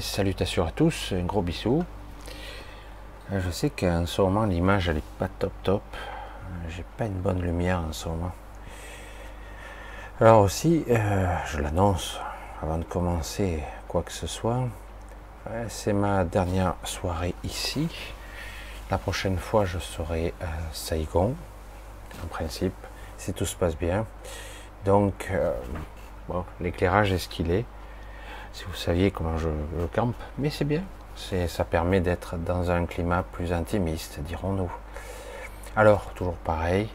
salutations à tous, un gros bisou. Euh, je sais qu'en ce moment l'image elle est pas top top. J'ai pas une bonne lumière en ce moment. Alors aussi, euh, je l'annonce avant de commencer quoi que ce soit. C'est ma dernière soirée ici. La prochaine fois, je serai à Saigon, en principe, si tout se passe bien. Donc, euh, l'éclairage est ce qu'il est. Si vous saviez comment je, campe, mais c'est bien. Ça permet d'être dans un climat plus intimiste, dirons-nous. Alors, toujours pareil,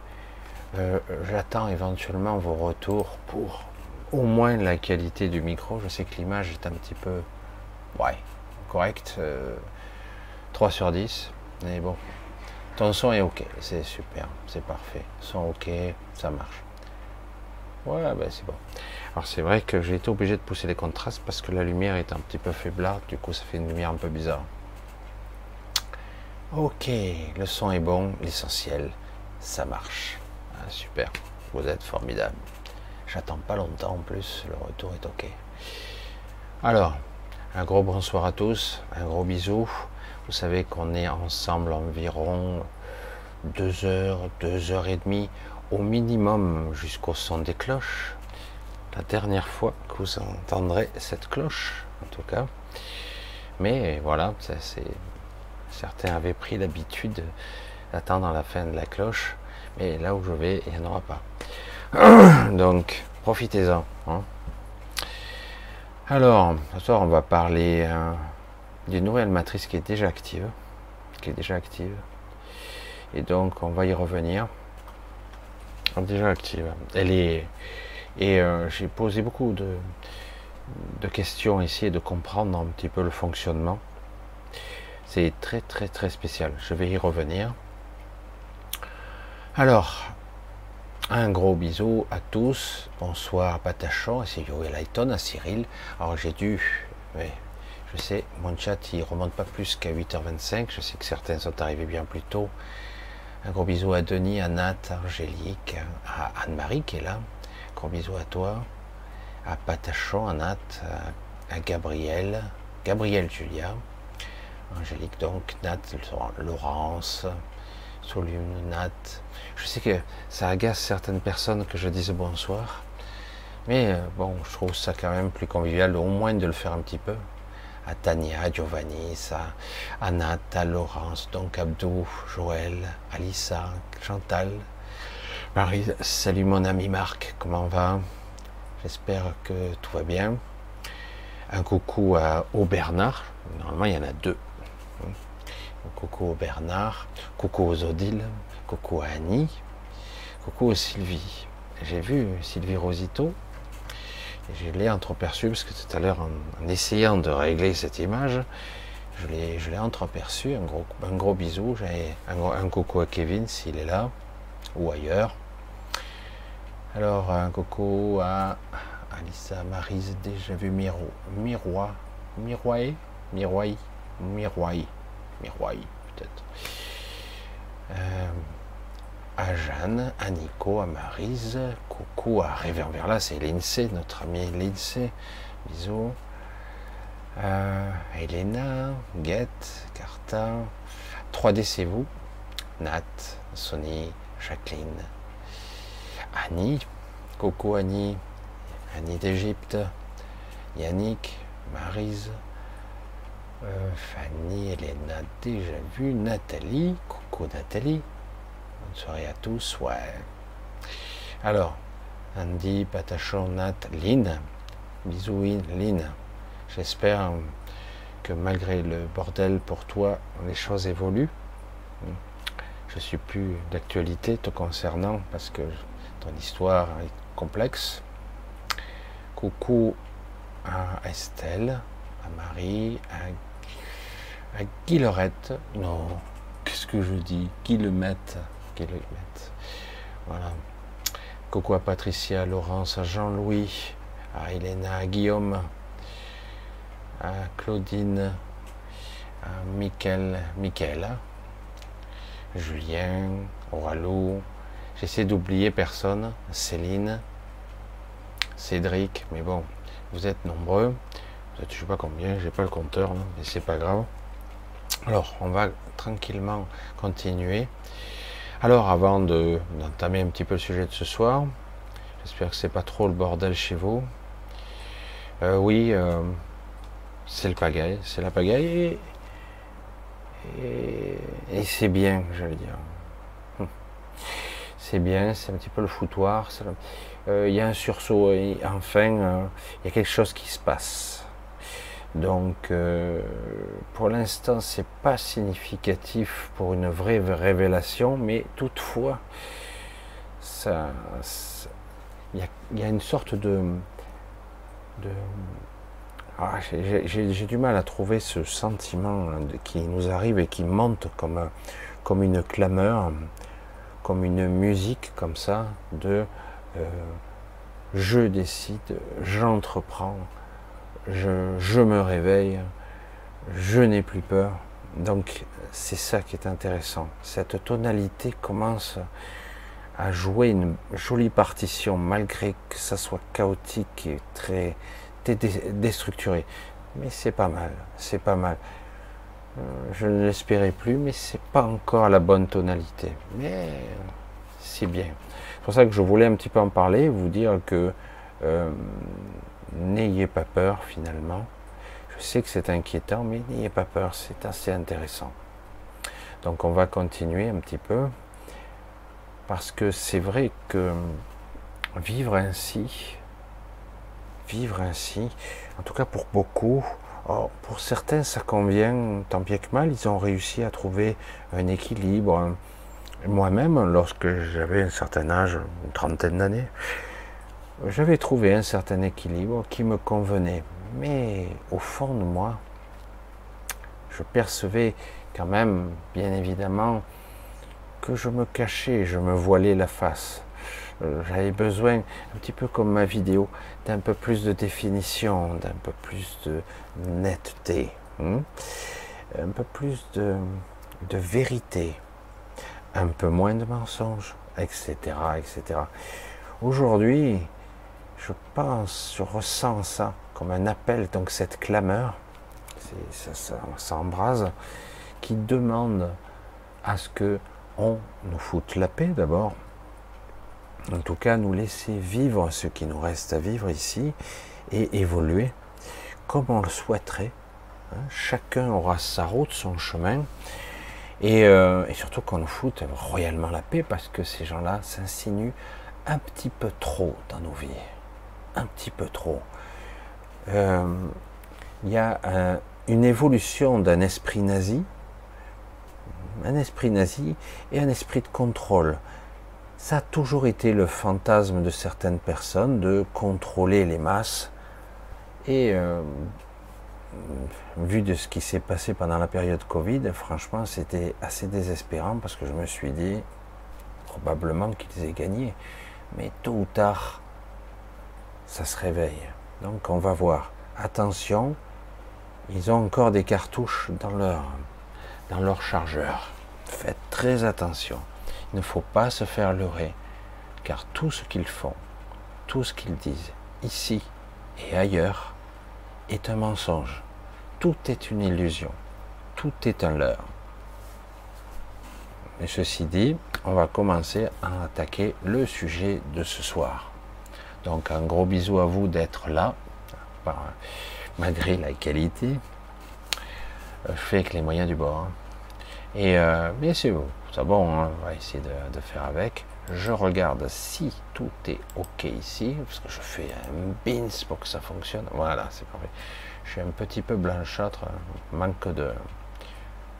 euh, j'attends éventuellement vos retours pour au moins la qualité du micro. Je sais que l'image est un petit peu, ouais, correct. 3 euh, sur 10. Mais bon, ton son est ok, c'est super, c'est parfait. Son ok, ça marche. Ouais, ben c'est bon. Alors c'est vrai que j'ai été obligé de pousser les contrastes parce que la lumière est un petit peu faiblarde, du coup ça fait une lumière un peu bizarre. Ok, le son est bon, l'essentiel, ça marche. Ah, super, vous êtes formidable. J'attends pas longtemps en plus, le retour est ok. Alors, un gros bonsoir à tous, un gros bisou. Vous savez qu'on est ensemble environ deux heures, deux heures et demie au minimum jusqu'au son des cloches. La dernière fois que vous entendrez cette cloche, en tout cas. Mais voilà, c'est certains avaient pris l'habitude d'attendre la fin de la cloche, mais là où je vais, il n'y en aura pas. Donc, profitez-en. Hein. Alors, ce soir, on va parler hein, d'une nouvelle matrice qui est déjà active, qui est déjà active. Et donc, on va y revenir. Déjà active. Elle est et euh, j'ai posé beaucoup de, de questions, essayer de comprendre un petit peu le fonctionnement. C'est très très très spécial. Je vais y revenir. Alors, un gros bisou à tous. Bonsoir Patachon, c'est Yoel Lighton, à Cyril. Alors j'ai dû, je sais, mon chat il remonte pas plus qu'à 8h25. Je sais que certains sont arrivés bien plus tôt. Un gros bisou à Denis, à Nat, à Angélique, à Anne-Marie qui est là. Gros bisou à toi, à Patachon, à Nat, à, Gabriel, Gabriel Julia, Angélique donc, Nat, Laurence, Solune, Nat. Je sais que ça agace certaines personnes que je dise bonsoir, mais euh, bon, je trouve ça quand même plus convivial, au moins de le faire un petit peu. À Tania, à Giovanni, à, Nat, à Laurence, donc Abdou, Joël, Alissa, Chantal, Marie, salut mon ami Marc, comment va? J'espère que tout va bien. Un coucou à, au Bernard, normalement il y en a deux. Coucou au Bernard, coucou aux Odile, coucou à Annie, coucou à Sylvie. J'ai vu Sylvie Rosito, et je l'ai entreaperçu parce que tout à l'heure, en, essayant de régler cette image, je l'ai entreaperçu. Un gros, un gros bisou, un, un coucou à Kevin s'il est là ou ailleurs. Alors, un coco à Alissa Marise, déjà vu Miro, Miroir, Miroir, Miroir, Miroir, Miroir, peut-être. Euh, à Jeanne, à Nico, à Marise, coucou à Réverbère c'est Lindsay, notre ami Lindsay, bisous. Euh, Elena, Guette, Carta, 3D c'est vous, Nat, Sony, Jacqueline, Annie, Coco Annie, Annie d'Égypte, Yannick, Marise, euh, Fanny, Elena, déjà vu, Nathalie, Coco Nathalie, bonne soirée à tous, ouais. Alors, Andy, Patachon, Nat, Lynn, bisous Lynn, j'espère que malgré le bordel pour toi, les choses évoluent. Je suis plus d'actualité te concernant parce que histoire est complexe. Coucou à Estelle, à Marie, à, à Non, qu'est-ce que je dis? Guillemette. Voilà. Coucou à Patricia, à Laurence, à Jean-Louis, à Elena, à Guillaume, à Claudine, à Mickaël, Michaela, Julien, Oralou, J'essaie d'oublier personne. Céline, Cédric, mais bon, vous êtes nombreux. Je sais pas combien, j'ai pas le compteur, mais c'est pas grave. Alors, on va tranquillement continuer. Alors, avant d'entamer un petit peu le sujet de ce soir, j'espère que c'est pas trop le bordel chez vous. Euh, oui, euh, c'est le pagaille, c'est la pagaille et, et c'est bien, j'allais dire. Hum. C'est bien, c'est un petit peu le foutoir. Euh, il y a un sursaut, et enfin, il y a quelque chose qui se passe. Donc, euh, pour l'instant, c'est pas significatif pour une vraie révélation, mais toutefois, ça, il y, a une sorte de, ah, j'ai du mal à trouver ce sentiment qui nous arrive et qui monte comme, comme une clameur, comme une musique comme ça de euh, je décide, j'entreprends, je, me réveille, je n'ai plus peur. Donc c'est ça qui est intéressant. Cette tonalité commence à jouer une jolie partition malgré que ça soit chaotique et très déstructuré. Mais c'est pas mal, c'est pas mal. Euh, je ne l'espérais plus, mais c'est pas encore la bonne tonalité. Mais c'est bien. C'est pour ça que je voulais un petit peu en parler, vous dire que euh, n'ayez pas peur finalement. Je sais que c'est inquiétant, mais n'ayez pas peur, c'est assez intéressant. Donc on va continuer un petit peu, parce que c'est vrai que vivre ainsi, vivre ainsi, en tout cas pour beaucoup, oh, pour certains ça convient tant bien que mal, ils ont réussi à trouver un équilibre. Moi-même, lorsque j'avais un certain âge, une trentaine d'années, j'avais trouvé un certain équilibre qui me convenait. Mais au fond de moi, je percevais quand même, bien évidemment, que je me cachais, je me voilais la face. Euh, j'avais besoin, un petit peu comme ma vidéo, d'un peu plus de définition, d'un peu plus de netteté, hein. un peu plus de, vérité, un peu moins de mensonges, etc. etc. Aujourd'hui, je pense, je ressens ça comme un appel, donc cette clameur, ça, ça, s'embrase, qui demande à ce que on nous foute la paix d'abord, en tout cas nous laisser vivre ce qui nous reste à vivre ici et évoluer comme on le souhaiterait. Hein. Chacun aura sa route, son chemin, et, euh, et surtout qu'on nous foute royalement la paix parce que ces gens-là s'insinuent un petit peu trop dans nos vies un petit peu trop. Euh, il y a une évolution d'un esprit nazi, un esprit nazi et un esprit de contrôle. Ça a toujours été le fantasme de certaines personnes de contrôler les masses. Et euh, vu de ce qui s'est passé pendant la période Covid, franchement, c'était assez désespérant parce que je me suis dit probablement qu'ils aient gagné. Mais tôt ou tard, ça se réveille. Donc on va voir. Attention, ils ont encore des cartouches dans leur, dans leur chargeur. Faites très attention. Ne faut pas se faire leurrer, car tout ce qu'ils font, tout ce qu'ils disent, ici et ailleurs, est un mensonge. Tout est une illusion. Tout est un leurre. Mais ceci dit, on va commencer à attaquer le sujet de ce soir. Donc un gros bisou à vous d'être là, malgré la qualité. Euh, je fais avec les moyens du bord. Hein. Et euh, mais c'est bon, c'est bon, hein, on va essayer de, faire avec. Je regarde si tout est ok ici, parce que je fais un bins pour que ça fonctionne. Voilà, c'est parfait. Je suis un petit peu blanchâtre, manque de.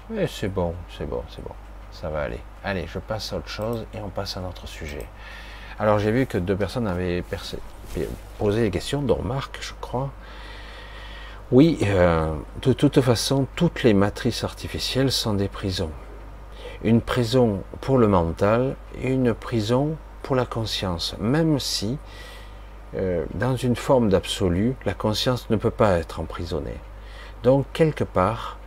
Mais c'est bon, c'est bon, c'est bon. Ça va aller. Allez, je passe à autre chose et on passe à notre sujet. Alors j'ai vu que deux personnes avaient posé des questions, dont Marc, je crois. Oui, euh, de toute façon, toutes les matrices artificielles sont des prisons. Une prison pour le mental et une prison pour la conscience, même si, euh, dans une forme d'absolu, la conscience ne peut pas être emprisonnée. Donc, quelque part,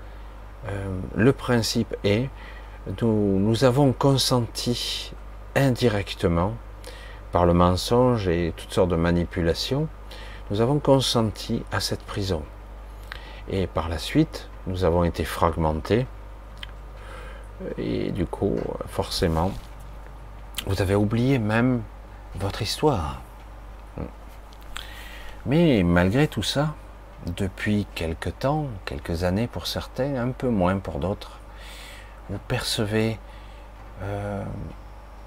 euh, le principe est, nous, nous avons consenti indirectement par le mensonge et toutes sortes de manipulations, nous avons consenti à cette prison. Et par la suite, nous avons été fragmentés. Et du coup, forcément, vous avez oublié même votre histoire. Mais malgré tout ça, depuis quelque temps, quelques années pour certains, un peu moins pour d'autres, vous percevez euh,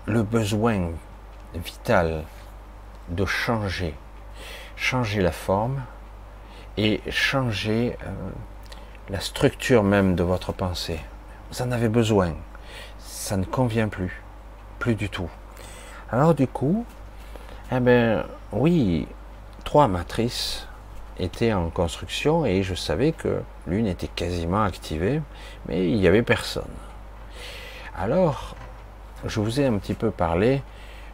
le besoin vital de changer, changer la forme et changer euh, la structure même de votre pensée. Vous en avez besoin. Ça ne convient plus, plus du tout. Alors du coup, eh ben oui, trois matrices étaient en construction et je savais que l'une était quasiment activée, mais il n'y avait personne. Alors, je vous ai un petit peu parlé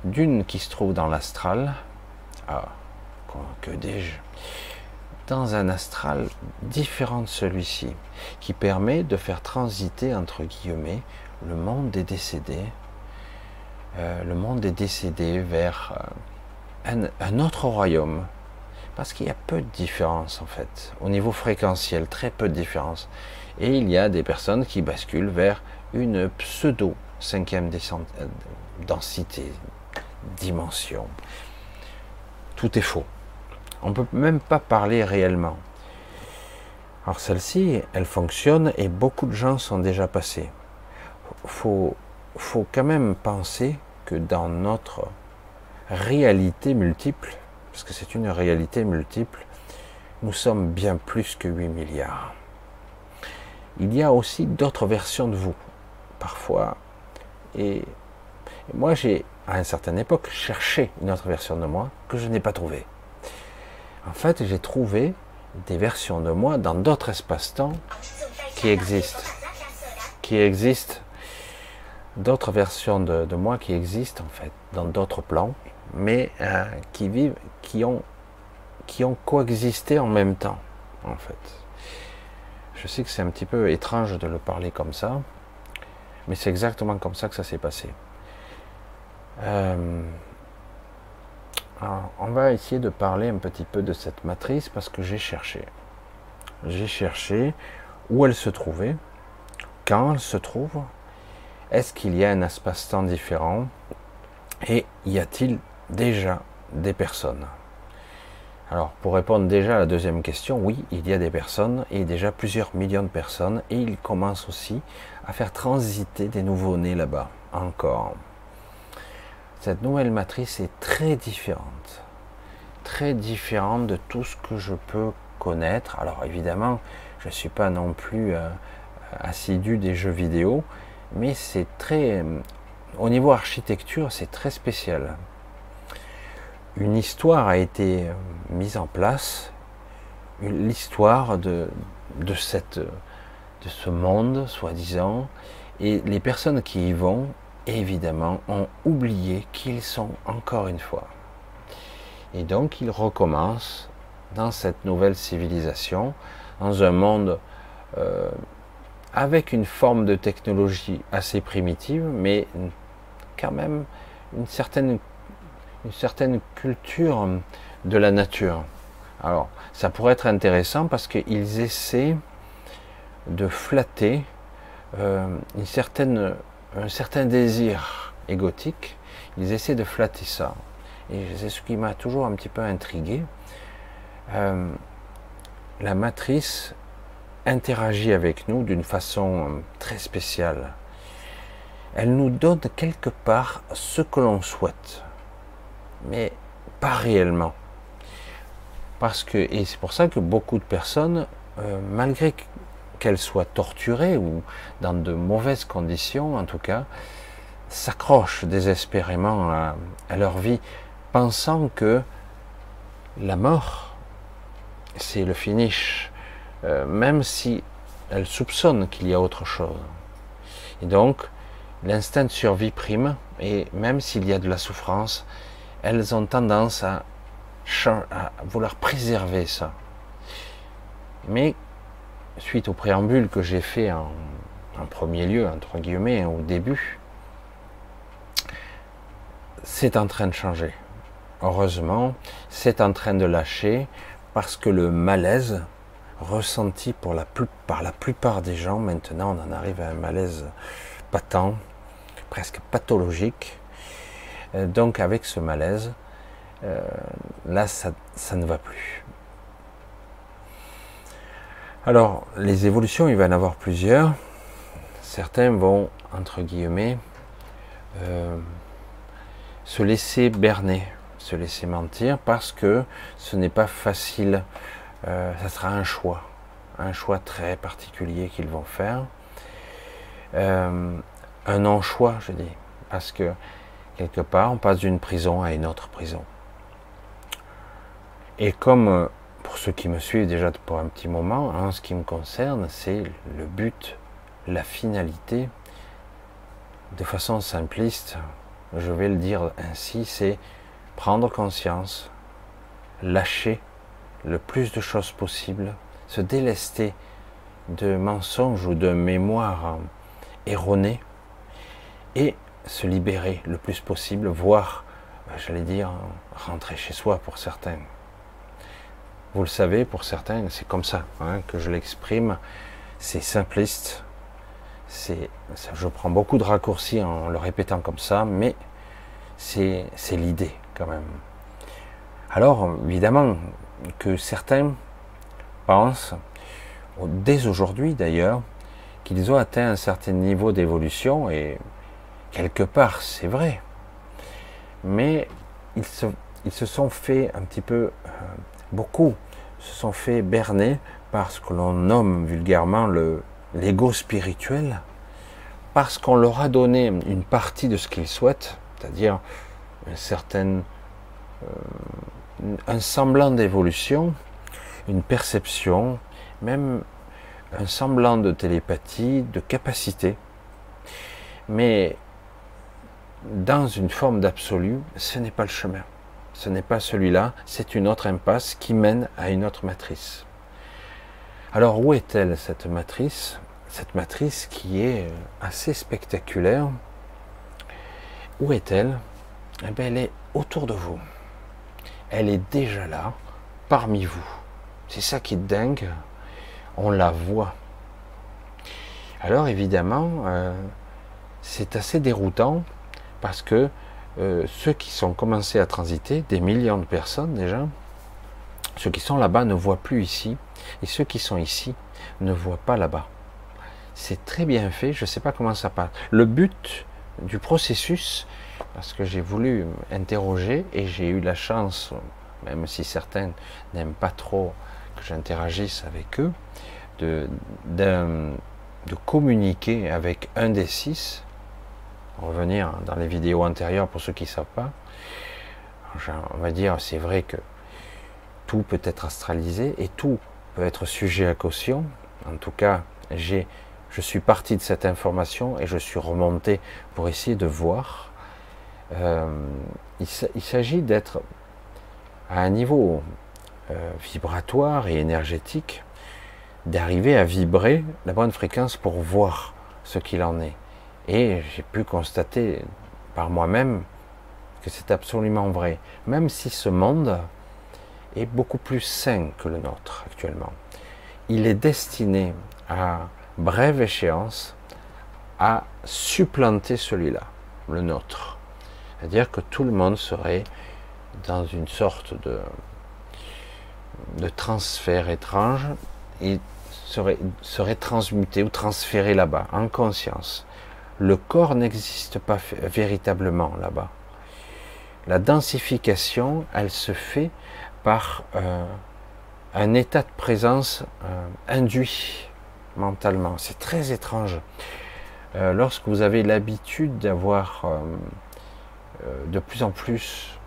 d'une qui se trouve dans l'astral. Ah, que dis-je? Dans un astral différent de celui-ci, qui permet de faire transiter, entre guillemets, le monde des décédés, euh, le monde des décédés vers euh, un autre royaume, parce qu'il y a peu de différence en fait, au niveau fréquentiel, très peu de différence. Et il y a des personnes qui basculent vers une pseudo cinquième euh, densité, dimension. Tout est faux. On ne peut même pas parler réellement. Alors celle-ci, elle fonctionne et beaucoup de gens sont déjà passés. Faut, faut quand même penser que dans notre réalité multiple, parce que c'est une réalité multiple, nous sommes bien plus que 8 milliards. Il y a aussi d'autres versions de vous. Parfois, et moi j'ai, à une certaine époque, cherché une autre version de moi que je n'ai pas trouvée. En fait, j'ai trouvé des versions de moi dans d'autres espaces-temps qui existent. Qui existent. D'autres versions de, moi qui existent, en fait, dans d'autres plans, mais euh, qui vivent, qui ont, qui ont coexisté en même temps, en fait. Je sais que c'est un petit peu étrange de le parler comme ça, mais c'est exactement comme ça que ça s'est passé. Euh, on va essayer de parler un petit peu de cette matrice parce que j'ai cherché. J'ai cherché où elle se trouvait, quand elle se trouve, est-ce qu'il y a un espace-temps différent et y a-t-il déjà des personnes? Alors, pour répondre déjà à la deuxième question, oui, il y a des personnes et déjà plusieurs millions de personnes et il commence aussi à faire transiter des nouveaux-nés là-bas, encore. Cette nouvelle matrice est très différente, très différente de tout ce que je peux connaître. Alors évidemment, je ne suis pas non plus euh, assidu des jeux vidéo, mais c'est très, euh, au niveau architecture, c'est très spécial. Une histoire a été euh, mise en place, l'histoire de, de ce monde, soi-disant, et les personnes qui y vont, évidemment, ont oublié qu'ils sont encore une fois. Et donc, ils recommencent dans cette nouvelle civilisation, dans un monde euh, avec une forme de technologie assez primitive, mais quand même une certaine, culture de la nature. Alors, ça pourrait être intéressant parce qu'ils essaient de flatter euh, une certaine, un certain désir égotique. Ils essaient de flatter ça. Et c'est ce qui m'a toujours un petit peu intrigué. Euh, la matrice interagit avec nous d'une façon très spéciale. Elle nous donne quelque part ce que l'on souhaite, mais pas réellement. Parce que, et c'est pour ça que beaucoup de personnes, euh, malgré qu'elles soient torturées ou dans de mauvaises conditions, en tout cas, s'accrochent désespérément à, leur vie, pensant que la mort, c'est le finish, euh, même si elles soupçonnent qu'il y a autre chose. Et donc, l'instinct de survie prime, et même s'il y a de la souffrance, elles ont tendance à, à vouloir préserver ça. Mais suite au préambule que j'ai fait en, premier lieu, entre guillemets, au début, c'est en train de changer. Heureusement, c'est en train de lâcher parce que le malaise, ressenti par la plupart des gens. Maintenant, on en arrive à un malaise patent, presque pathologique. Euh, donc avec ce malaise, euh, là, ça, ne va plus. Alors, les évolutions, il va y en avoir plusieurs. Certains vont, entre guillemets, euh, se laisser berner, se laisser mentir, parce que ce n'est pas facile. ça sera un choix, un choix très particulier qu'ils vont faire. un non-choix, je dis, parce que quelque part, on passe d'une prison à une autre prison. Et comme euh, pour ceux qui me suivent déjà pour un petit moment, en ce qui me concerne, c'est le but, la finalité, de façon simpliste, je vais le dire ainsi, c'est prendre conscience, lâcher le plus de choses possible, se délester de mensonges ou de mémoires erronées et se libérer le plus possible, voire, j'allais dire, rentrer chez soi pour certains. Vous le savez, pour certains, c'est comme ça hein, que je l'exprime. C'est simpliste. C'est, je prends beaucoup de raccourcis en le répétant comme ça, mais c'est, c'est l'idée quand même. Alors, évidemment, que certains pensent, dès aujourd'hui d'ailleurs, qu'ils ont atteint un certain niveau d'évolution et quelque part, c'est vrai. Mais ils se, sont fait un petit peu, euh, beaucoup, se sont fait berner par ce que l'on nomme vulgairement l'ego spirituel, parce qu'on leur a donné une partie de ce qu'ils souhaitent, c'est-à-dire euh, un semblant d'évolution, une perception, même un semblant de télépathie, de capacité. Mais dans une forme d'absolu, ce n'est pas le chemin. Ce n'est pas celui-là, c'est une autre impasse qui mène à une autre matrice. Alors où est-elle cette matrice? Cette matrice qui est assez spectaculaire. Où est-elle? Eh bien, Elle est autour de vous. Elle est déjà là, parmi vous. C'est ça qui est dingue. On la voit. Alors évidemment, euh, c'est assez déroutant parce que euh, ceux qui sont commencés à transiter, des millions de personnes déjà, ceux qui sont là-bas ne voient plus ici, et ceux qui sont ici ne voient pas là-bas. C'est très bien fait, je ne sais pas comment ça passe. Le but du processus, parce que j'ai voulu interroger et j'ai eu la chance, même si certains n'aiment pas trop que j'interagisse avec eux, de, de communiquer avec un des six revenir dans les vidéos antérieures pour ceux qui ne savent pas. On va dire, c'est vrai que tout peut être astralisé et tout peut être sujet à caution. En tout cas, j'ai, je suis parti de cette information et je suis remonté pour essayer de voir. Euh, il, s'agit d'être à un niveau euh, vibratoire et énergétique, d'arriver à vibrer la bonne fréquence pour voir ce qu'il en est. Et j'ai pu constater par moi-même que c'est absolument vrai. Même si ce monde est beaucoup plus sain que le nôtre actuellement, il est destiné à brève échéance à supplanter celui-là, le nôtre. C'est-à-dire que tout le monde serait dans une sorte de, de transfert étrange et serait, serait transmuté ou transféré là-bas, en conscience le corps n'existe pas véritablement là-bas. La densification, elle se fait par euh, un état de présence euh, induit mentalement. C'est très étrange. Euh, lorsque vous avez l'habitude d'avoir de plus en plus,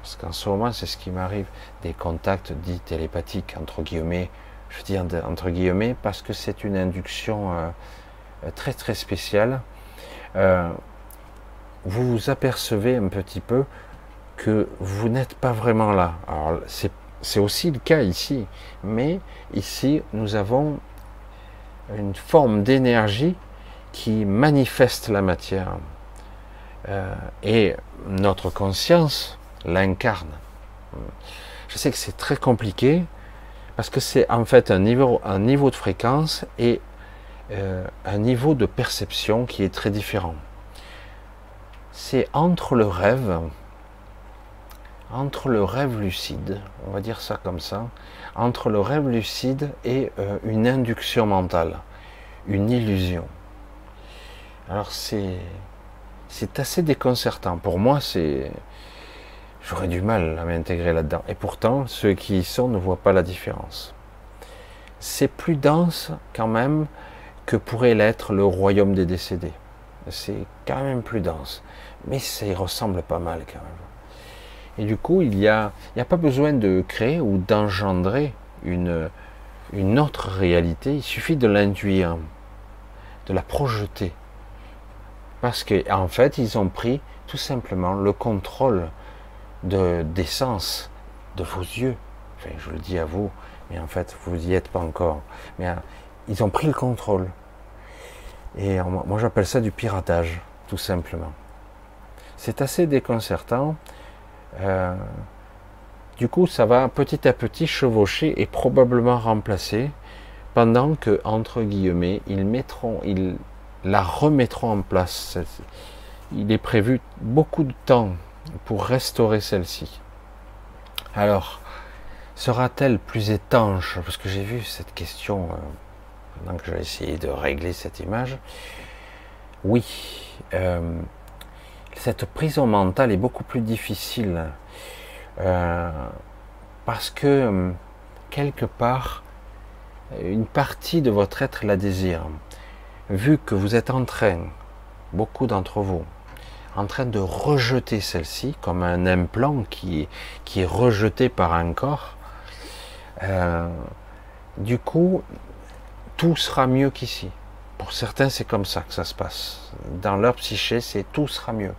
parce qu'en ce moment c'est ce qui m'arrive, des contacts dits télépathiques, entre guillemets, je dis entre guillemets, parce que c'est une induction très très spéciale euh, vous vous apercevez un petit peu que vous n'êtes pas vraiment là. C'est aussi le cas ici, mais ici nous avons une forme d'énergie qui manifeste la matière. Euh, et notre conscience l'incarne. Je sais que c'est très compliqué Parce que c'est en fait un niveau, un niveau de fréquence et euh, un niveau de perception qui est très différent. C'est entre le rêve, entre le rêve lucide, on va dire ça comme ça, entre le rêve lucide et euh, une induction mentale, une illusion. Alors c'est c'est assez déconcertant. Pour moi, c'est j'aurais du mal à m'intégrer là-dedans. Et pourtant, ceux qui y sont ne voient pas la différence. C'est plus dense quand même que pourrait l'être le royaume des décédés. C'est quand même plus dense. Mais ça y ressemble pas mal quand même. Et du coup, il n'y a, a pas besoin de créer ou d'engendrer une, une autre réalité. Il suffit de l'induire, de la projeter. Parce qu'en fait, ils ont pris tout simplement le contrôle de d'essence de vos yeux. Enfin, je le dis à vous, mais en fait, vous n'y êtes pas encore. Mais ils ont pris le contrôle. Et moi, j'appelle ça du piratage, tout simplement. C'est assez déconcertant. Euh, du coup, ça va petit à petit chevaucher et probablement remplacer, pendant que, entre guillemets, ils mettront, ils la remettront en place. Il est prévu beaucoup de temps pour restaurer celle-ci. Alors, sera-t-elle plus étanche? Parce que j'ai vu cette question euh, pendant que j'ai essayé de régler cette image. Oui, euh, cette prison mentale est beaucoup plus difficile euh, parce que quelque part, une partie de votre être la désire. Vu que vous êtes en train, beaucoup d'entre vous, en train de rejeter celle-ci comme un implant qui est, qui est rejeté par un corps, euh, du coup, tout sera mieux qu'ici. Pour certains, c'est comme ça que ça se passe. Dans leur psyché, c'est tout sera mieux.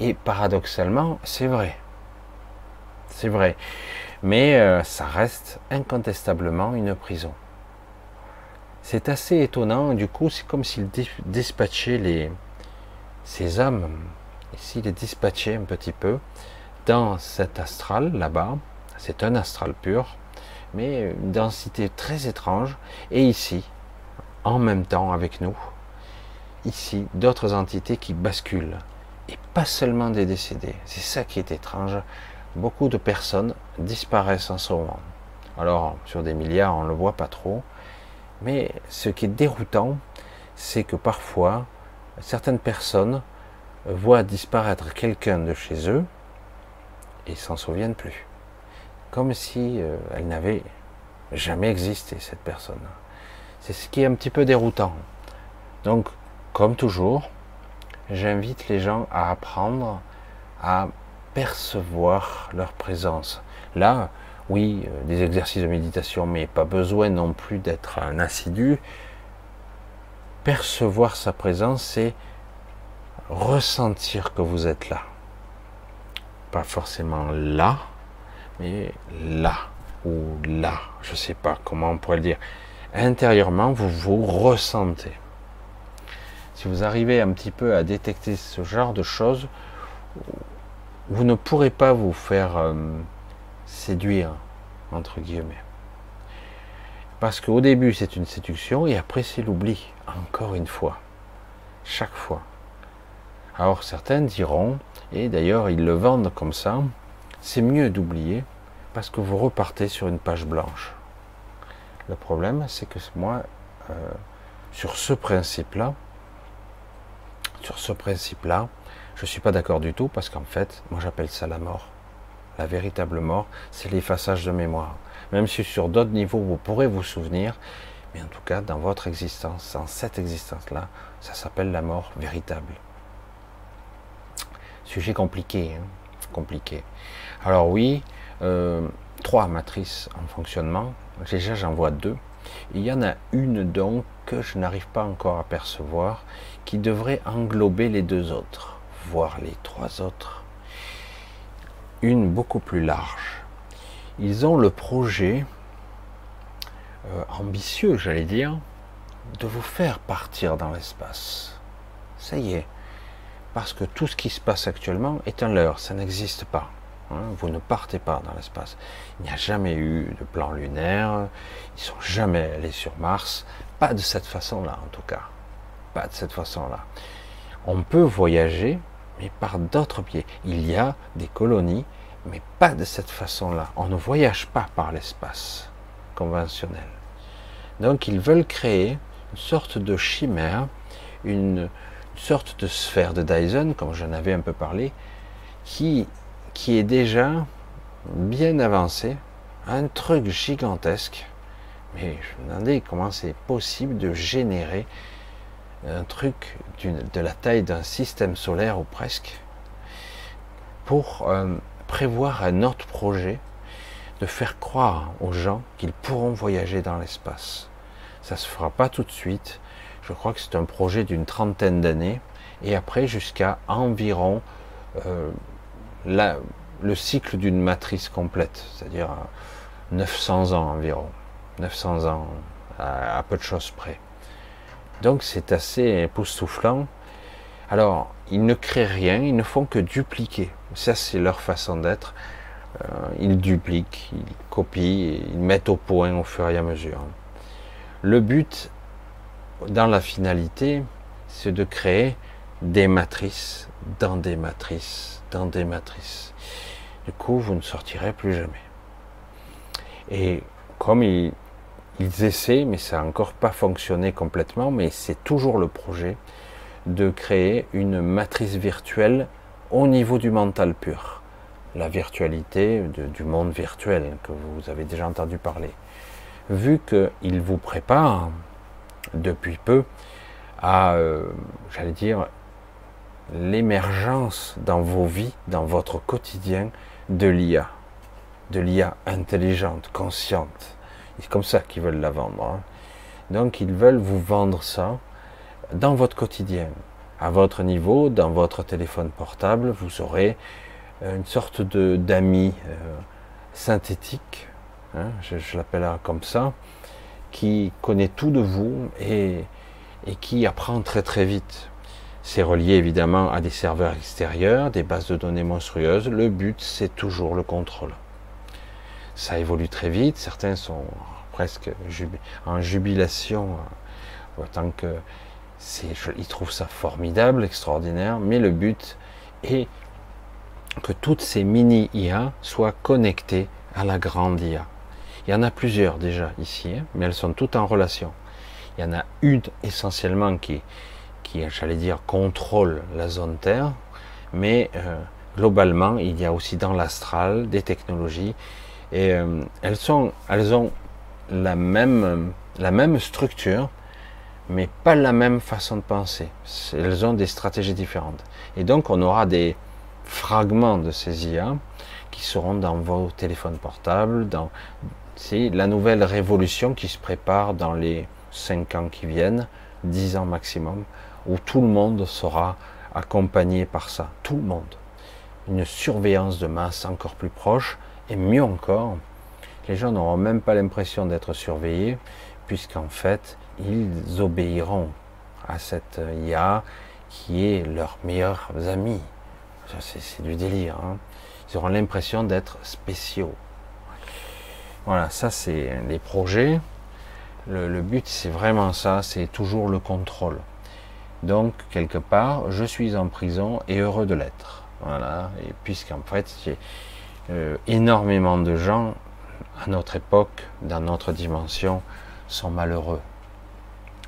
Et paradoxalement, c'est vrai. C'est vrai. Mais euh, ça reste incontestablement une prison. C'est assez étonnant. Du coup, c'est comme s'il dispatchait les, ces âmes Ici, il est dispatché un petit peu dans cet astral là-bas. C'est un astral pur, mais une densité très étrange. Et ici, en même temps avec nous, ici, d'autres entités qui basculent. Et pas seulement des décédés. C'est ça qui est étrange. Beaucoup de personnes disparaissent en ce moment. Alors, sur des milliards, on ne le voit pas trop. Mais ce qui est déroutant, c'est que parfois, certaines personnes voient disparaître quelqu'un de chez eux et s'en souviennent plus. Comme si euh, elle n'avait jamais existé, cette personne. C'est ce qui est un petit peu déroutant. Donc, comme toujours, j'invite les gens à apprendre à percevoir leur présence. Là, oui, euh, des exercices de méditation, mais pas besoin non plus d'être un assidu. Percevoir sa présence, c'est ressentir que vous êtes là. Pas forcément là, mais là ou là. Je ne sais pas comment on pourrait le dire. Intérieurement, vous vous ressentez. Si vous arrivez un petit peu à détecter ce genre de choses, vous ne pourrez pas vous faire euh, séduire, entre guillemets. Parce qu'au début, c'est une séduction et après, c'est l'oubli. Encore une fois. Chaque fois. Alors certains diront, et d'ailleurs ils le vendent comme ça, c'est mieux d'oublier parce que vous repartez sur une page blanche. Le problème, c'est que moi, euh, sur ce principe-là, sur ce principe-là, je ne suis pas d'accord du tout parce qu'en fait, moi j'appelle ça la mort. La véritable mort, c'est l'effaçage de mémoire. Même si sur d'autres niveaux, vous pourrez vous souvenir, mais en tout cas, dans votre existence, dans cette existence-là, ça s'appelle la mort véritable. Sujet compliqué, hein. compliqué. Alors oui, euh, trois matrices en fonctionnement. Déjà, j'en vois deux. Il y en a une donc que je n'arrive pas encore à percevoir, qui devrait englober les deux autres, voire les trois autres. Une beaucoup plus large. Ils ont le projet euh, ambitieux, j'allais dire, de vous faire partir dans l'espace. Ça y est, parce que tout ce qui se passe actuellement est un leurre, ça n'existe pas. Hein. vous ne partez pas dans l'espace. Il n'y a jamais eu de plan lunaire. Ils sont jamais allés sur Mars. Pas de cette façon-là, en tout cas. Pas de cette façon-là. On peut voyager, mais par d'autres pieds. Il y a des colonies, mais pas de cette façon-là. On ne voyage pas par l'espace conventionnel. Donc ils veulent créer une sorte de chimère, une, sorte de sphère de Dyson, comme j'en avais un peu parlé, qui, qui est déjà bien avancée, un truc gigantesque. Mais je me demandais comment c'est possible de générer un truc de la taille d'un système solaire ou presque pour euh, prévoir un autre projet de faire croire aux gens qu'ils pourront voyager dans l'espace. Ça se fera pas tout de suite. Je crois que c'est un projet d'une trentaine d'années et après jusqu'à environ euh, le cycle d'une matrice complète, c'est-à-dire 900 ans environ, 900 ans à, peu de choses près. Donc c'est assez époustouflant. Alors, ils ne créent rien, ils ne font que dupliquer. Ça, c'est leur façon d'être. Euh, ils dupliquent, ils copient, ils mettent au point au fur et à mesure. Le but, dans la finalité, c'est de créer des matrices dans des matrices, des matrices. Du coup, vous ne sortirez plus jamais. Et comme ils, ils essaient, mais ça n'a encore pas fonctionné complètement, mais c'est toujours le projet de créer une matrice virtuelle au niveau du mental pur la virtualité du monde virtuel que vous avez déjà entendu parler. Vu qu'il vous prépare depuis peu à, euh, j'allais dire, l'émergence dans vos vies, dans votre quotidien, de l'IA, de l'IA intelligente, consciente. C'est comme ça qu'ils veulent la vendre. Hein. Donc ils veulent vous vendre ça dans votre quotidien, à votre niveau, dans votre téléphone portable, vous aurez euh, une sorte de d'ami euh, synthétique, hein, je, l'appelle comme ça, qui connaît tout de vous et, et qui apprend très très vite. C'est relié évidemment à des serveurs extérieurs, des bases de données monstrueuses. Le but, c'est toujours le contrôle. Ça évolue très vite. Certains sont presque en jubilation, euh, tant que ils trouvent ça formidable, extraordinaire. Mais le but est que toutes ces mini IA soient connectées à la grande IA. Il y en a plusieurs déjà ici, hein, mais elles sont toutes en relation. Il y en a une essentiellement qui, qui j'allais dire, contrôle la zone Terre, mais euh, globalement, il y a aussi dans l'astral des technologies, et euh, elles, sont, elles ont la même, la même structure, mais pas la même façon de penser. Elles ont des stratégies différentes. Et donc, on aura des, fragments de ces IA qui seront dans vos téléphones portables. Dans... C'est la nouvelle révolution qui se prépare dans les 5 ans qui viennent, 10 ans maximum, où tout le monde sera accompagné par ça. Tout le monde. Une surveillance de masse encore plus proche, et mieux encore, les gens n'auront même pas l'impression d'être surveillés, puisqu'en fait, ils obéiront à cette IA qui est leur meilleur ami. C'est du délire. Hein. Ils auront l'impression d'être spéciaux. Voilà, ça c'est les projets. Le, but c'est vraiment ça, c'est toujours le contrôle. Donc quelque part, je suis en prison et heureux de l'être. Voilà, et puisqu'en fait, euh, énormément de gens à notre époque, dans notre dimension, sont malheureux,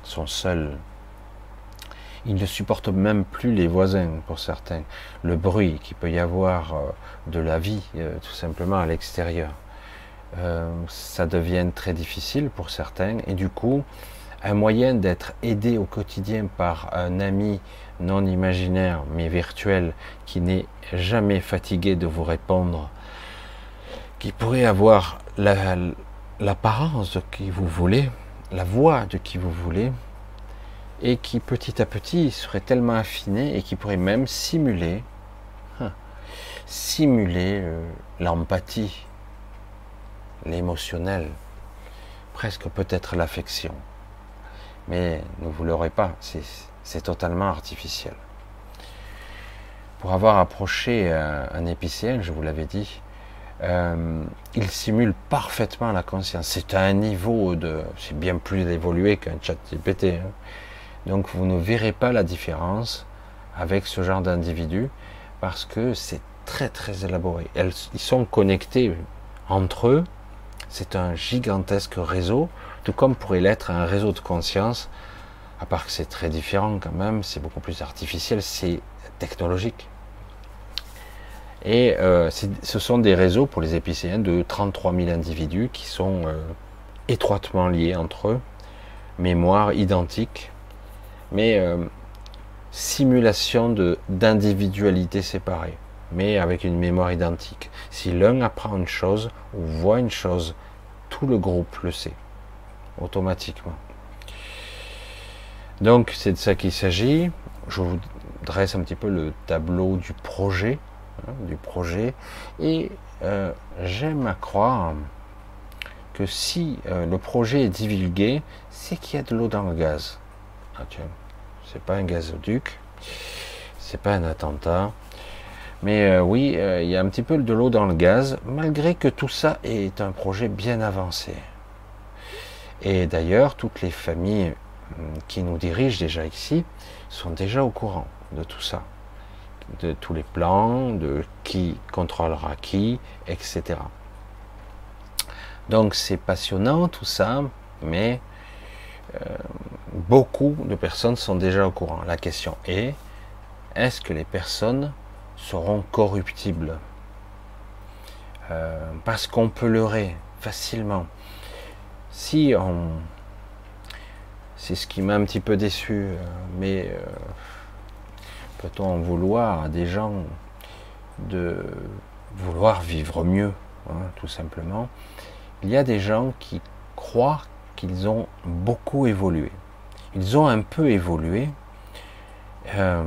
sont seuls, ils ne supportent même plus les voisins pour certains. Le bruit qu'il peut y avoir euh, de la vie, euh, tout simplement à l'extérieur. Ça devient très difficile pour certains et du coup, un moyen d'être aidé au quotidien par un ami non imaginaire mais virtuel qui n'est jamais fatigué de vous répondre, qui pourrait avoir l'apparence de qui vous voulez, la voix de qui vous voulez, et qui petit à petit serait tellement affiné et qui pourrait même simuler, hein, simuler euh, l'empathie, l'émotionnel, presque peut-être l'affection. Mais ne vous l'aurez pas, c'est totalement artificiel. pour avoir approché un, épicien, je vous l'avais dit, euh, il simule parfaitement la conscience. C'est à un niveau de, c'est bien plus évolué qu'un chat GPT. Hein. Donc vous ne verrez pas la différence avec ce genre d'individu parce que c'est très très élaboré. ils sont connectés entre eux. C'est un gigantesque réseau, tout comme pourrait l'être un réseau de conscience. À part que c'est très différent quand même, c'est beaucoup plus artificiel, c'est technologique. Et euh, ce sont des réseaux pour les épicéens de 33 000 individus qui sont euh, étroitement liés entre eux, mémoire identique, mais euh, simulation d'individualité séparée, mais avec une mémoire identique. Si l'un apprend une chose ou voit une chose, tout le groupe le sait, automatiquement. Donc c'est de ça qu'il s'agit. Je vous dresse un petit peu le tableau du projet, hein, du projet, et euh, j'aime à croire que si euh, le projet est divulgué, c'est qu'il y a de l'eau dans le gaz. Ah, c'est pas un gazoduc, c'est pas un attentat, mais euh, oui, il y a un petit peu de l'eau dans le gaz, malgré que tout ça est un projet bien avancé. Et d'ailleurs, toutes les familles qui nous dirigent déjà ici sont déjà au courant de tout ça, de tous les plans, de qui contrôlera qui, etc. Donc c'est passionnant tout ça, mais euh, beaucoup de personnes sont déjà au courant. La question est, est-ce que les personnes seront corruptibles? Euh, Parce qu'on peut leurrer facilement. Si on, c'est ce qui m'a un petit peu déçu. Euh, mais euh, peut-on en vouloir à des gens de vouloir vivre mieux, hein, tout simplement? Il y a des gens qui croient qu'ils ont beaucoup évolué. Ils ont un peu évolué, euh,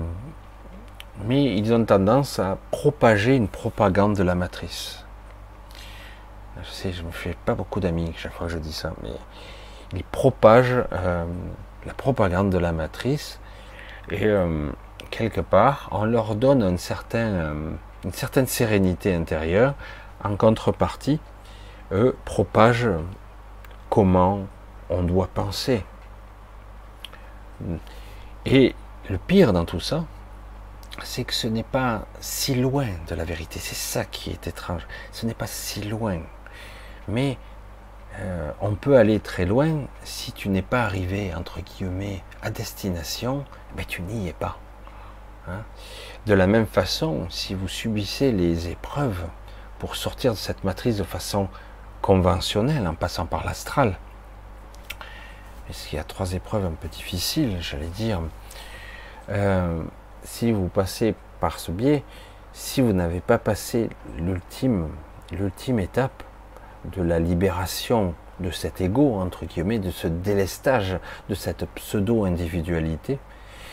mais ils ont tendance à propager une propagande de la matrice. Je sais, je me fais pas beaucoup d'amis chaque fois que je dis ça, mais ils propagent euh, la propagande de la matrice et euh, quelque part on leur donne certain, euh, une certaine sérénité intérieure. En contrepartie eux propagent comment on doit penser. Et le pire dans tout ça c'est que ce n'est pas si loin de la vérité. C'est ça qui est étrange. Ce n'est pas si loin mais euh, on peut aller très loin si tu n'es pas arrivé, entre guillemets, à destination, mais tu n'y es pas. Hein. de la même façon, si vous subissez les épreuves pour sortir de cette matrice de façon conventionnelle, en passant par l'astral, parce qu'il y a trois épreuves un peu difficiles, j'allais dire, euh, si vous passez par ce biais, si vous n'avez pas passé l'ultime, l'ultime étape, de la libération de cet ego, entre guillemets, de ce délestage, de cette pseudo-individualité,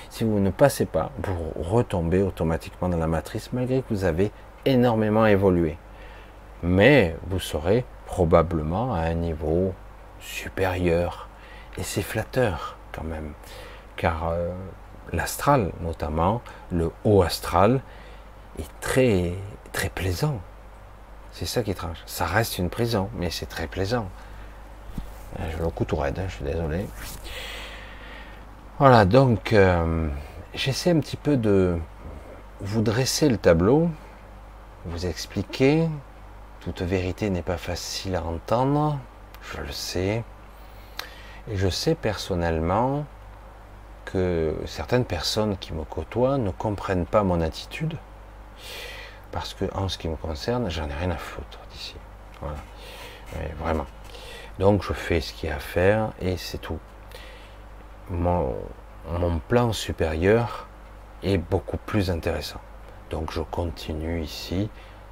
si vous ne passez pas, vous retombez automatiquement dans la matrice, malgré que vous avez énormément évolué. Mais vous serez probablement à un niveau supérieur. Et c'est flatteur quand même. Car euh, l'astral, notamment, le haut astral, est très, très plaisant. C'est ça qui est étrange. Ça reste une prison, mais c'est très plaisant. Euh, je le coup tout raide, hein, je suis désolé. Voilà, donc euh, j'essaie un petit peu de vous dresser le tableau, vous expliquer. Toute vérité n'est pas facile à entendre, je le sais. Et je sais personnellement que certaines personnes qui me côtoient ne comprennent pas mon attitude parce que en ce qui me concerne, j'en ai rien à foutre d'ici. Voilà. vraiment. Donc je fais ce qu'il y a à faire et c'est tout. Mon, plan supérieur est beaucoup plus intéressant. Donc je continue ici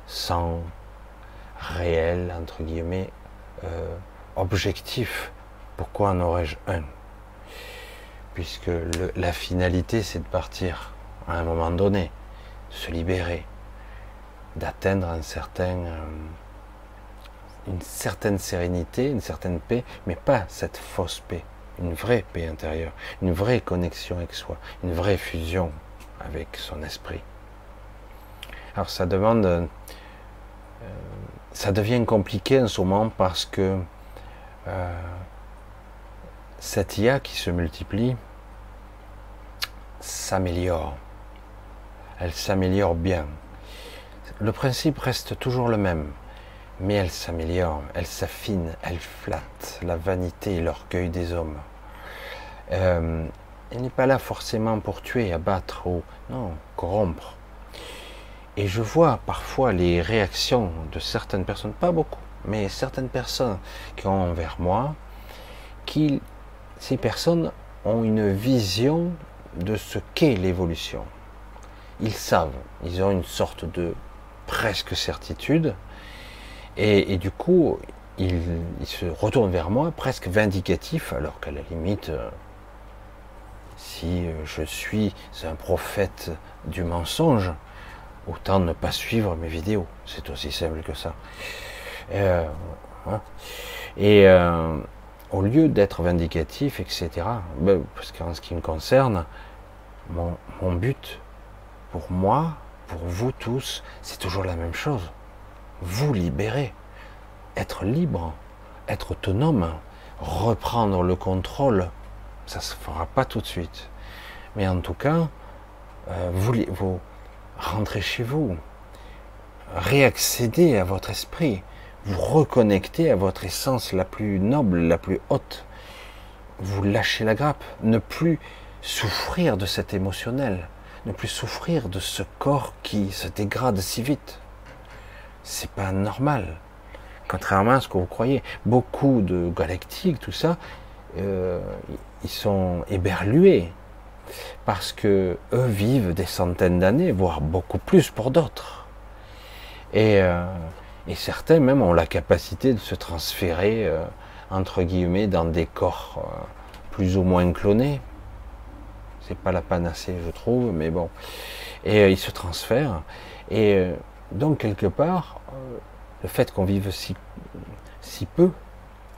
sans réel, entre guillemets, euh, objectif. Pourquoi en aurais-je un? Puisque la finalité, c'est de partir à un moment donné, se libérer, d'atteindre euh, une certaine sérénité, une certaine paix, mais pas cette fausse paix, une vraie paix intérieure, une vraie connexion avec soi, une vraie fusion avec son esprit. Alors ça demande, euh, ça devient compliqué en ce moment parce que euh, cette IA qui se multiplie s'améliore. Elle s'améliore bien. Le principe reste toujours le même, mais elle s'améliore, elle s'affine, elle flatte la vanité et l'orgueil des hommes. Euh, elle n'est pas là forcément pour tuer, abattre ou non, corrompre. Et je vois parfois les réactions de certaines personnes, pas beaucoup, mais certaines personnes qui ont envers moi, qui, ces personnes ont une vision de ce qu'est l'évolution. Ils savent, ils ont une sorte de presque certitude, et, du coup, ils, se retournent vers moi presque vindicatifs, alors qu'à la limite, euh, si euh, je suis un prophète du mensonge, autant ne pas suivre mes vidéos. C'est aussi simple que ça. Hein. Et euh, au lieu d'être vindicatif, etc., ben, parce qu'en ce qui me concerne, mon but, pour moi, pour vous tous, c'est toujours la même chose. Vous libérer, être libre, être autonome, reprendre le contrôle. Ça ne se fera pas tout de suite. Mais en tout cas, euh, vous, vous rentrez chez vous, réaccédez à votre esprit, vous reconnectez à votre essence la plus noble, la plus haute. Vous lâchez la grappe, ne plus souffrir de cet émotionnel, ne plus souffrir de ce corps qui se dégrade si vite. C'est pas normal. Contrairement à ce que vous croyez, beaucoup de galactiques, tout ça, euh, ils sont éberlués parce que eux vivent des centaines d'années, voire beaucoup plus pour d'autres. Et, euh, certains même ont la capacité de se transférer euh, entre guillemets dans des corps plus ou moins clonés. C'est pas la panacée, je trouve, mais bon. Et ils se transfèrent. Et donc quelque part, le fait qu'on vive si, si peu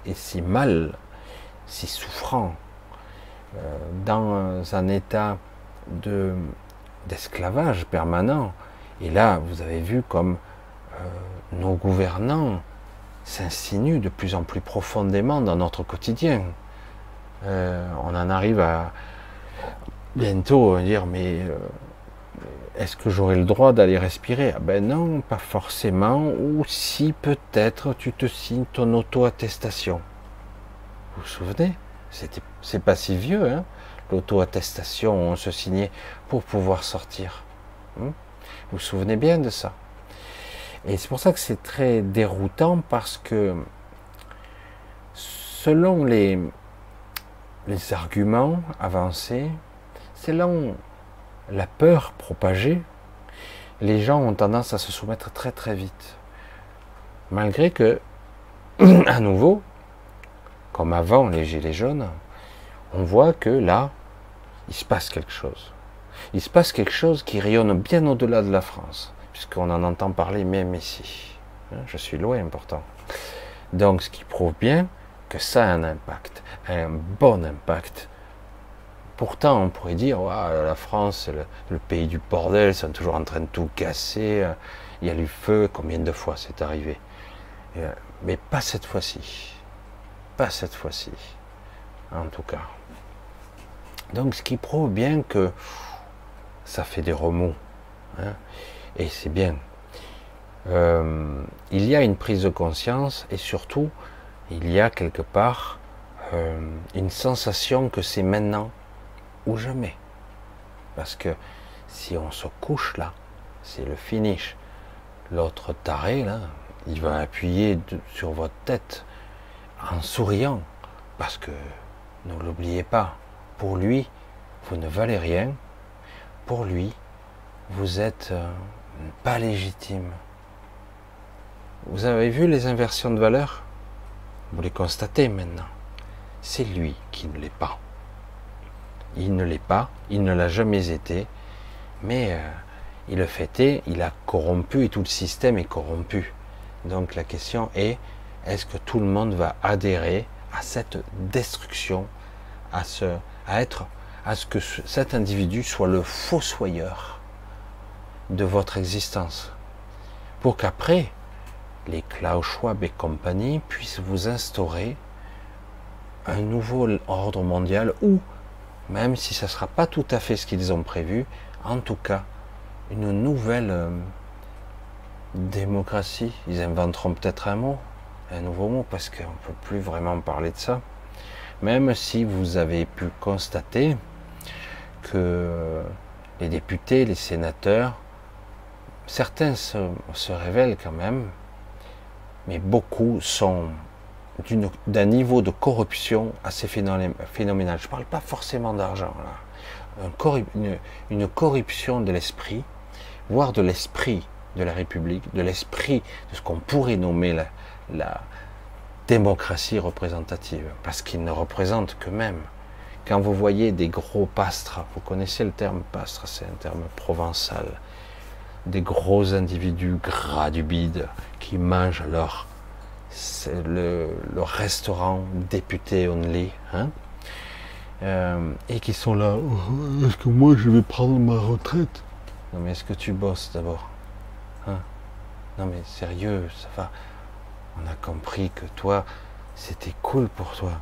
et si mal, si souffrant, euh, dans un état de d'esclavage permanent. Et là, vous avez vu comme euh, nos gouvernants s'insinuent de plus en plus profondément dans notre quotidien. Euh, on en arrive à bientôt dire mais est-ce que j'aurai le droit d'aller respirer? Ah Ben non, pas forcément. Ou si peut-être tu te signes ton auto-attestation. Vous vous souvenez? C'est pas si vieux, hein, l'auto-attestation, on se signait pour pouvoir sortir. Hein. vous vous souvenez bien de ça? Et c'est pour ça que c'est très déroutant parce que selon les arguments avancés, selon la peur propagée, les gens ont tendance à se soumettre très très vite. Malgré que, à nouveau, comme avant les gilets jaunes, on voit que là, il se passe quelque chose. Il se passe quelque chose qui rayonne bien au-delà de la France, puisqu'on en entend parler même ici. Hein, je suis loin pourtant. Donc, ce qui prouve bien que ça a un impact, un bon impact. Pourtant, on pourrait dire, la France, c'est le, pays du bordel, ils sont toujours en train de tout casser, il y a du feu, combien de fois c'est arrivé? Euh, Mais pas cette fois-ci. Pas cette fois-ci, en tout cas. Donc, ce qui prouve bien que ça fait des remous. Hein, et c'est bien. Euh, il y a une prise de conscience et surtout, il y a quelque part euh, une sensation que c'est maintenant jamais. Parce que si on se couche là, c'est le finish. L'autre taré là, il va appuyer sur votre tête en souriant, parce que ne l'oubliez pas, pour lui, vous ne valez rien, pour lui, vous êtes euh, pas légitime. Vous avez vu les inversions de valeur Vous les constatez maintenant. C'est lui qui ne l'est pas. Il ne l'est pas, il ne l'a jamais été, mais euh, il le fait il a corrompu et tout le système est corrompu. Donc la question est, est-ce que tout le monde va adhérer à cette destruction, à, ce, à être, à ce que cet individu soit le fossoyeur de votre existence? Pour qu'après, les Klaus Schwab et compagnie puissent vous instaurer un nouveau ordre mondial ou, même si ce ne sera pas tout à fait ce qu'ils ont prévu, en tout cas, une nouvelle euh, démocratie. Ils inventeront peut-être un mot, un nouveau mot, parce qu'on ne peut plus vraiment parler de ça. Même si vous avez pu constater que les députés, les sénateurs, certains se, révèlent quand même, mais beaucoup sont d'un niveau de corruption assez phénoménal. Je ne parle pas forcément d'argent, une, une, corruption de l'esprit, voire de l'esprit de la République, de l'esprit de ce qu'on pourrait nommer la, la démocratie représentative, parce qu'ils ne représentent que même. Quand vous voyez des gros pastres, vous connaissez le terme pastre, c'est un terme provençal, des gros individus gras du bide qui mangent leur, le, restaurant député only, hein, euh, et qui sont là, oh, est-ce que moi je vais prendre ma retraite? Non mais est-ce que tu bosses d'abord hein? Non mais sérieux, ça va. On a compris que toi, c'était cool pour toi.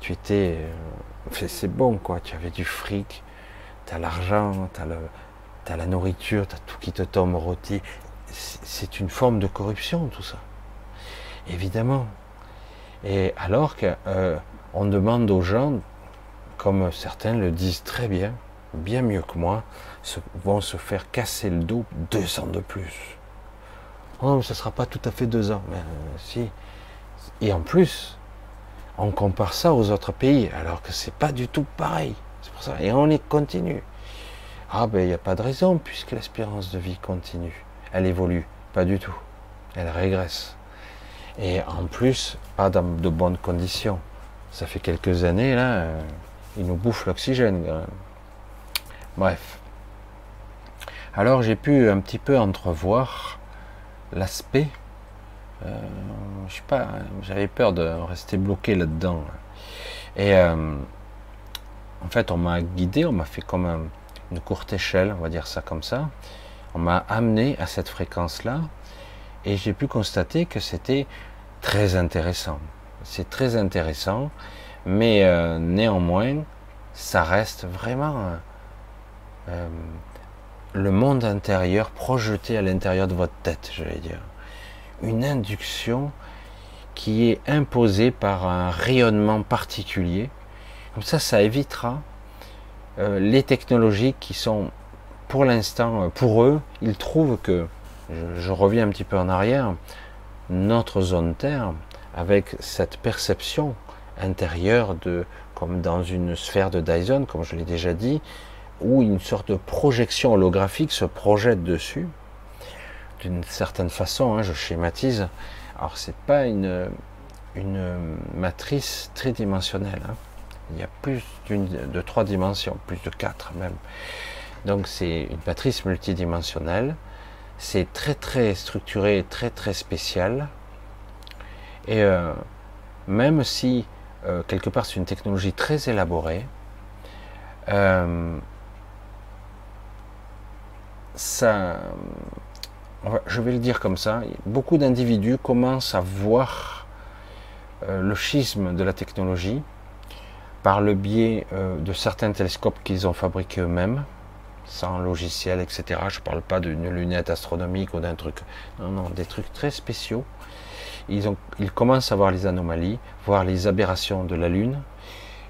Tu étais, euh, c'est bon quoi. Tu avais du fric, t'as l'argent, t'as le, la nourriture, t'as tout qui te tombe rôti. C'est une forme de corruption tout ça, évidemment. Et alors qu'on euh, demande aux gens, comme certains le disent très bien, bien mieux que moi, vont se faire casser le dos deux ans de plus. Oh, ce ne sera pas tout à fait deux ans. Mais euh, si. Et en plus, on compare ça aux autres pays, alors que c'est pas du tout pareil. Ça. Et on y continue. Ah ben il n'y a pas de raison, puisque l'espérance de vie continue. Elle évolue. Pas du tout. Elle régresse. Et en plus, pas dans de bonnes conditions. Ça fait quelques années, là, euh, il nous bouffe l'oxygène. Bref. Alors j'ai pu un petit peu entrevoir l'aspect. Euh, je sais pas, j'avais peur de rester bloqué là-dedans. Et euh, en fait, on m'a guidé, on m'a fait comme une courte échelle, on va dire ça comme ça. On m'a amené à cette fréquence-là, et j'ai pu constater que c'était très intéressant. C'est très intéressant, mais euh, néanmoins, ça reste vraiment le monde intérieur projeté à l'intérieur de votre tête, je vais dire. Une induction qui est imposée par un rayonnement particulier. Comme ça, ça évitera euh, les technologies qui sont, pour l'instant, euh, pour eux, ils trouvent que, je, reviens un petit peu en arrière, notre zone Terre, avec cette perception intérieure de, comme dans une sphère de Dyson, comme je l'ai déjà dit, où une sorte de projection holographique se projette dessus, d'une certaine façon, hein, je schématise. Alors c'est pas une, une matrice tridimensionnelle. Hein. Il y a plus de trois dimensions, plus de quatre même. Donc c'est une matrice multidimensionnelle. C'est très très structuré, très très spécial. Et euh, même si euh, quelque part c'est une technologie très élaborée, euh, je vais le dire comme ça, beaucoup d'individus commencent à voir le schisme de la technologie par le biais de certains télescopes qu'ils ont fabriqués eux-mêmes, sans logiciel, etc. Je ne parle pas d'une lunette astronomique ou d'un truc, non, non, des trucs très spéciaux. Ils, ont, commencent à voir les anomalies, voir les aberrations de la Lune,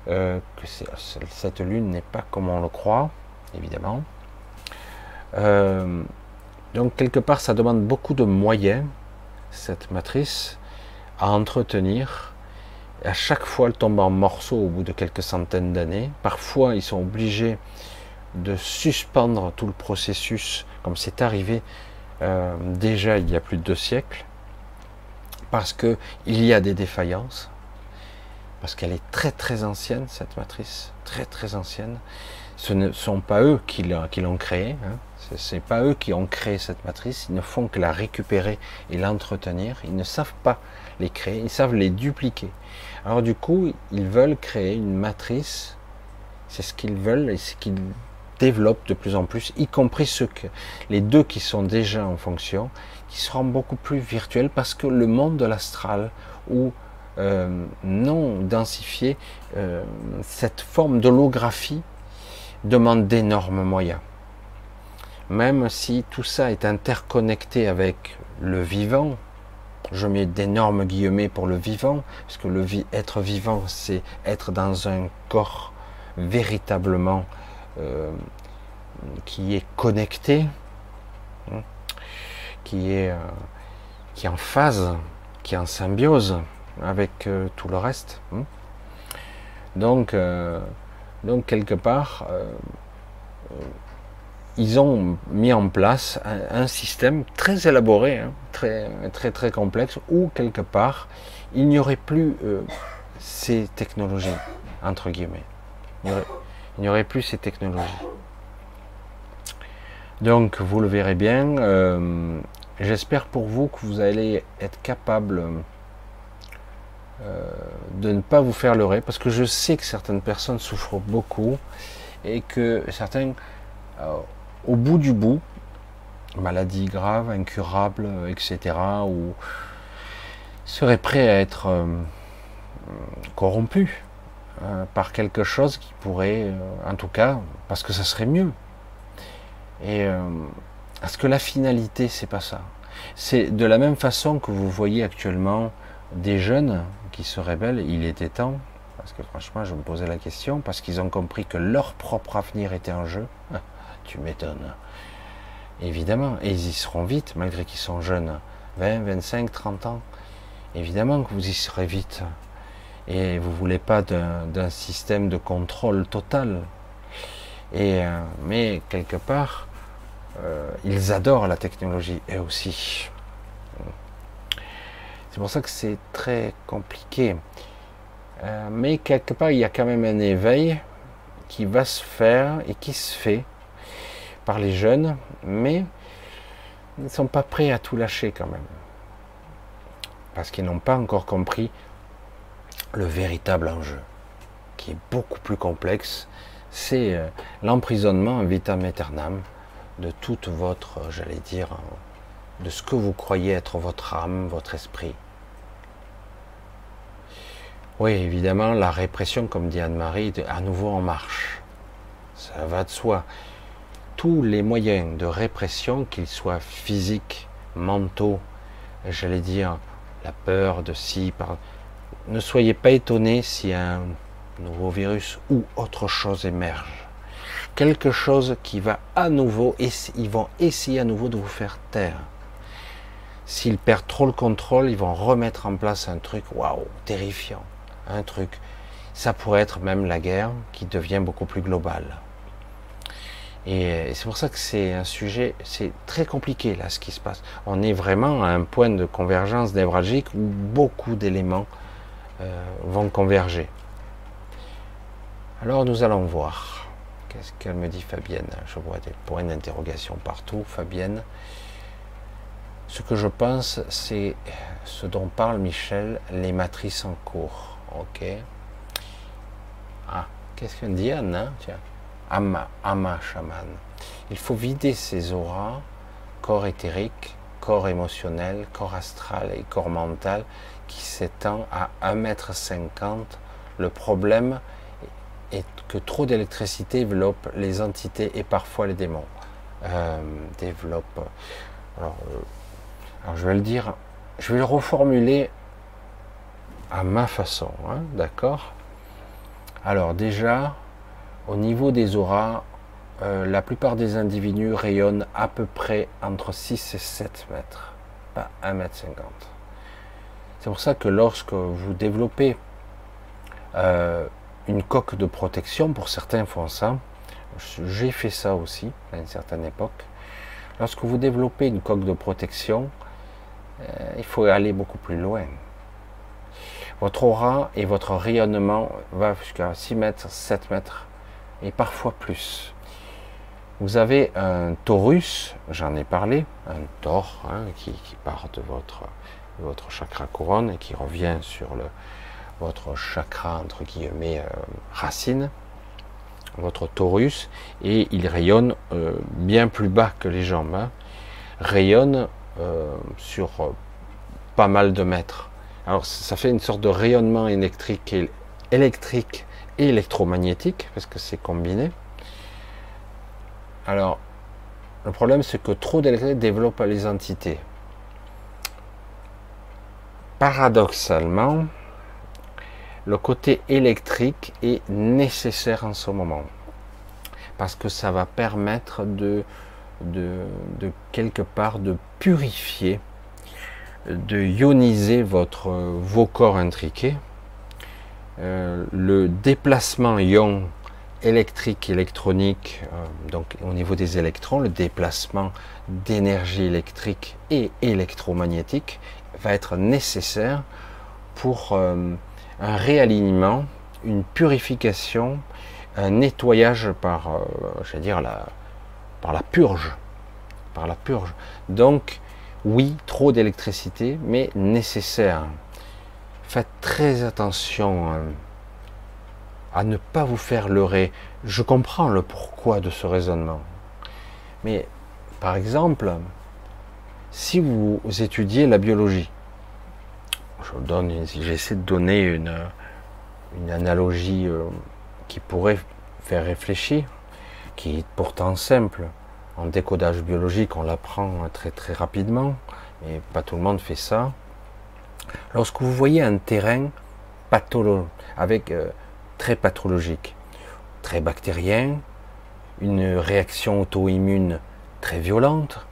euh, que cette Lune n'est pas comme on le croit, évidemment. Euh, donc quelque part, ça demande beaucoup de moyens, cette matrice, à entretenir. à chaque fois, elle tombe en morceaux au bout de quelques centaines d'années. Parfois, ils sont obligés de suspendre tout le processus, comme c'est arrivé euh, déjà il y a plus de deux siècles, parce que il y a des défaillances, parce qu'elle est très très ancienne cette matrice, très très ancienne. Ce ne sont pas eux qui l'ont créée, hein. Ce n'est pas eux qui ont créé cette matrice, ils ne font que la récupérer et l'entretenir. Ils ne savent pas les créer, ils savent les dupliquer. Alors du coup, ils veulent créer une matrice, c'est ce qu'ils veulent et ce qu'ils développe de plus en plus, y compris ceux que, les deux qui sont déjà en fonction, qui seront beaucoup plus virtuels parce que le monde de l'astral ou euh, non densifié, euh, cette forme d'holographie demande d'énormes moyens. Même si tout ça est interconnecté avec le vivant, je mets d'énormes guillemets pour le vivant, parce que le être vivant, c'est être dans un corps véritablement euh, qui est connecté, hein, qui est, euh, qui est en phase, qui est en symbiose avec euh, tout le reste. Hein. Donc, donc quelque part, ils ont mis en place un, système très élaboré, hein, très, très très complexe, où quelque part il n'y aurait plus ces technologies entre guillemets. Il n'y aurait, plus ces technologies. Donc, vous le verrez bien. Euh, j'espère pour vous que vous allez être capable euh, de ne pas vous faire leurrer, parce que je sais que certaines personnes souffrent beaucoup et que certains, euh, au bout du bout, maladie grave, incurable, etc., ou seraient prêts à être corrompus euh, par quelque chose qui pourrait, euh, en tout cas, parce que ça serait mieux. Et euh, est-ce que la finalité, c'est pas ça? C'est de la même façon que vous voyez actuellement des jeunes qui se rebellent, il était temps, parce que franchement, je me posais la question, parce qu'ils ont compris que leur propre avenir était en jeu. Tu m'étonnes. Évidemment, et ils y seront vite, malgré qu'ils sont jeunes, 20, 25, 30 ans. Évidemment que vous y serez vite et vous voulez pas d'un système de contrôle total. Et, euh, mais quelque part, euh, ils adorent la technologie, eux aussi. C'est pour ça que c'est très compliqué. Euh, mais quelque part, il y a quand même un éveil qui va se faire et qui se fait par les jeunes, mais ils ne sont pas prêts à tout lâcher quand même. Parce qu'ils n'ont pas encore compris le véritable enjeu, qui est beaucoup plus complexe, c'est euh, l'emprisonnement vitam aeternam de toute votre, euh, j'allais dire, de ce que vous croyez être votre âme, votre esprit. Oui, évidemment, la répression, comme dit Anne-Marie, est à nouveau en marche. Ça va de soi. Tous les moyens de répression, qu'ils soient physiques, mentaux, j'allais dire, la peur de si, par, ne soyez pas étonnés si un nouveau virus ou autre chose émerge. Quelque chose qui va à nouveau, ils vont essayer à nouveau de vous faire taire. S'ils perdent trop le contrôle, ils vont remettre en place un truc, waouh, terrifiant. Un truc. Ça pourrait être même la guerre qui devient beaucoup plus globale. Et c'est pour ça que c'est un sujet, c'est très compliqué là ce qui se passe. On est vraiment à un point de convergence névralgique où beaucoup d'éléments euh, vont converger. Alors nous allons voir. Qu'est-ce qu'elle me dit Fabienne? Je vois des points d'interrogation partout. Fabienne. Ce que je pense, c'est ce dont parle Michel, les matrices en cours. Ok? Ah, qu'est-ce qu'elle dit Anne hein? Tiens. Ama, Ama chaman. Il faut vider ses auras, corps éthérique, corps émotionnel, corps astral et corps mental qui s'étend à 1,50 m. Le problème est que trop d'électricité développe les entités et parfois les démons. Euh, euh, alors, je vais le dire, je vais le reformuler à ma façon, hein, d'accord? Alors déjà, au niveau des auras, euh, la plupart des individus rayonnent à peu près entre 6 et 7 mètres, pas 1 mètre 50. C'est pour ça que lorsque vous développez euh, une coque de protection, pour certains font ça, j'ai fait ça aussi à une certaine époque. Lorsque vous développez une coque de protection, euh, il faut aller beaucoup plus loin. Votre aura et votre rayonnement va jusqu'à 6 mètres, 7 mètres et parfois plus. Vous avez un taurus, j'en ai parlé, un tor hein, qui, part de votre votre chakra couronne et qui revient sur le, votre chakra entre guillemets euh, racine, votre torus, et il rayonne euh, bien plus bas que les jambes. Hein. Rayonne euh, sur pas mal de mètres. Alors ça fait une sorte de rayonnement électrique et, électrique et électromagnétique, parce que c'est combiné. Alors, le problème c'est que trop d'électricité développe les entités. Paradoxalement, le côté électrique est nécessaire en ce moment. Parce que ça va permettre de, quelque part de purifier, de ioniser votre, vos corps intriqués. Euh, le déplacement ion électrique, électronique, euh, donc au niveau des électrons, le déplacement d'énergie électrique et électromagnétique va être nécessaire pour euh, un réalignement, une purification, un nettoyage par, euh, je vais dire, la, par la purge. Par la purge. Donc, oui, trop d'électricité, mais nécessaire. Faites très attention hein, à ne pas vous faire leurrer. Je comprends le pourquoi de ce raisonnement. Mais, par exemple, si vous étudiez la biologie, j'essaie de donner une, analogie euh, qui pourrait faire réfléchir, qui est pourtant simple. En décodage biologique, on l'apprend très très rapidement, mais pas tout le monde fait ça. Lorsque vous voyez un terrain patholo avec euh, très pathologique, très bactérien, une réaction auto-immune très violente,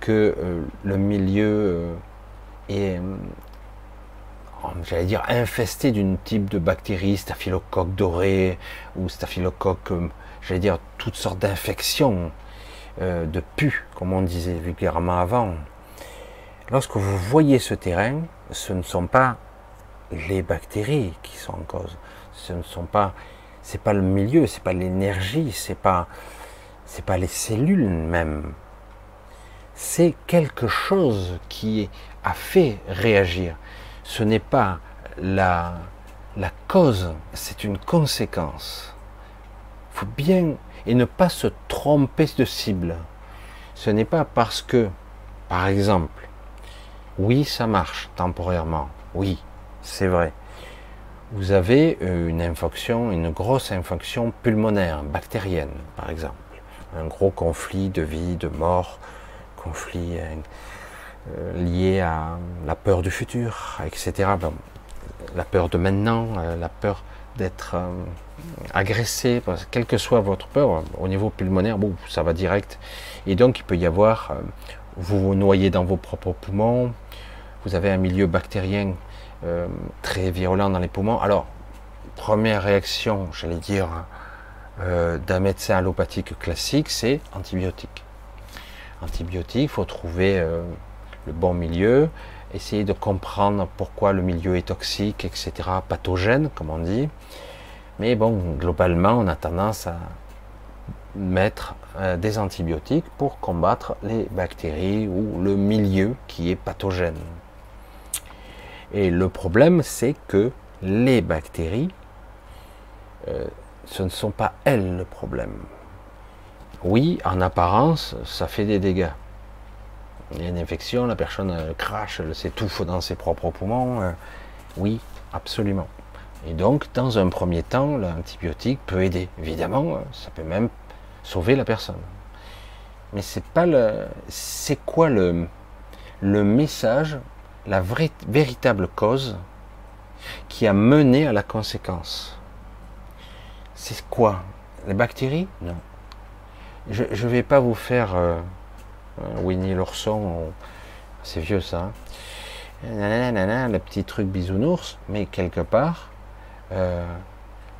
que euh, le milieu est j'allais dire, infesté d'une type de bactéries, staphylocoque doré ou staphylocoque, euh, j'allais dire, toutes sortes d'infections, euh, de pus, comme on disait vulgairement avant. Lorsque vous voyez ce terrain, ce ne sont pas les bactéries qui sont en cause. Ce ne sont pas, c'est pas le milieu, c'est pas l'énergie, c'est pas, c'est pas les cellules même. C'est quelque chose qui a fait réagir ce n'est pas la, cause, c'est une conséquence. Il faut bien et ne pas se tromper de cible. Ce n'est pas parce que, par exemple, oui, ça marche temporairement, oui, c'est vrai. Vous avez euh, une infection, une grosse infection pulmonaire, bactérienne, par exemple. Un gros conflit de vie, de mort, conflit euh, euh, lié à la peur du futur, etc. la peur de maintenant, euh, la peur d'être agressé, quelle que soit votre peur, au niveau pulmonaire, bon, ça va direct. Et donc il peut y avoir, vous vous noyez dans vos propres poumons, vous avez un milieu bactérien très virulent dans les poumons. Alors, première réaction, j'allais dire, d'un médecin allopathique classique, c'est antibiotique. Antibiotique, il faut trouver le bon milieu, essayer de comprendre pourquoi le milieu est toxique, etc., pathogène, comme on dit. Mais bon, globalement, on a tendance à mettre euh, des antibiotiques pour combattre les bactéries ou le milieu qui est pathogène. Et le problème, c'est que les bactéries, euh, ce ne sont pas elles le problème. Oui, en apparence, ça fait des dégâts il y a une infection, la personne euh, crache, elle s'étouffe dans ses propres poumons. Euh, oui, absolument. Et donc, dans un premier temps, l'antibiotique peut aider. Évidemment, euh, ça peut même sauver la personne. Mais c'est pas le. C'est quoi le, message, la vraie, véritable cause qui a mené à la conséquence? C'est quoi? Les bactéries? Non. Je ne vais pas vous faire. Euh, Winnie l'ourson, c'est vieux ça. Hein. le petit truc bisounours, mais quelque part, euh,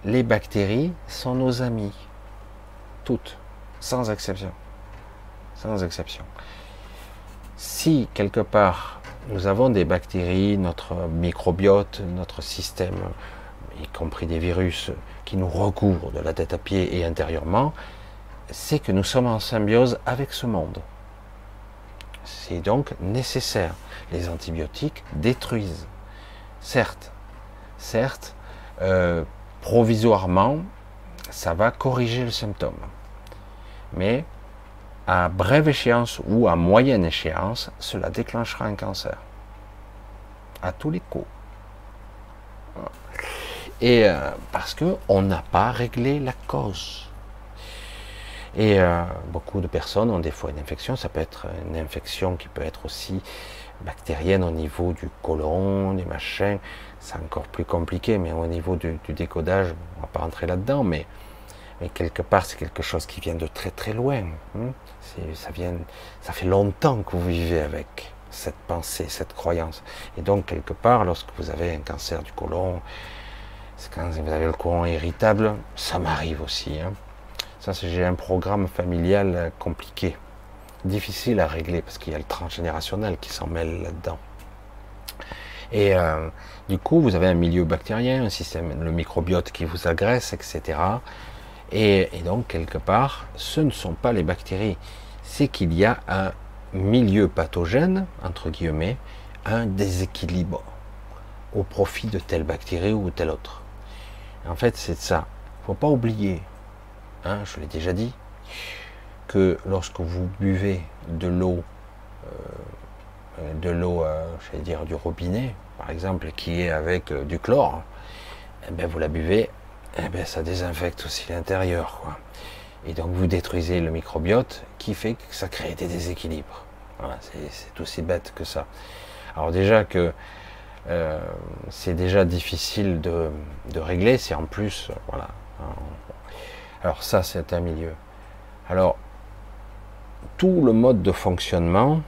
les bactéries sont nos amis. Toutes, sans exception. Sans exception. Si quelque part nous avons des bactéries, notre microbiote, notre système, y compris des virus qui nous recouvrent de la tête à pied et intérieurement, c'est que nous sommes en symbiose avec ce monde. C'est donc nécessaire. Les antibiotiques ça va corriger le symptôme. Mais à brève échéance ou à moyenne échéance, cela déclenchera un cancer. À tous les coups. Et euh, parce qu'on n'a pas réglé la cause. Et euh, beaucoup de personnes ont des fois une infection. Ça peut être une infection qui peut être aussi bactérienne au niveau du côlon, des machins. C'est encore plus compliqué, mais au niveau du, décodage, on ne va pas rentrer là-dedans, mais, quelque part, c'est quelque chose qui vient de très très loin. Hein. Ça, fait longtemps que vous vivez avec cette pensée, cette croyance. Et donc, quelque part, lorsque vous avez un cancer du côlon, quand vous avez le côlon irritable, ça m'arrive aussi. Hein. Ça, j'ai un programme familial compliqué, difficile à régler parce qu'il y a le transgénérationnel qui s'en mêle là-dedans. Et euh, du coup, vous avez un milieu bactérien, un système, le microbiote qui vous agresse, etc. Et, et donc, quelque part, ce ne sont pas les bactéries, c'est qu'il y a un milieu pathogène, entre guillemets, un déséquilibre au profit de telle bactérie ou telle autre. En fait, c'est ça. Il ne faut pas oublier, hein, je l'ai déjà dit, que lorsque vous buvez de l'eau, euh, de l'eau, euh, j'allais dire du robinet, par exemple, qui est avec euh, du chlore, eh bien, vous la buvez, eh bien, ça désinfecte aussi l'intérieur. Et donc vous détruisez le microbiote qui fait que ça crée des déséquilibres. c'est aussi bête que ça. Alors déjà que euh, c'est déjà difficile de, régler, c'est en plus, voilà. Alors ça, c'est un milieu. Alors, tout le mode de fonctionnement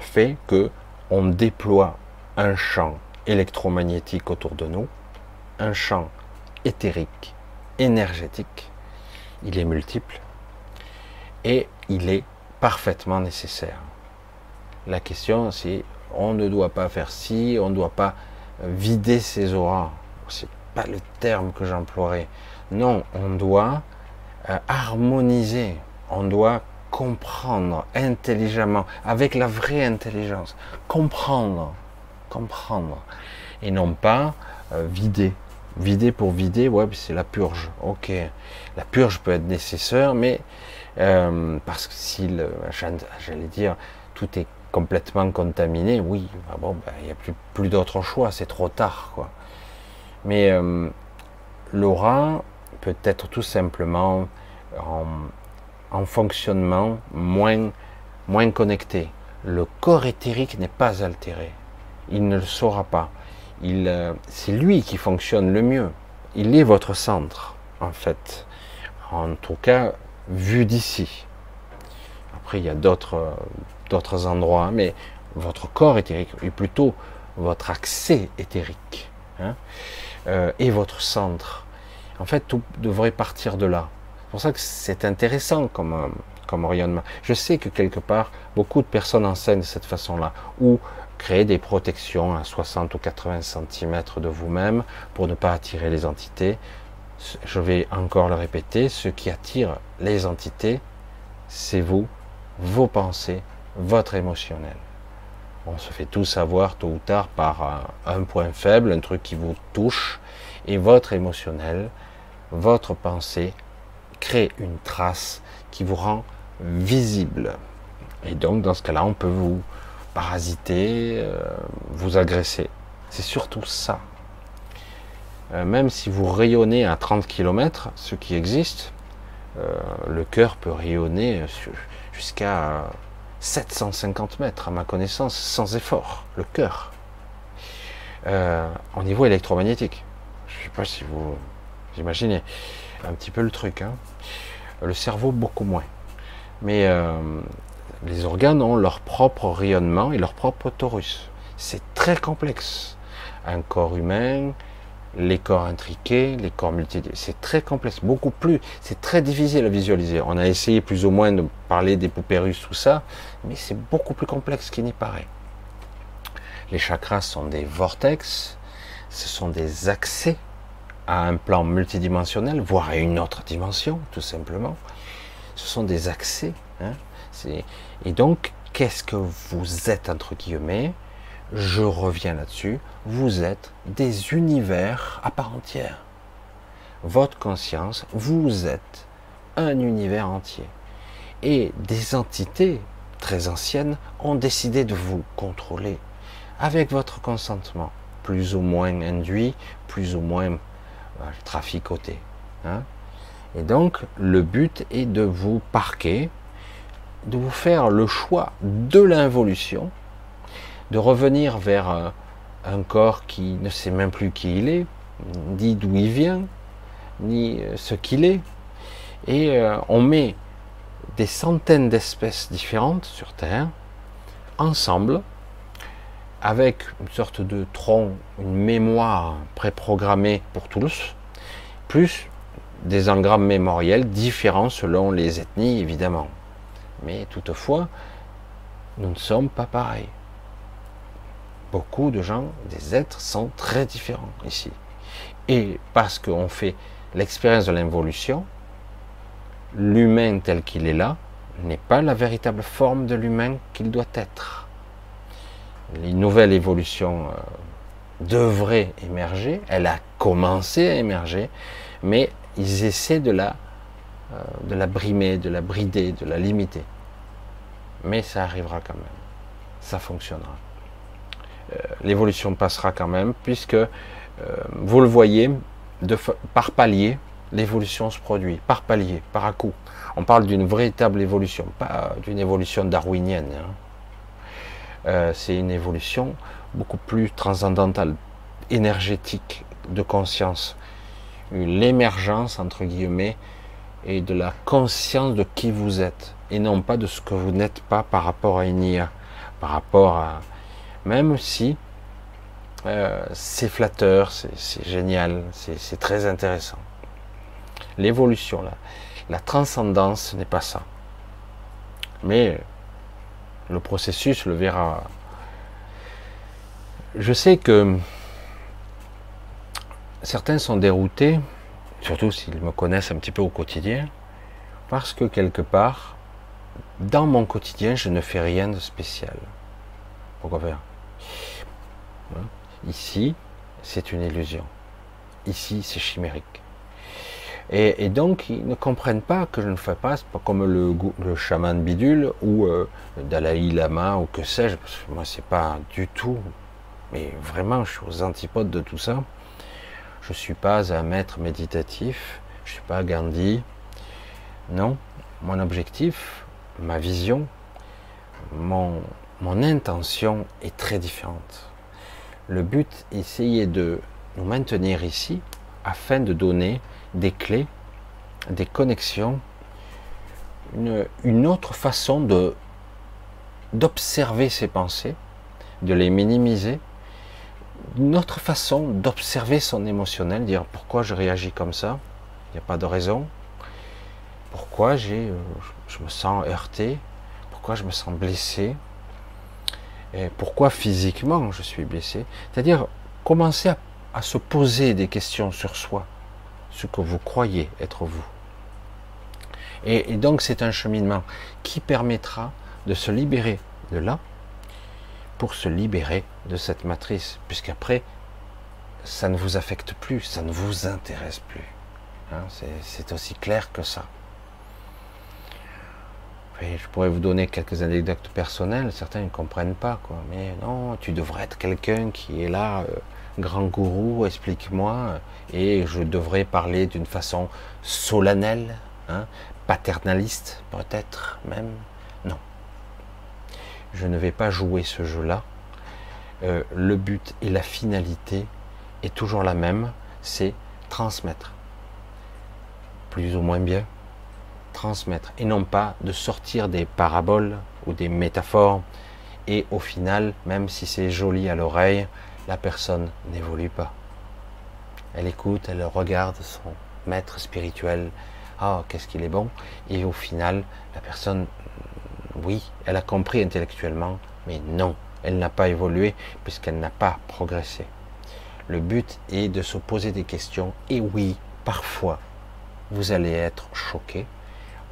fait que on déploie un champ électromagnétique autour de nous, un champ éthérique, énergétique. Il est multiple et il est parfaitement nécessaire. La question, c'est on ne doit pas faire ci, on ne doit pas vider ses auras. C'est pas le terme que j'emploierais. Non, on doit euh, harmoniser, on doit comprendre intelligemment, avec la vraie intelligence, comprendre, comprendre, et non pas euh, vider. Vider pour vider, ouais, c'est la purge. Ok, la purge peut être nécessaire, mais euh, parce que si, j'allais dire, tout est complètement contaminé, oui, ah ben, il n'y a plus, d'autre choix, c'est trop tard. Quoi. Mais l'aura peut être tout simplement en, fonctionnement moins, moins connecté. Le corps éthérique n'est pas altéré. Il ne le saura pas. Il, euh, c'est lui qui fonctionne le mieux. Il est votre centre, en fait. En tout cas, vu d'ici. Après, il y a d'autres d'autres endroits, mais votre corps éthérique, et plutôt votre accès éthérique, hein, euh, et votre centre. En fait, tout devrait partir de là. C'est pour ça que c'est intéressant comme, euh, comme rayonnement. Je sais que quelque part, beaucoup de personnes enseignent de cette façon-là, ou créer des protections à 60 ou 80 cm de vous-même pour ne pas attirer les entités. Je vais encore le répéter, ce qui attire les entités, c'est vous, vos pensées, votre émotionnel. On se fait tous avoir tôt ou tard par un, point faible, un truc qui vous touche, et votre émotionnel, votre pensée crée une trace qui vous rend visible. Et donc dans ce cas-là, on peut vous parasiter, euh, vous agresser. C'est surtout ça. Euh, même si vous rayonnez à 30 km, ce qui existe, euh, le cœur peut rayonner jusqu'à 750 mètres à ma connaissance sans effort, le cœur. Au niveau électromagnétique. Je ne sais pas si vous imaginez un petit peu le truc. Hein. Le cerveau beaucoup moins. Mais euh, les organes ont leur propre rayonnement et leur propre torus. C'est très complexe. Un corps humain, les corps intriqués, les corps multiples. C'est très complexe, beaucoup plus. C'est très difficile à visualiser. On a essayé plus ou moins de parler des poupées russes, tout ça, mais c'est beaucoup plus complexe qu'il n'y paraît. Les chakras sont des vortex, ce sont des accès à un plan multidimensionnel, voire à une autre dimension, tout simplement. Ce sont des accès. Hein. Et donc, qu'est-ce que vous êtes, entre guillemets? Je reviens là-dessus, vous êtes des univers à part entière. votre conscience, vous êtes un univers entier. Et des entités très anciennes ont décidé de vous contrôler avec votre consentement, plus ou moins induit, plus ou moins euh, traficoté. Hein. Et donc, le but est de vous parquer, de vous faire le choix de l'involution, de revenir vers un, un corps qui ne sait même plus qui il est, ni d'où il vient, ni euh, ce qu'il est. Et euh, on met des centaines d'espèces différentes sur Terre, ensemble, avec une sorte de tronc, une mémoire préprogrammée pour tous, plus des engrammes mémoriels différents selon les ethnies, évidemment. Mais toutefois, nous ne sommes pas pareils. Beaucoup de gens, des êtres, sont très différents ici. Et parce qu'on fait l'expérience de l'involution, l'humain tel qu'il est là n'est pas la véritable forme de l'humain qu'il doit être. Les nouvelles évolutions euh, devraient émerger, elle a commencé à émerger, mais ils essaient de la, euh, de la brimer, de la brider, de la limiter. Mais ça arrivera quand même, ça fonctionnera. Euh, l'évolution passera quand même, puisque vous le voyez, par palier, l'évolution se produit par palier, par à coup. On parle d'une véritable évolution, pas d'une évolution darwinienne. Hein. Euh, c'est une évolution beaucoup plus transcendantale, énergétique, de conscience. L'émergence, entre guillemets, et de la conscience de qui vous êtes, et non pas de ce que vous n'êtes pas par rapport à une IA, par rapport à... Même si euh, c'est flatteur, c'est génial, c'est très intéressant l'évolution, la, la transcendance, ce n'est pas ça. Mais le processus le verra. Je sais que certains sont déroutés, surtout s'ils me connaissent un petit peu au quotidien, parce que quelque part, dans mon quotidien, je ne fais rien de spécial. Pourquoi faire? Hein? Ici, c'est une illusion. Ici, c'est chimérique. Et, donc, ils ne comprennent pas que je ne fais pas, comme le, le chaman bidule ou euh, Dalai Lama ou que sais-je. Moi, c'est pas du tout. Mais vraiment, je suis aux antipodes de tout ça. Je suis pas un maître méditatif. Je suis pas Gandhi. Non. Mon objectif, ma vision, mon, mon intention est très différente. Le but, essayer de nous maintenir ici afin de donner des clés, des connexions, une, autre façon de d'observer ses pensées, de les minimiser, une autre façon d'observer son émotionnel, dire pourquoi je réagis comme ça, il n'y a pas de raison, pourquoi j'ai, euh, je me sens heurté, pourquoi je me sens blessé, et pourquoi physiquement je suis blessé. C'est-à-dire commencer à se poser des questions sur soi ce que vous croyez être vous. Et, donc c'est un cheminement qui permettra de se libérer de là pour se libérer de cette matrice, puisqu'après, ça ne vous affecte plus, ça ne vous intéresse plus. Hein, c'est aussi clair que ça. je pourrais vous donner quelques anecdotes personnelles, certains ne comprennent pas, quoi. Mais non, tu devrais être quelqu'un qui est là, euh, grand gourou, explique-moi, et je devrais parler d'une façon solennelle, hein, paternaliste peut-être même. Non. Je ne vais pas jouer ce jeu-là. Euh, le but et la finalité est toujours la même, c'est transmettre. Plus ou moins bien, transmettre. Et non pas de sortir des paraboles ou des métaphores. Et au final, même si c'est joli à l'oreille, la personne n'évolue pas. Elle écoute, elle regarde son maître spirituel. Ah, qu'est-ce qu'il est bon. Et au final, la personne, oui, elle a compris intellectuellement, mais non, elle n'a pas évolué puisqu'elle n'a pas progressé. Le but est de se poser des questions. Et oui, parfois, vous allez être choqué.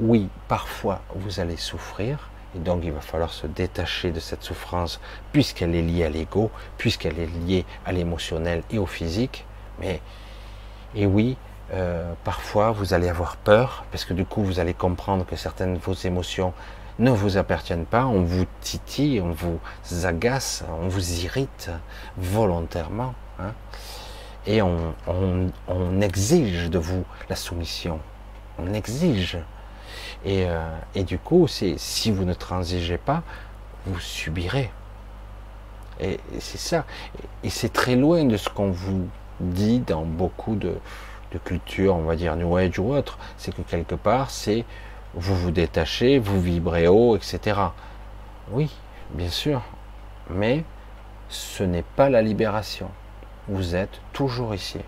Oui, parfois, vous allez souffrir. Et donc il va falloir se détacher de cette souffrance puisqu'elle est liée à l'ego, puisqu'elle est liée à l'émotionnel et au physique. Mais, et oui, Euh, parfois, vous allez avoir peur, parce que du coup, vous allez comprendre que certaines de vos émotions ne vous appartiennent pas, on vous titille, on vous agace, on vous irrite volontairement. Hein, et on, exige de vous la soumission. On exige. Et, euh, et du coup, si vous ne transigez pas, vous subirez. Et, c'est ça. Et c'est très loin de ce qu'on vous dit dans beaucoup de, de cultures, on va dire New Age ou autre. C'est que quelque part, c'est vous vous détachez, vous vibrez haut, etc. Oui, bien sûr. Mais ce n'est pas la libération. Vous êtes toujours ici.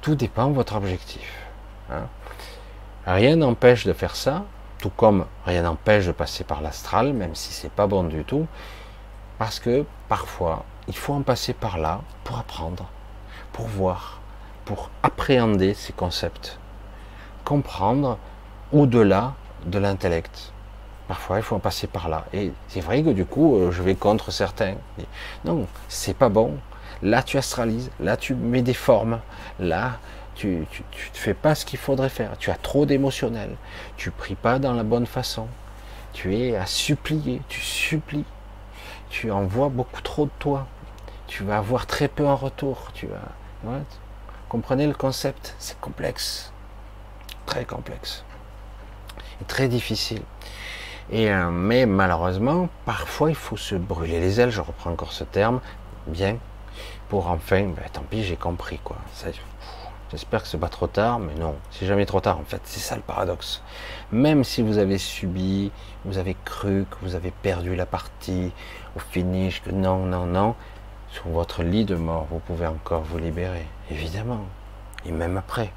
Tout dépend de votre objectif. Hein. Rien n'empêche de faire ça, tout comme rien n'empêche de passer par l'astral, même si c'est pas bon du tout. Parce que parfois, il faut en passer par là pour apprendre, pour voir, pour appréhender ces concepts, comprendre au-delà de l'intellect. Parfois, il faut en passer par là. Et c'est vrai que du coup, euh, je vais contre certains. Non, c'est pas bon. Là, tu astralises. Là, tu mets des formes. Là, tu ne fais pas ce qu'il faudrait faire. Tu as trop d'émotionnel. Tu pries pas dans la bonne façon. Tu es à supplier. Tu supplies tu envoies beaucoup trop de toi. Tu vas avoir très peu en retour. Tu vas, comprenez le concept C'est complexe, très complexe, très difficile. Et euh, mais malheureusement, parfois il faut se brûler les ailes. Je reprends encore ce terme, bien, pour enfin, ben, tant pis, j'ai compris quoi. J'espère que c'est pas trop tard, mais non, c'est jamais trop tard en fait. C'est ça le paradoxe. Même si vous avez subi, vous avez cru que vous avez perdu la partie au finish, que non, non, non, sur votre lit de mort, vous pouvez encore vous libérer, évidemment, et même après.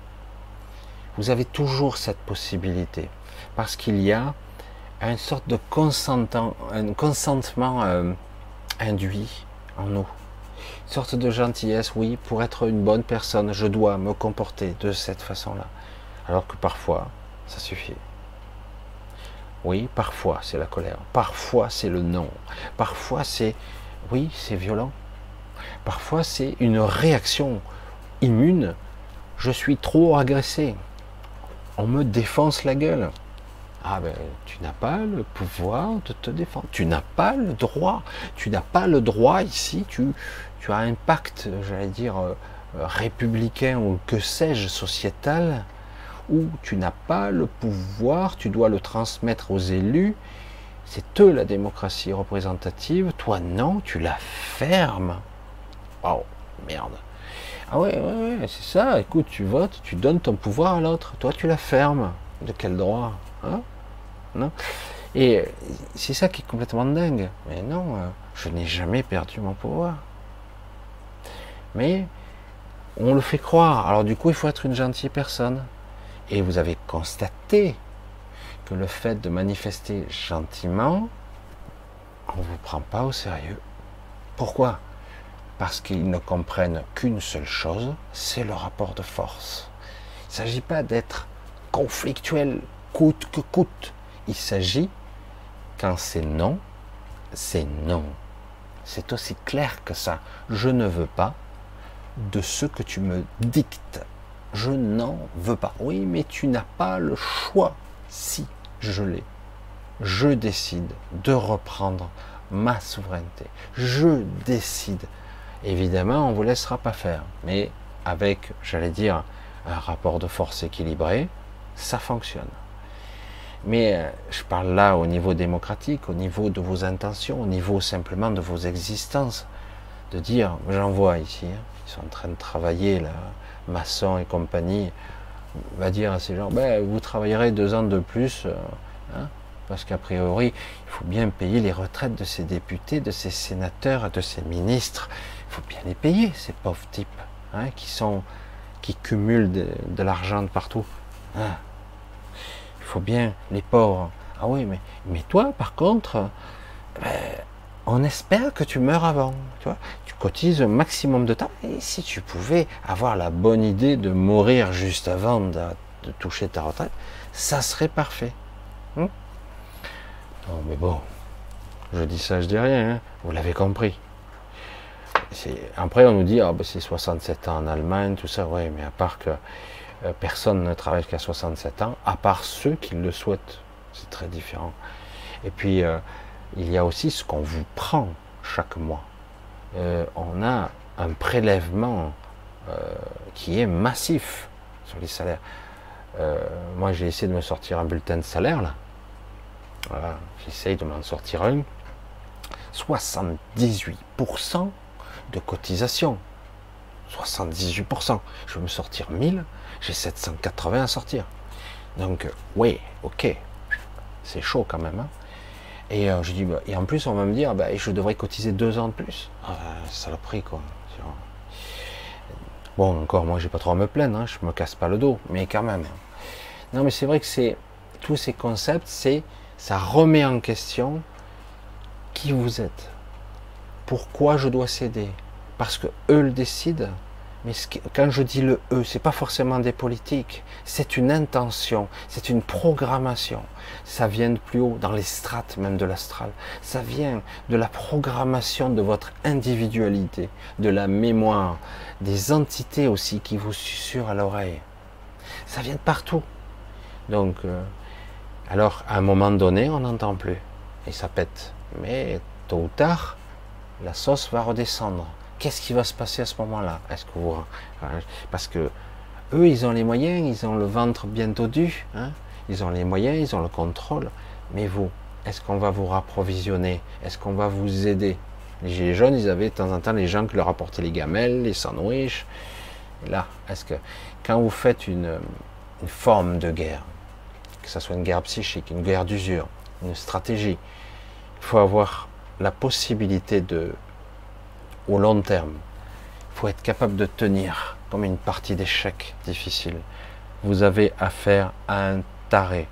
Vous avez toujours cette possibilité, parce qu'il y a une sorte de consentement, un consentement euh, induit en nous sorte de gentillesse, oui, pour être une bonne personne, je dois me comporter de cette façon-là. Alors que parfois, ça suffit. Oui, parfois c'est la colère, parfois c'est le non, parfois c'est, oui, c'est violent, parfois c'est une réaction immune, je suis trop agressé, on me défonce la gueule. Ah ben, tu n'as pas le pouvoir de te défendre. Tu n'as pas le droit. Tu n'as pas le droit ici. Tu, as un pacte, j'allais dire, euh, républicain ou que sais-je, sociétal, où tu n'as pas le pouvoir, tu dois le transmettre aux élus. C'est eux la démocratie représentative. Toi, non, tu la fermes. Oh, merde. Ah ouais c'est ça. Écoute, tu votes, tu donnes ton pouvoir à l'autre. Toi, tu la fermes. De quel droit hein? Non? Et c'est ça qui est complètement dingue. Mais non, euh, je n'ai jamais perdu mon pouvoir. Mais on le fait croire. Alors du coup, il faut être une gentille personne. Et vous avez constaté que le fait de manifester gentiment, on ne vous prend pas au sérieux. Pourquoi? Parce qu'ils ne comprennent qu'une seule chose, c'est le rapport de force. Il ne s'agit pas d'être conflictuel coûte que coûte. Il s'agit, quand c'est non, c'est non. C'est aussi clair que ça. Je ne veux pas de ce que tu me dictes. Je n'en veux pas. Oui, mais tu n'as pas le choix. Si, je l'ai. Je décide de reprendre ma souveraineté. Je décide. Évidemment, on ne vous laissera pas faire. Mais avec, j'allais dire, un rapport de force équilibré, ça fonctionne. Mais euh, je parle là au niveau démocratique, au niveau de vos intentions, au niveau simplement de vos existences. De dire, j'en vois ici, hein, ils sont en train de travailler, là, maçon et compagnie, va dire à ces gens, ben, vous travaillerez deux ans de plus, euh, hein, parce qu'a priori, il faut bien payer les retraites de ces députés, de ces sénateurs, de ces ministres. Faut bien les payer, ces pauvres types, hein, qui sont, qui cumulent de, l'argent de partout. Hein. Il faut bien les pauvres. Ah oui, mais, mais toi, par contre, ben, on espère que tu meurs avant. Tu, vois tu cotises un maximum de temps. Et si tu pouvais avoir la bonne idée de mourir juste avant de, toucher ta retraite, ça serait parfait. Hein non, mais bon, je dis ça, je dis rien. Hein. Vous l'avez compris. Après, on nous dit, ah, ben, c'est 67 ans en Allemagne, tout ça, oui, mais à part que euh, personne ne travaille qu'à 67 ans, à part ceux qui le souhaitent. C'est très différent. Et puis, euh, il y a aussi ce qu'on vous prend chaque mois. Euh, on a un prélèvement qui est massif sur les salaires. moi, j'ai essayé de me sortir un bulletin de salaire, là. Voilà, j'essaye de m'en sortir un. 78% de cotisation. 78%. Je veux me sortir 1000, j'ai 780 à sortir. Donc, euh, oui, ok, c'est chaud quand même. Hein. et euh, je dis, bah, et en plus, on va me dire, bah, je devrais cotiser deux ans de plus. Ah, saloperie, quoi. Bon, encore, moi, j'ai pas trop à me plaindre, hein, je me casse pas le dos, mais quand même. Non, mais c'est vrai que c'est tous ces concepts, c'est ça remet en question qui vous êtes. Pourquoi je dois céder Parce que eux le décident. Mais quand je dis le eux, c'est pas forcément des politiques, c'est une intention, c'est une programmation. Ça vient de plus haut, dans les strates même de l'astral. Ça vient de la programmation de votre individualité, de la mémoire, des entités aussi qui vous susurrent à l'oreille. Ça vient de partout. Donc, euh, alors à un moment donné, on n'entend plus et ça pète. Mais tôt ou tard, la sauce va redescendre. Qu'est-ce qui va se passer à ce moment-là? Est-ce que vous parce que eux, ils ont les moyens, ils ont le ventre bien dodu, hein ils ont les moyens, ils ont le contrôle. Mais vous, est-ce qu'on va vous rapprovisionner? Est-ce qu'on va vous aider? Les gilets jaunes, ils avaient de temps en temps les gens qui leur apportaient les gamelles, les sandwichs. Là, est-ce que quand vous faites une, une forme de guerre, que ce soit une guerre psychique, une guerre d'usure, une stratégie, il faut avoir la possibilité de, au long terme, il faut être capable de tenir comme une partie d'échec difficile. Vous avez affaire à un taré.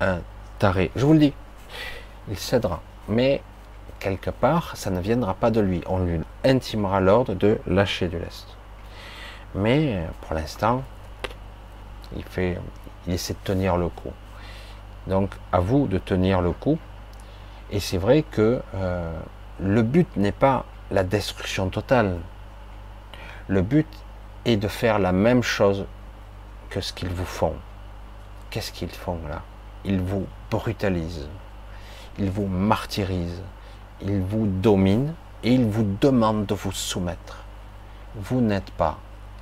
Un taré. Je vous le dis, il cédera. Mais quelque part, ça ne viendra pas de lui. On lui intimera l'ordre de lâcher du lest. Mais pour l'instant, il fait, il essaie de tenir le coup. Donc, à vous de tenir le coup et c'est vrai que euh, le but n'est pas la destruction totale. Le but est de faire la même chose que ce qu'ils vous font. Qu'est-ce qu'ils font là? Ils vous brutalisent, ils vous martyrisent, ils vous dominent et ils vous demandent de vous soumettre. Vous n'êtes pas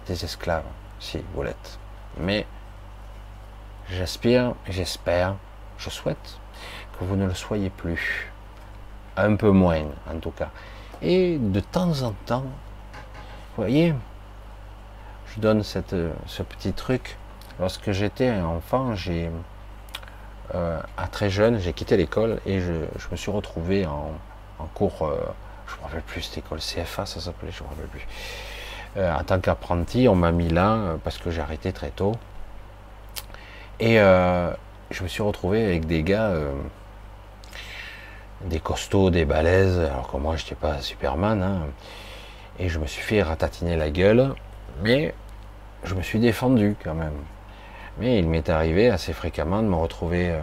des esclaves, si vous l'êtes. Mais j'aspire, j'espère, je souhaite vous ne le soyez plus. Un peu moins, en tout cas. Et de temps en temps, vous voyez, je donne cette, ce petit truc. Lorsque j'étais enfant, j'ai, euh, à très jeune, j'ai quitté l'école et je, me suis retrouvé en, cours, euh, je ne me rappelle plus, cette école CFA, ça s'appelait, je ne me rappelle plus. Euh, en tant qu'apprenti, on m'a mis là parce que j'ai arrêté très tôt. Et je me suis retrouvé avec des gars des costauds, des balaises, alors que moi je n'étais pas Superman, hein. et je me suis fait ratatiner la gueule, mais je me suis défendu quand même. Mais il m'est arrivé assez fréquemment de me retrouver euh,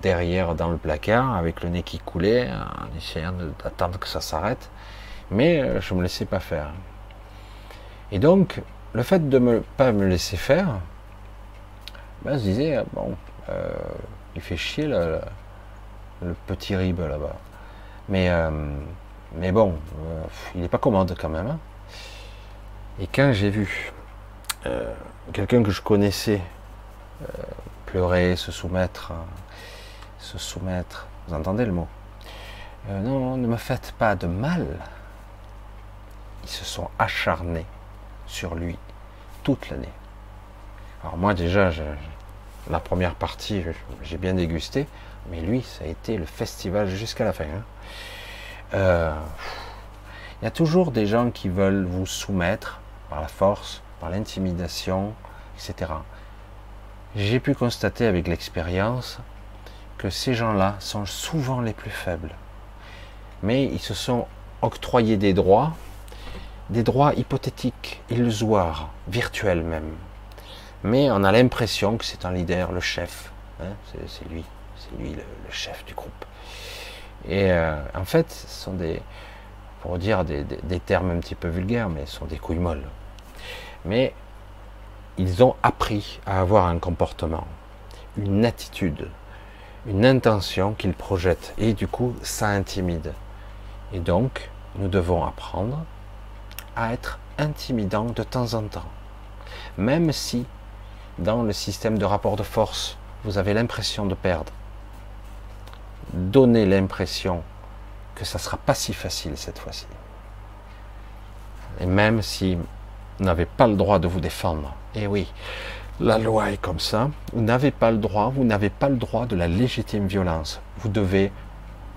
derrière dans le placard avec le nez qui coulait, en essayant d'attendre que ça s'arrête, mais euh, je ne me laissais pas faire. Et donc, le fait de ne pas me laisser faire, ben, je disais, bon, euh, il fait chier là le petit rib là-bas. Mais, euh, bon, euh, il n'est pas commode quand même. Hein. Et quand j'ai vu euh, quelqu'un que je connaissais pleurer, se soumettre, se soumettre, vous entendez le mot? Non, ne me faites pas de mal. Ils se sont acharnés sur lui toute l'année. Alors moi déjà, la première partie, j'ai bien dégusté. Mais lui, ça a été le festival jusqu'à la fin. Hein. Euh, il y a toujours des gens qui veulent vous soumettre par la force, par l'intimidation, etc. J'ai pu constater avec l'expérience que ces gens-là sont souvent les plus faibles. Mais ils se sont octroyés des droits, des droits hypothétiques, illusoires, virtuels même. Mais on a l'impression que c'est un leader, le chef. Hein, c'est lui lui le, chef du groupe. Et euh, en fait, ce sont des, pour dire des, termes un petit peu vulgaires, mais ce sont des couilles molles. Mais ils ont appris à avoir un comportement, une attitude, une intention qu'ils projettent. Et du coup, ça intimide. Et donc, nous devons apprendre à être intimidant de temps en temps. Même si, dans le système de rapport de force, vous avez l'impression de perdre. Donnez l'impression que ça ne sera pas si facile cette fois-ci. Et même si vous n'avez pas le droit de vous défendre, et eh oui, la loi est comme ça, vous n'avez pas le droit, vous n'avez pas le droit de la légitime violence. Vous devez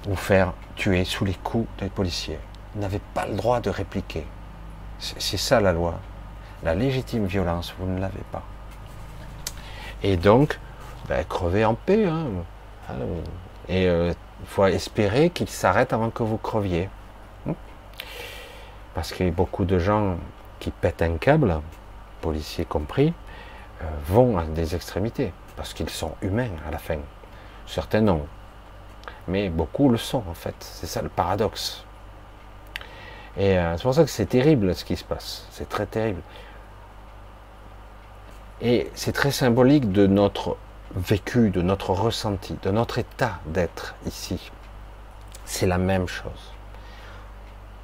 vous faire tuer sous les coups des policiers. Vous n'avez pas le droit de répliquer. C'est ça la loi. La légitime violence, vous ne l'avez pas. Et donc, ben, crevez en paix. Hein. Et euh, il faut espérer qu'il s'arrête avant que vous creviez. Hmm. Parce qu'il y a beaucoup de gens qui pètent un câble, policiers compris, euh, vont à des extrémités. Parce qu'ils sont humains à la fin. Certains non. Mais beaucoup le sont en fait. C'est ça le paradoxe. Et euh, c'est pour ça que c'est terrible ce qui se passe. C'est très terrible. Et c'est très symbolique de notre vécu, de notre ressenti, de notre état d'être ici. C'est la même chose.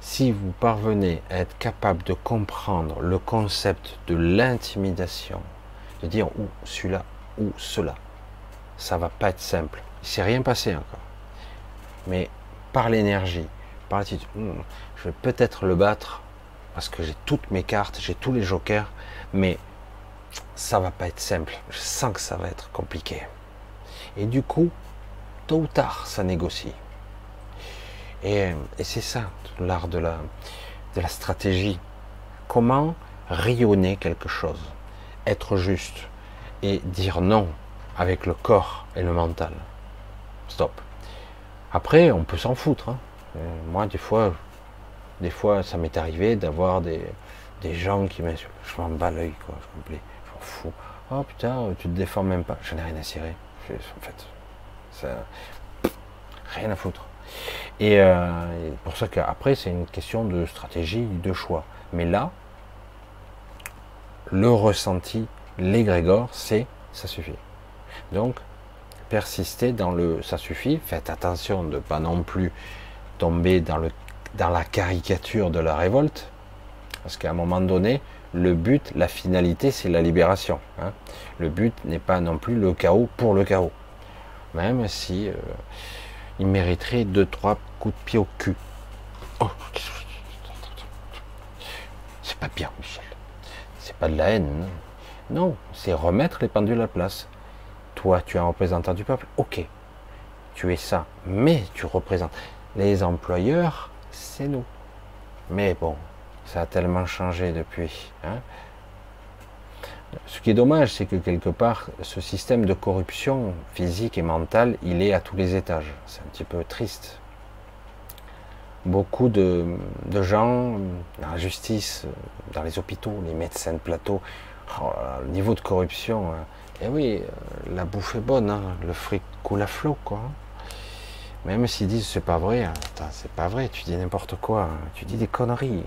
Si vous parvenez à être capable de comprendre le concept de l'intimidation, de dire ou celui-là ou cela, ça va pas être simple. Il s'est rien passé encore. Mais par l'énergie, par l'attitude, hmm, je vais peut-être le battre parce que j'ai toutes mes cartes, j'ai tous les jokers, mais ça va pas être simple. Je sens que ça va être compliqué. Et du coup, tôt ou tard, ça négocie. Et, c'est ça, l'art de la, stratégie. Comment rayonner quelque chose, être juste et dire non avec le corps et le mental. Stop. Après, on peut s'en foutre. Hein. Euh, moi, des fois, des fois, ça m'est arrivé d'avoir des, gens qui m'insultent. Je m'en bats l'œil, quoi. Je Oh putain, tu te déformes même pas. Je n'ai rien à cirer. En fait, ça, rien à foutre. Et euh, pour ça qu'après, c'est une question de stratégie, de choix. Mais là, le ressenti, l'égrégore, c'est ça suffit. Donc, persister dans le ça suffit. Faites attention de pas non plus tomber dans, le, dans la caricature de la révolte. Parce qu'à un moment donné, le but, la finalité, c'est la libération. Hein. Le but n'est pas non plus le chaos pour le chaos. Même si euh, il mériterait deux, trois coups de pied au cul. Oh. C'est pas bien, Michel. C'est pas de la haine. Non, c'est remettre les pendules à place. Toi, tu es un représentant du peuple. Ok, tu es ça. Mais tu représentes. Les employeurs, c'est nous. Mais bon, ça a tellement changé depuis. Hein. Ce qui est dommage, c'est que quelque part, ce système de corruption physique et mentale, il est à tous les étages. C'est un petit peu triste. Beaucoup de, gens, dans la justice, dans les hôpitaux, les médecins de plateau, oh le niveau de corruption, hein. eh oui, euh, la bouffe est bonne, hein. le fric coule à flot. Même s'ils disent c'est pas vrai, c'est pas vrai, tu dis n'importe quoi, tu dis des conneries.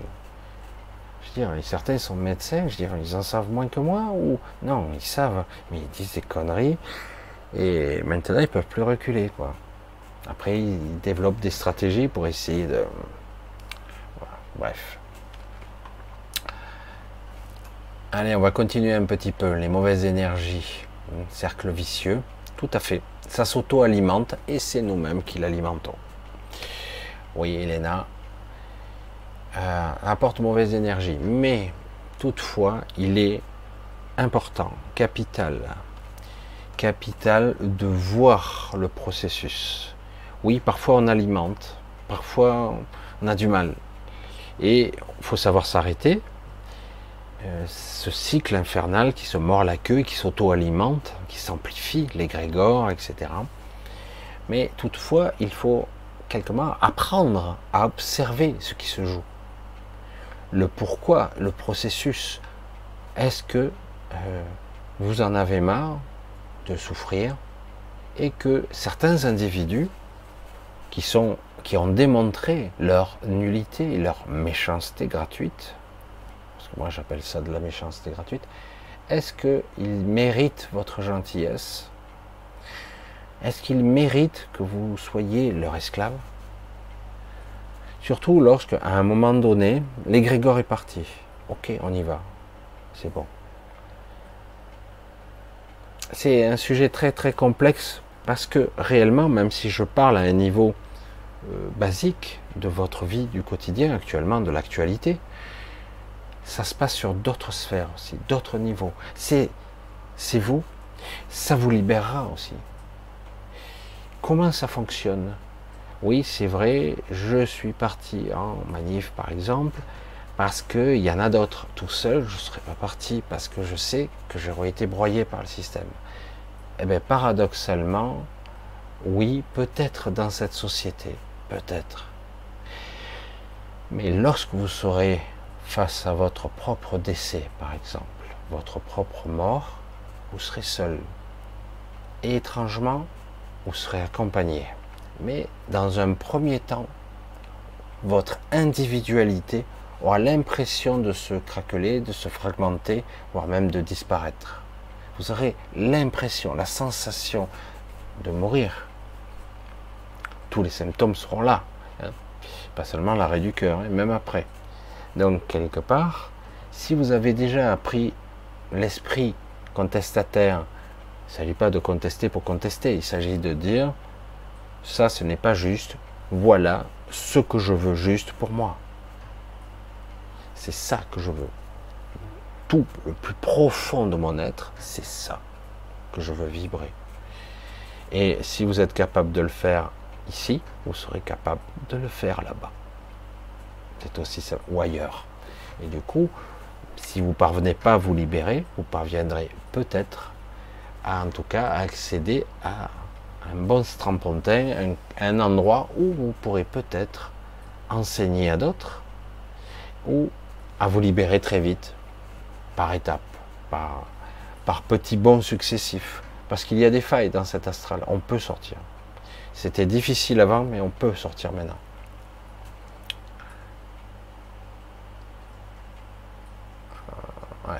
Certains sont médecins, je veux ils en savent moins que moi ou non, ils savent, mais ils disent des conneries et maintenant ils peuvent plus reculer quoi. Après, ils développent des stratégies pour essayer de. Bref. Allez, on va continuer un petit peu. Les mauvaises énergies, cercle vicieux, tout à fait. Ça s'auto-alimente et c'est nous-mêmes qui l'alimentons. Oui, Elena, euh, apporte mauvaise énergie. Mais toutefois, il est important, capital, capital de voir le processus. Oui, parfois on alimente, parfois on a du mal. Et il faut savoir s'arrêter. Euh, ce cycle infernal qui se mord la queue qui s'auto-alimente, qui s'amplifie, l'égrégore, etc. Mais toutefois, il faut quelque part apprendre à observer ce qui se joue le pourquoi, le processus. Est-ce que euh, vous en avez marre de souffrir et que certains individus qui qui ont démontré leur nullité, leur méchanceté gratuite, parce que moi j'appelle ça de la méchanceté gratuite, est-ce qu'ils méritent votre gentillesse? Est-ce qu'ils méritent que vous soyez leur esclave? Surtout lorsque, à un moment donné, l'égrégore est parti. Ok, on y va. C'est bon. C'est un sujet très très complexe parce que réellement, même si je parle à un niveau euh, basique de votre vie du quotidien actuellement, de l'actualité, ça se passe sur d'autres sphères aussi, d'autres niveaux. C'est, c'est vous, ça vous libérera aussi. Comment ça fonctionne? Oui, c'est vrai, je suis parti en manif par exemple, parce qu'il y en a d'autres. Tout seul, je ne serais pas parti parce que je sais que j'aurais été broyé par le système. Eh bien, paradoxalement, oui, peut-être dans cette société, peut-être. Mais lorsque vous serez face à votre propre décès, par exemple, votre propre mort, vous serez seul. Et étrangement, vous serez accompagné. Mais dans un premier temps, votre individualité aura l'impression de se craqueler, de se fragmenter, voire même de disparaître. Vous aurez l'impression, la sensation de mourir. Tous les symptômes seront là. Hein. Pas seulement l'arrêt du cœur, hein, même après. Donc, quelque part, si vous avez déjà appris l'esprit contestataire, il ne s'agit pas de contester pour contester, il s'agit de dire, ça ce n'est pas juste, voilà ce que je veux juste pour moi. C'est ça que je veux. Tout le plus profond de mon être, c'est ça que je veux vibrer. Et si vous êtes capable de le faire ici, vous serez capable de le faire là-bas. C'est aussi ça, ou ailleurs. Et du coup, si vous parvenez pas à vous libérer, vous parviendrez peut-être à, en tout cas, à accéder à un bon strampontin, un endroit où vous pourrez peut-être enseigner à d'autres, ou à vous libérer très vite, par étapes, par, petits bons successifs. Parce qu'il y a des failles dans cet astral, on peut sortir. C'était difficile avant, mais on peut sortir maintenant. Euh,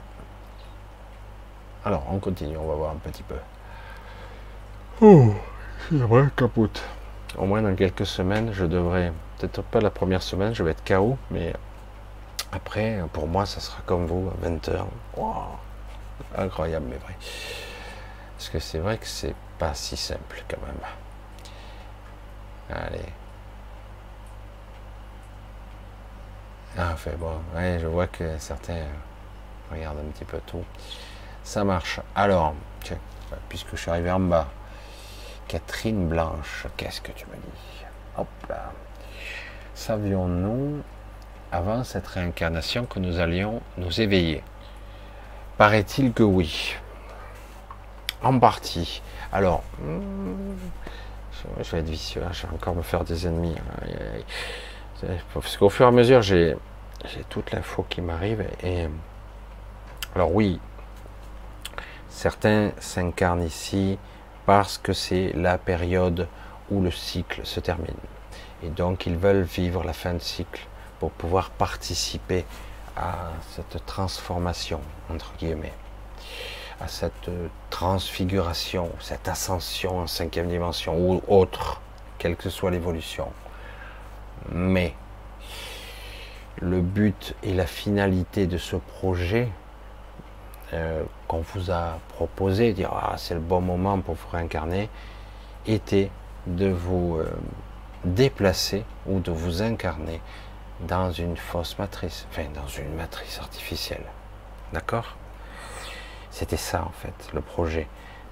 Alors, on continue, on va voir un petit peu. Oh, vrai, capote. Au moins dans quelques semaines, je devrais, peut-être pas la première semaine, je vais être KO, mais après, pour moi, ça sera comme vous, à 20h. incroyable, mais vrai. Parce que c'est vrai que c'est pas si simple quand même. Allez. Ah, fait bon. Ouais, je vois que certains regardent un petit peu tout. Ça marche. Alors, puisque je suis arrivé en bas, Catherine Blanche, qu'est-ce que tu me dis? Hop là. Savions-nous avant cette réincarnation que nous allions nous éveiller? Paraît-il que oui. En partie. Alors, hmm, je vais être vicieux, hein, je vais encore me faire des ennemis. Parce qu'au fur et à mesure, j'ai toute l'info qui m'arrive. Alors oui, certains s'incarnent ici parce que c'est la période où le cycle se termine. Et donc ils veulent vivre la fin de cycle pour pouvoir participer à cette transformation, entre guillemets, à cette transfiguration, cette ascension en cinquième dimension ou autre, quelle que soit l'évolution. Mais le but et la finalité de ce projet euh, qu'on vous a proposé, dire ah, c'est le bon moment pour vous réincarner, était de vous euh, déplacer ou de vous incarner dans une fausse matrice, enfin dans une matrice artificielle. D'accord? C'était ça en fait, le projet.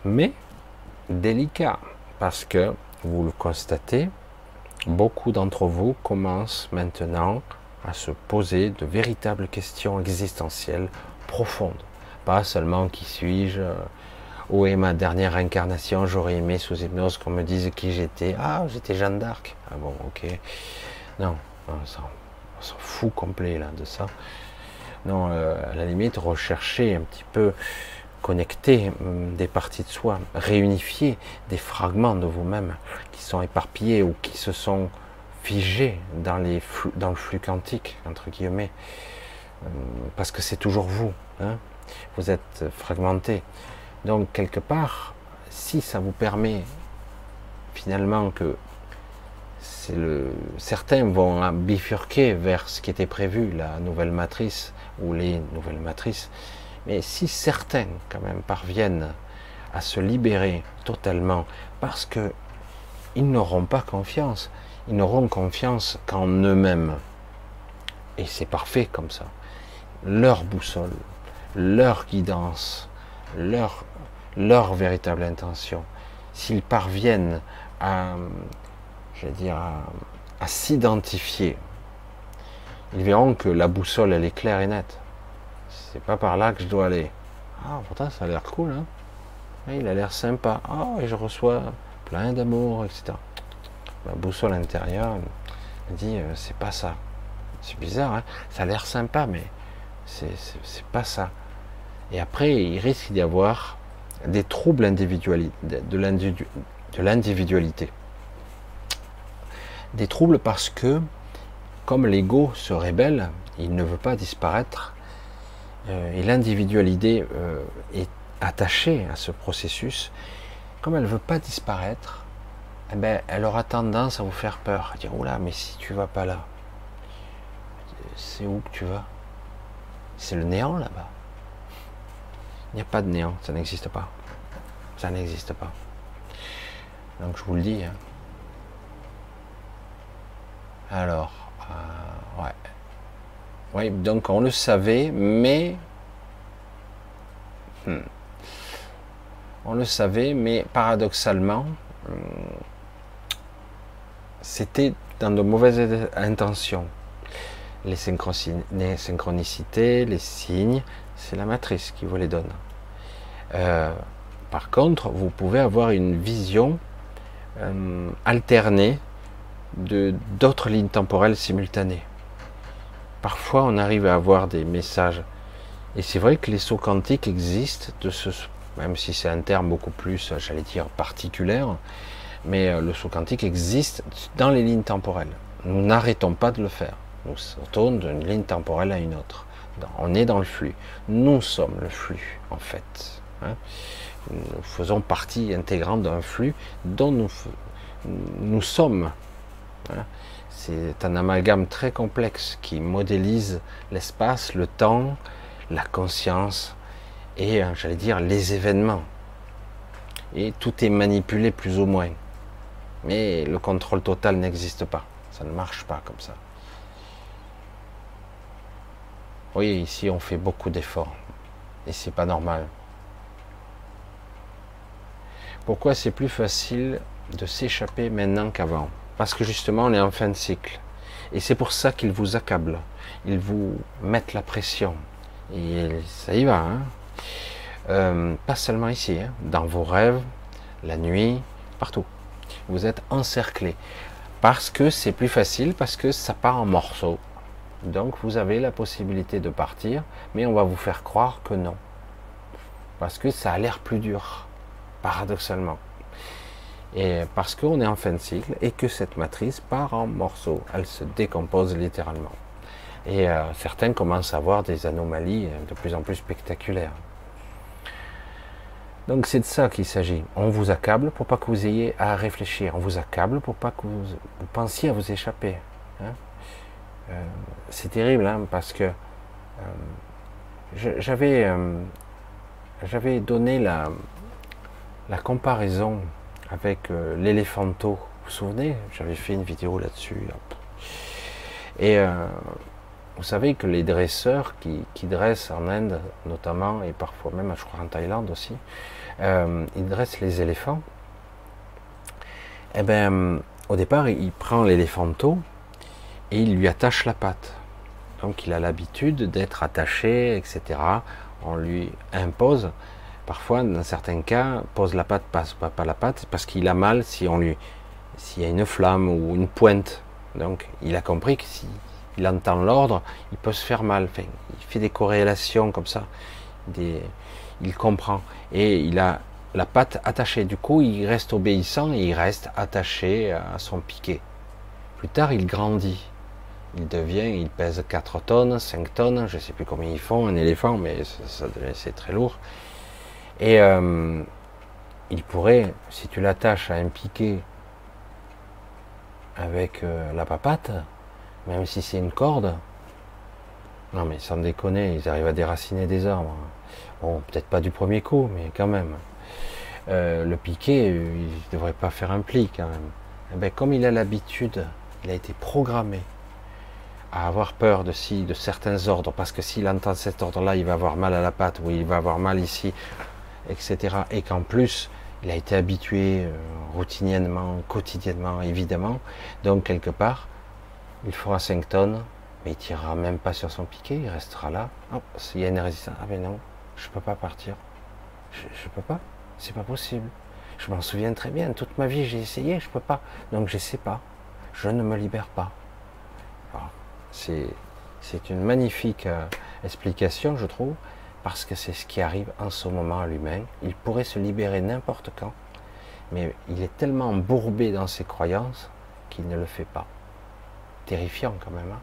Mais délicat, parce que vous le constatez, beaucoup d'entre vous commencent maintenant à se poser de véritables questions existentielles profondes. Seulement qui suis-je, euh, où est ma dernière incarnation, j'aurais aimé sous hypnose qu'on me dise qui j'étais. Ah, j'étais Jeanne d'Arc. Ah bon, ok. Non, on s'en fout complet là de ça. Non, euh, à la limite, rechercher un petit peu, connecter hum, des parties de soi, réunifier des fragments de vous-même qui sont éparpillés ou qui se sont figé dans, les dans le flux quantique, entre guillemets, euh, parce que c'est toujours vous. Hein. Vous êtes fragmenté. Donc, quelque part, si ça vous permet finalement que certains vont bifurquer vers ce qui était prévu, la nouvelle matrice ou les nouvelles matrices, mais si certains quand même parviennent à se libérer totalement parce que ils n'auront pas confiance, ils n'auront confiance qu'en eux-mêmes. Et c'est parfait comme ça. Leur boussole, leur guidance, leur, leur véritable intention, s'ils parviennent à, je dire, à, s'identifier, ils verront que la boussole, elle est claire et nette. C'est pas par là que je dois aller. Ah, pourtant, ça a l'air cool, hein. Il a l'air sympa. Ah, et je reçois plein d'amour, etc. Ma boussole intérieure dit, euh, c'est pas ça. C'est bizarre, hein ça a l'air sympa, mais c'est pas ça. Et après, il risque d'y avoir des troubles de l'individualité. Des troubles parce que, comme l'ego se rébelle, il ne veut pas disparaître, euh, et l'individualité euh, est attachée à ce processus, comme elle ne veut pas disparaître, eh ben, elle aura tendance à vous faire peur, à dire oula, mais si tu vas pas là, c'est où que tu vas? C'est le néant là-bas. Il n'y a pas de néant, ça n'existe pas. Ça n'existe pas. Donc je vous le dis. Hein. Alors, euh, ouais. Oui, donc on le savait, mais hmm. on le savait, mais paradoxalement, hmm, c'était dans de mauvaises intentions. Les synchronicités, les signes, c'est la matrice qui vous les donne. Euh, par contre, vous pouvez avoir une vision euh, alternée de d'autres lignes temporelles simultanées. Parfois, on arrive à avoir des messages. Et c'est vrai que les sauts quantiques existent, même si c'est un terme beaucoup plus, j'allais dire, particulier, mais euh, le saut quantique existe dans les lignes temporelles. Nous n'arrêtons pas de le faire. Nous sautons d'une ligne temporelle à une autre. On est dans le flux. Nous sommes le flux, en fait. Hein. Nous faisons partie intégrante d'un flux dont nous, nous sommes. Hein. C'est un amalgame très complexe qui modélise l'espace, le temps, la conscience et, euh, j'allais dire, les événements. Et tout est manipulé plus ou moins. Mais le contrôle total n'existe pas. Ça ne marche pas comme ça. Oui, ici on fait beaucoup d'efforts. Et c'est pas normal. Pourquoi c'est plus facile de s'échapper maintenant qu'avant? Parce que justement on est en fin de cycle. Et c'est pour ça qu'ils vous accablent. Ils vous mettent la pression. Et ça y va. Hein euh, pas seulement ici, hein. dans vos rêves, la nuit, partout vous êtes encerclé. Parce que c'est plus facile, parce que ça part en morceaux. Donc vous avez la possibilité de partir, mais on va vous faire croire que non. Parce que ça a l'air plus dur, paradoxalement. Et parce qu'on est en fin de cycle et que cette matrice part en morceaux. Elle se décompose littéralement. Et euh, certains commencent à avoir des anomalies de plus en plus spectaculaires. Donc c'est de ça qu'il s'agit. On vous accable pour pas que vous ayez à réfléchir. On vous accable pour pas que vous, pensiez à vous échapper. Hein. Euh, c'est terrible hein, parce que euh, j'avais euh, j'avais donné la, comparaison avec l'éléphanto. Vous vous souvenez? J'avais fait une vidéo là-dessus. Et vous savez que les dresseurs qui, dressent en Inde notamment, et parfois même je crois en Thaïlande aussi, euh, il dresse les éléphants, et eh ben, au départ, il prend l'éléphanto et il lui attache la patte. Donc il a l'habitude d'être attaché, etc. On lui impose, parfois dans certains cas, pose la patte, passe pas, pas la patte, parce qu'il a mal si on lui, s'il y a une flamme ou une pointe. Donc il a compris que s'il entend l'ordre, il peut se faire mal. il fait des corrélations comme ça. Il comprend. Et il a la patte attachée. Du coup, il reste obéissant et il reste attaché à son piquet. Plus tard, il grandit. Il devient, il pèse 4 tonnes, 5 tonnes, je ne sais plus combien ils font, un éléphant, mais c'est très lourd. Et euh, il pourrait, si tu l'attaches à un piquet avec euh, la papate, même si c'est une corde, non mais sans déconner, ils arrivent à déraciner des arbres. Bon, peut-être pas du premier coup, mais quand même. Euh, le piquet, il ne devrait pas faire un pli quand même. Eh ben, comme il a l'habitude, il a été programmé à avoir peur de, si, de certains ordres, parce que s'il entend cet ordre-là, il va avoir mal à la patte, ou il va avoir mal ici, etc. Et qu'en plus, il a été habitué euh, quotidiennement, évidemment. Donc, quelque part, il fera 5 tonnes, mais il tirera même pas sur son piquet, il restera là. Oh, s'il y a une résistance, ah ben non, je peux pas partir. Je, je peux pas, c'est pas possible. Je m'en souviens très bien, toute ma vie j'ai essayé, je peux pas. Donc je sais pas. Je ne me libère pas. C'est une magnifique euh, explication, je trouve, parce que c'est ce qui arrive en ce moment à l'humain. Il pourrait se libérer n'importe quand, mais il est tellement embourbé dans ses croyances qu'il ne le fait pas. Terrifiant quand même. Hein.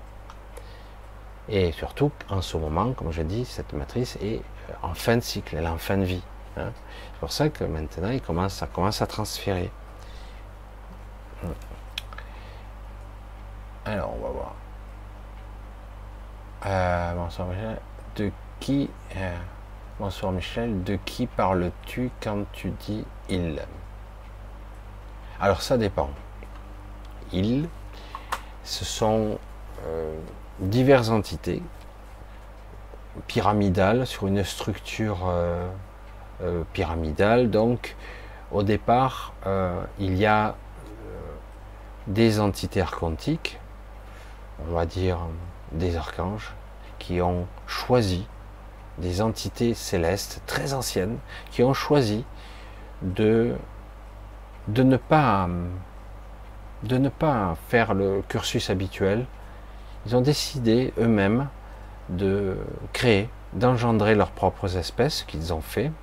et surtout, en ce moment, comme je dis, cette matrice est euh, en fin de cycle, elle est en fin de vie. Hein. C'est pour ça que maintenant, il commence, ça commence à transférer. Alors, on va voir. Euh, bonsoir Michel. De qui euh, Bonsoir Michel. De qui parles-tu quand tu dis il? Alors ça dépend. Il, ce sont euh, diverses entités pyramidales sur une structure pyramidale. Donc, au départ, il y a des entités archontiques, on va dire des archanges qui ont choisi, des entités célestes très anciennes, qui ont choisi de, ne, pas, de ne pas faire le cursus habituel. Ils ont décidé eux-mêmes de créer, d'engendrer leurs propres espèces qu'ils ont fait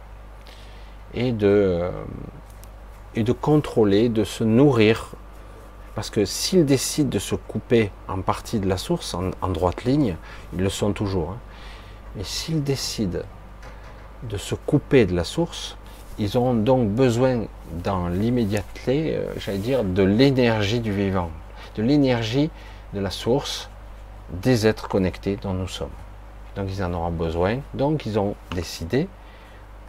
et de contrôler, de se nourrir parce que s'ils décident de se couper en partie de la source, en, droite ligne, ils le sont toujours. Hein. Mais s'ils décident de se couper de la source, ils auront donc besoin dans l'immédiateté, euh, j'allais dire, de l'énergie du vivant, de l'énergie de la source des êtres connectés dont nous sommes. Donc ils en auront besoin. Donc ils ont décidé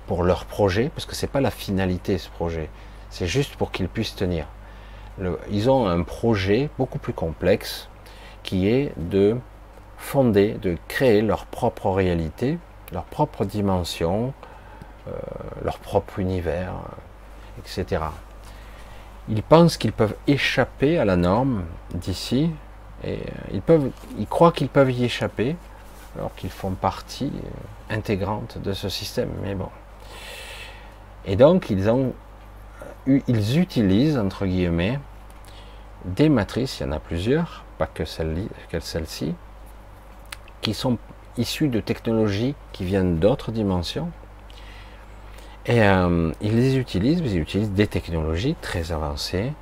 pour leur projet, parce que ce n'est pas la finalité ce projet, c'est juste pour qu'ils puissent tenir ils ont un projet beaucoup plus complexe qui est de fonder, de créer leur propre réalité, leur propre dimension, euh, leur propre univers, etc. Ils pensent qu'ils peuvent échapper à la norme d'ici, et euh, ils, peuvent, ils croient qu'ils peuvent y échapper, alors qu'ils font partie euh, intégrante de ce système. Mais bon. Et donc, ils ont ils utilisent, entre guillemets, des matrices, il y en a plusieurs, pas que celle-ci, qui sont issues de technologies qui viennent d'autres dimensions. Et euh, ils les utilisent, ils utilisent des technologies très avancées.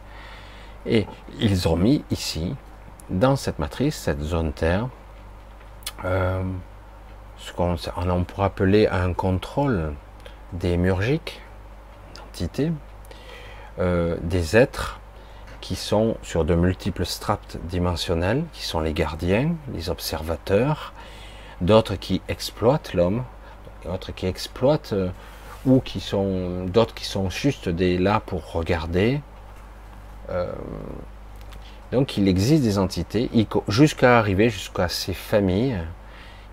Et ils ont mis ici, dans cette matrice, cette zone Terre, euh, ce qu'on on pourrait appeler un contrôle démurgique, d'entités, euh, des êtres qui sont sur de multiples strates dimensionnelles, qui sont les gardiens, les observateurs, d'autres qui exploitent l'homme, d'autres qui exploitent, euh, ou qui sont d'autres qui sont juste des là pour regarder. Euh, donc il existe des entités, jusqu'à arriver jusqu'à ces familles,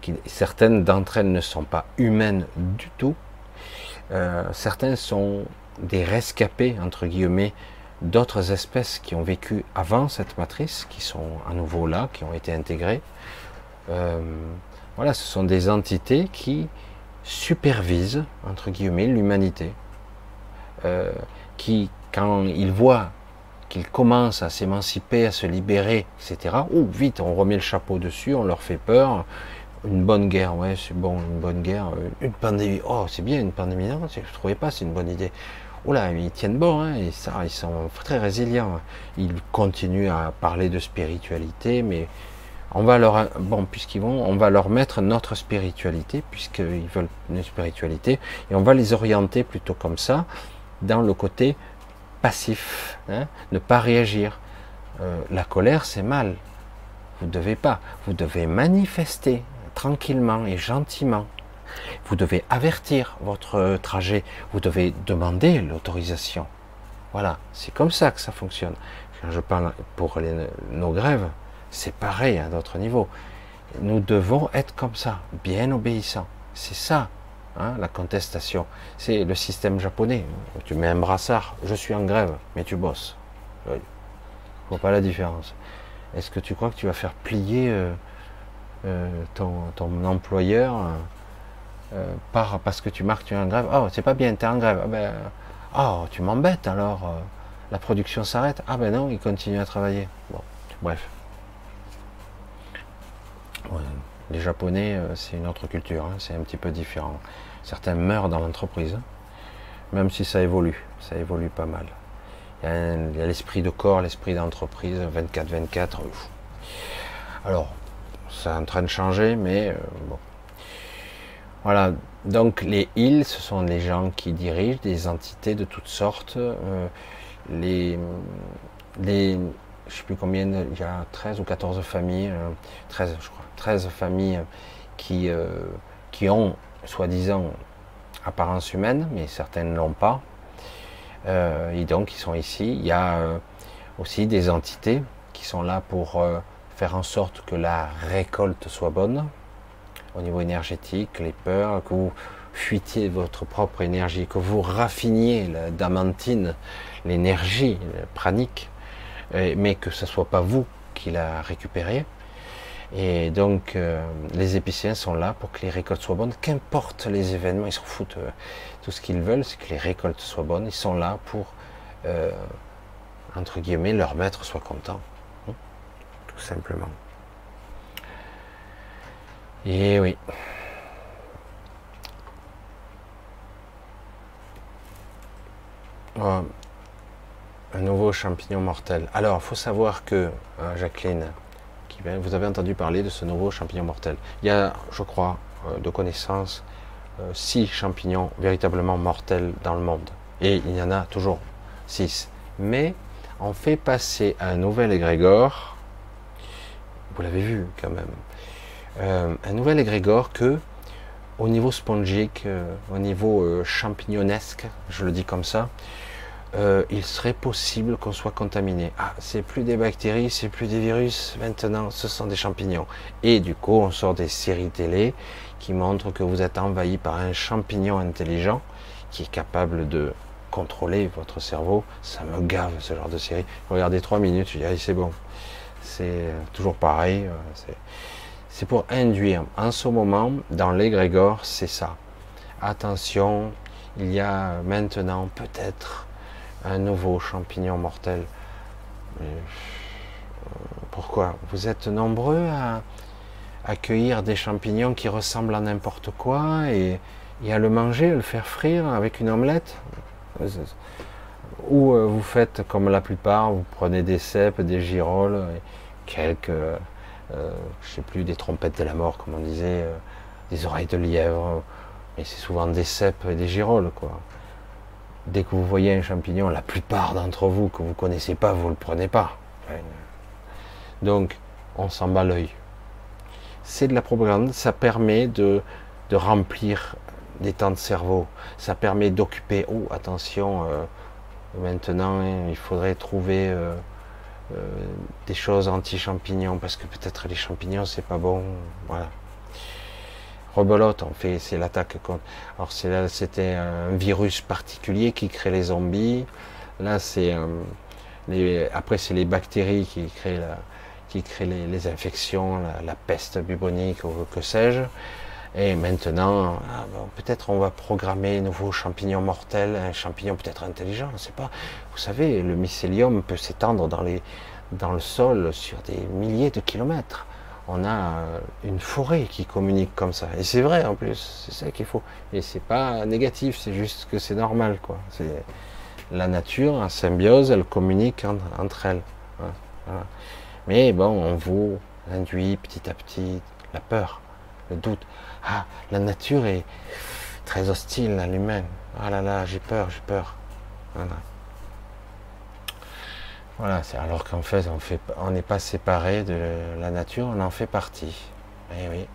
qui, certaines d'entre elles ne sont pas humaines du tout, euh, certaines sont des rescapés, entre guillemets, d'autres espèces qui ont vécu avant cette matrice, qui sont à nouveau là, qui ont été intégrées. Euh, voilà, ce sont des entités qui supervisent, entre guillemets, l'humanité. Euh, qui, quand ils voient qu'ils commencent à s'émanciper, à se libérer, etc., ou vite, on remet le chapeau dessus, on leur fait peur, une bonne guerre, ouais, c'est bon, une bonne guerre, une pandémie, oh, c'est bien une pandémie, non, je ne trouvais pas, c'est une bonne idée. Oula, ils tiennent bon, hein, et ça, ils sont très résilients. Ils continuent à parler de spiritualité, mais on va leur, bon, puisqu'ils vont, on va leur mettre notre spiritualité, puisqu'ils veulent une spiritualité, et on va les orienter plutôt comme ça, dans le côté passif, hein, ne pas réagir. Euh, la colère, c'est mal. Vous ne devez pas. Vous devez manifester tranquillement et gentiment. Vous devez avertir votre trajet. Vous devez demander l'autorisation. Voilà, c'est comme ça que ça fonctionne. Quand je parle pour nos grèves, c'est pareil à d'autres niveaux. Nous devons être comme ça, bien obéissants. C'est ça, hein, la contestation. C'est le système japonais. Tu mets un brassard, je suis en grève, mais tu bosses. Je vois pas la différence. Est-ce que tu crois que tu vas faire plier euh, euh, ton, employeur euh, par, parce que tu marques tu es en grève Oh, c'est pas bien, tu es en grève. Ah ben, oh, tu m'embêtes alors. la production s'arrête. Ah ben non, il continue à travailler. Bon, bref les Japonais, euh, c'est une autre culture, hein, c'est un petit peu différent. Certains meurent dans l'entreprise, même si ça évolue, ça évolue pas mal. Il y a l'esprit de corps, l'esprit d'entreprise, 24-24. Alors, ça en train de changer, mais euh, bon. Voilà, donc les îles, ce sont les gens qui dirigent des entités de toutes sortes. Euh, les, les, je sais plus combien, il y a 13 ou 14 familles, 13 je crois 13 familles qui, euh, qui ont, soi-disant, apparence humaine, mais certaines ne l'ont pas. Euh, et donc, ils sont ici. Il y a euh, aussi des entités qui sont là pour faire en sorte que la récolte soit bonne au niveau énergétique, les peurs, que vous fuitiez votre propre énergie, que vous raffiniez la damantine, l'énergie pranique, mais que ce ne soit pas vous qui la récupérez. Et donc, euh, les épiciens sont là pour que les récoltes soient bonnes. Qu'importe les événements, ils s'en foutent. Euh, tout ce qu'ils veulent, c'est que les récoltes soient bonnes. Ils sont là pour, euh, entre guillemets, leur maître soit content. Hein, tout simplement. Et oui. un nouveau champignon mortel. Alors, faut savoir que, Jacqueline, vous avez entendu parler de ce nouveau champignon mortel. Il y a, je crois, euh, de connaissance, euh, six champignons véritablement mortels dans le monde. Et il y en a toujours six. Mais on fait passer un nouvel égrégore, vous l'avez vu quand même, euh, un nouvel égrégore que, au niveau spongique, au niveau champignonesque, je le dis comme ça, euh, il serait possible qu'on soit contaminé. Ah, c'est plus des bactéries, c'est plus des virus, maintenant ce sont des champignons. Et du coup, on sort des séries télé qui montrent que vous êtes envahi par un champignon intelligent qui est capable de contrôler votre cerveau. Ça me gave ce genre de série. Regardez trois minutes, je dis, c'est bon. C'est toujours pareil. Euh, c'est pour induire. En ce moment, dans l'égrégore, c'est ça. Attention, il y a maintenant peut-être un nouveau champignon mortel. Euh, pourquoi? Vous êtes nombreux à accueillir des champignons qui ressemblent à n'importe quoi et, à le manger, le faire frire avec une omelette? Ou euh, vous faites comme la plupart, vous prenez des cèpes, des girolles, quelques, euh, je sais plus, des trompettes de la mort, comme on disait, des oreilles de lièvre, mais c'est souvent des cèpes et des girolles, quoi dès que vous voyez un champignon, la plupart d'entre vous que vous ne connaissez pas, vous ne le prenez pas. Donc, on s'en bat l'œil. C'est de la propagande, ça permet de, remplir des temps de cerveau, ça permet d'occuper, oh attention, euh, maintenant il faudrait trouver euh, euh, des choses anti-champignons, parce que peut-être les champignons c'est pas bon, voilà. Rebelote, on fait, c'est l'attaque contre. Alors c'est c'était un virus particulier qui crée les zombies. Là, c'est euh, après c'est les bactéries qui créent qui créent les, infections, la, peste bubonique ou que sais-je. Et maintenant, ah, peut-être on va programmer un nouveau champignon mortel, un champignon peut-être intelligent, je ne sais pas. Vous savez, le mycélium peut s'étendre dans, dans le sol sur des milliers de kilomètres on a une forêt qui communique comme ça. Et c'est vrai en plus, c'est ça qu'il faut. Et c'est pas négatif, c'est juste que c'est normal, quoi. C'est la nature en symbiose, elle communique entre, elles. Mais bon, on vous induit petit à petit la peur, le doute. Ah, la nature est très hostile à l'humain. Ah là là, j'ai peur, j'ai peur. Voilà. Voilà, c'est alors qu'en fait, on n'est pas séparé de la nature, on en fait partie. Eh oui.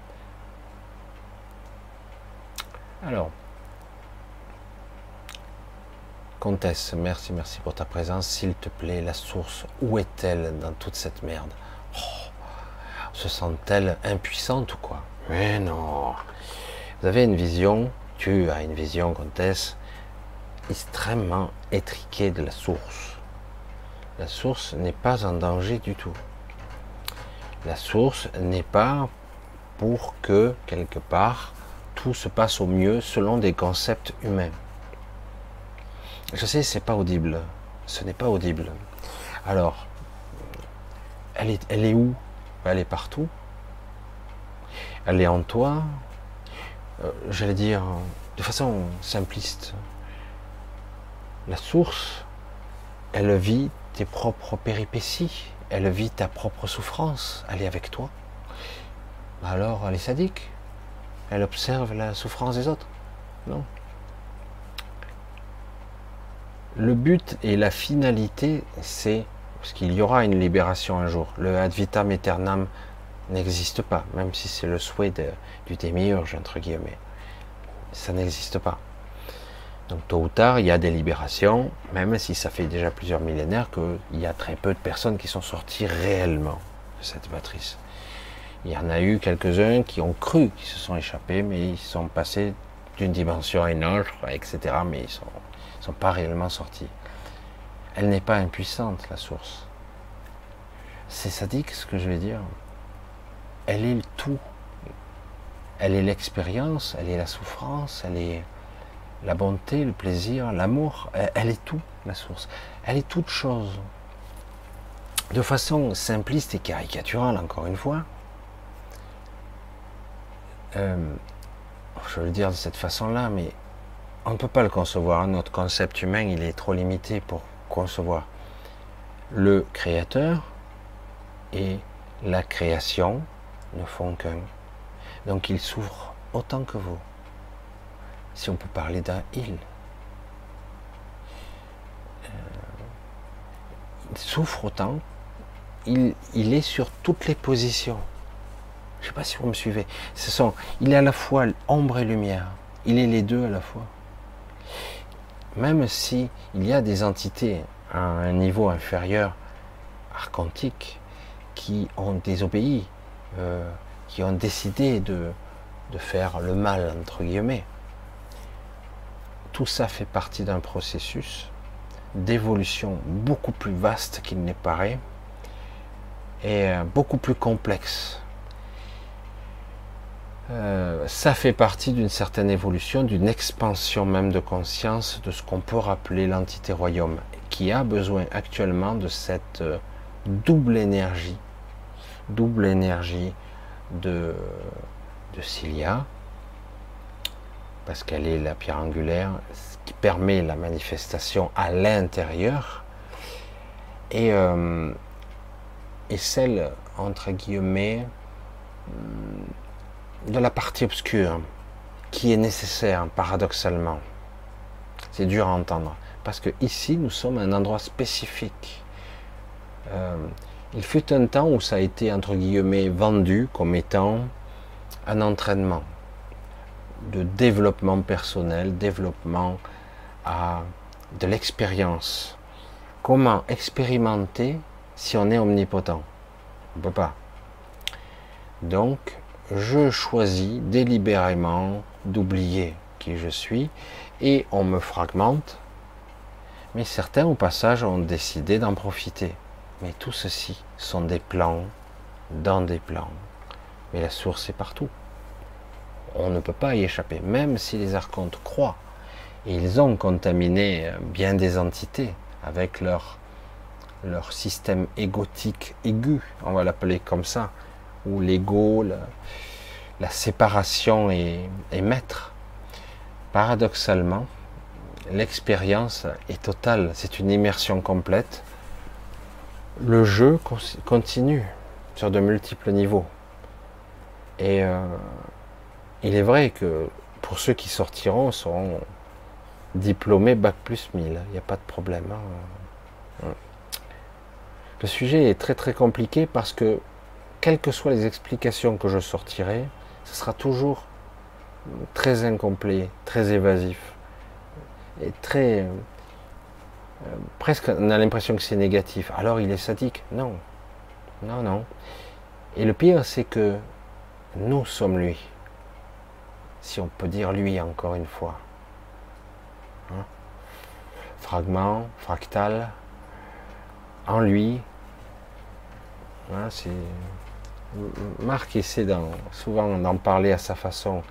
Alors, Comtesse, merci, merci pour ta présence. S'il te plaît, la source, où est-elle dans toute cette merde? Oh, Se sent-elle impuissante ou quoi? Mais non. Vous avez une vision, tu as une vision, Comtesse, extrêmement étriquée de la source la source n'est pas en danger du tout. La source n'est pas pour que, quelque part, tout se passe au mieux selon des concepts humains. Je sais, c'est pas audible. Ce n'est pas audible. Alors, elle est, elle est où? Elle est partout? Elle est en toi. Euh, j'allais dire de façon simpliste. La source, elle vit tes propres péripéties, elle vit ta propre souffrance, elle est avec toi. Alors elle est sadique, elle observe la souffrance des autres. Non? Le but et la finalité, c'est parce qu'il y aura une libération un jour. Le ad vitam n'existe pas, même si c'est le souhait du démiurge, entre guillemets. Ça n'existe pas. Donc tôt ou tard, il y a des libérations, même si ça fait déjà plusieurs millénaires qu'il y a très peu de personnes qui sont sorties réellement de cette matrice. Il y en a eu quelques-uns qui ont cru qu'ils se sont échappés, mais ils sont passés d'une dimension à une autre, etc. Mais ils ne sont, sont pas réellement sortis. Elle n'est pas impuissante, la source. C'est sadique ce que je vais dire. Elle est le tout. Elle est l'expérience, elle est la souffrance, elle est la bonté, le plaisir, l'amour, elle, est tout, la source. Elle est toute chose. De façon simpliste et caricaturale, encore une fois, euh, je veux le dire de cette façon-là, mais on ne peut pas le concevoir. Notre concept humain, il est trop limité pour concevoir. Le créateur et la création ne font qu'un. Donc il souffre autant que vous si on peut parler d'un il. Euh, il souffre autant, il, est sur toutes les positions. Je ne sais pas si vous me suivez. Ce sont, il est à la fois ombre et lumière. Il est les deux à la fois. Même si il y a des entités à un niveau inférieur, archontique, qui ont désobéi, euh, qui ont décidé de, faire le mal, entre guillemets, tout ça fait partie d'un processus d'évolution beaucoup plus vaste qu'il n'est paraît et euh, beaucoup plus complexe. Euh, ça fait partie d'une certaine évolution, d'une expansion même de conscience de ce qu'on peut rappeler l'entité royaume, qui a besoin actuellement de cette double énergie, double énergie de, de Cilia, parce qu'elle est la pierre angulaire, ce qui permet la manifestation à l'intérieur, et, euh, et celle, entre guillemets, hmm, de la partie obscure, qui est nécessaire, paradoxalement. C'est dur à entendre, parce que ici, nous sommes à un endroit spécifique. Euh, il fut un temps où ça a été, entre guillemets, vendu comme étant un entraînement de développement personnel, développement de l'expérience. Comment expérimenter si on est omnipotent? On ne peut pas. Donc, je choisis délibérément d'oublier qui je suis et on me fragmente. Mais certains, au passage, ont décidé d'en profiter. Mais tout ceci sont des plans dans des plans. Mais la source est partout on ne peut pas y échapper, même si les archontes croient. Ils ont contaminé euh, bien des entités avec leur, leur système égotique aigu, on va l'appeler comme ça, où l'ego, la, séparation est maître. Paradoxalement, l'expérience est totale, c'est une immersion complète. Le jeu continue sur de multiples niveaux. Et euh, il est vrai que pour ceux qui sortiront, seront diplômés Bac plus 1000, il n'y a pas de problème. Hein. Le sujet est très très compliqué parce que, quelles que soient les explications que je sortirai, ce sera toujours très incomplet, très évasif, et très... Euh, presque on a l'impression que c'est négatif. Alors il est sadique Non. Non, non. Et le pire, c'est que nous sommes lui. Si on peut dire lui encore une fois. Hein? Fragment, fractal, en lui. Hein, Marc essaie souvent d'en parler à sa façon.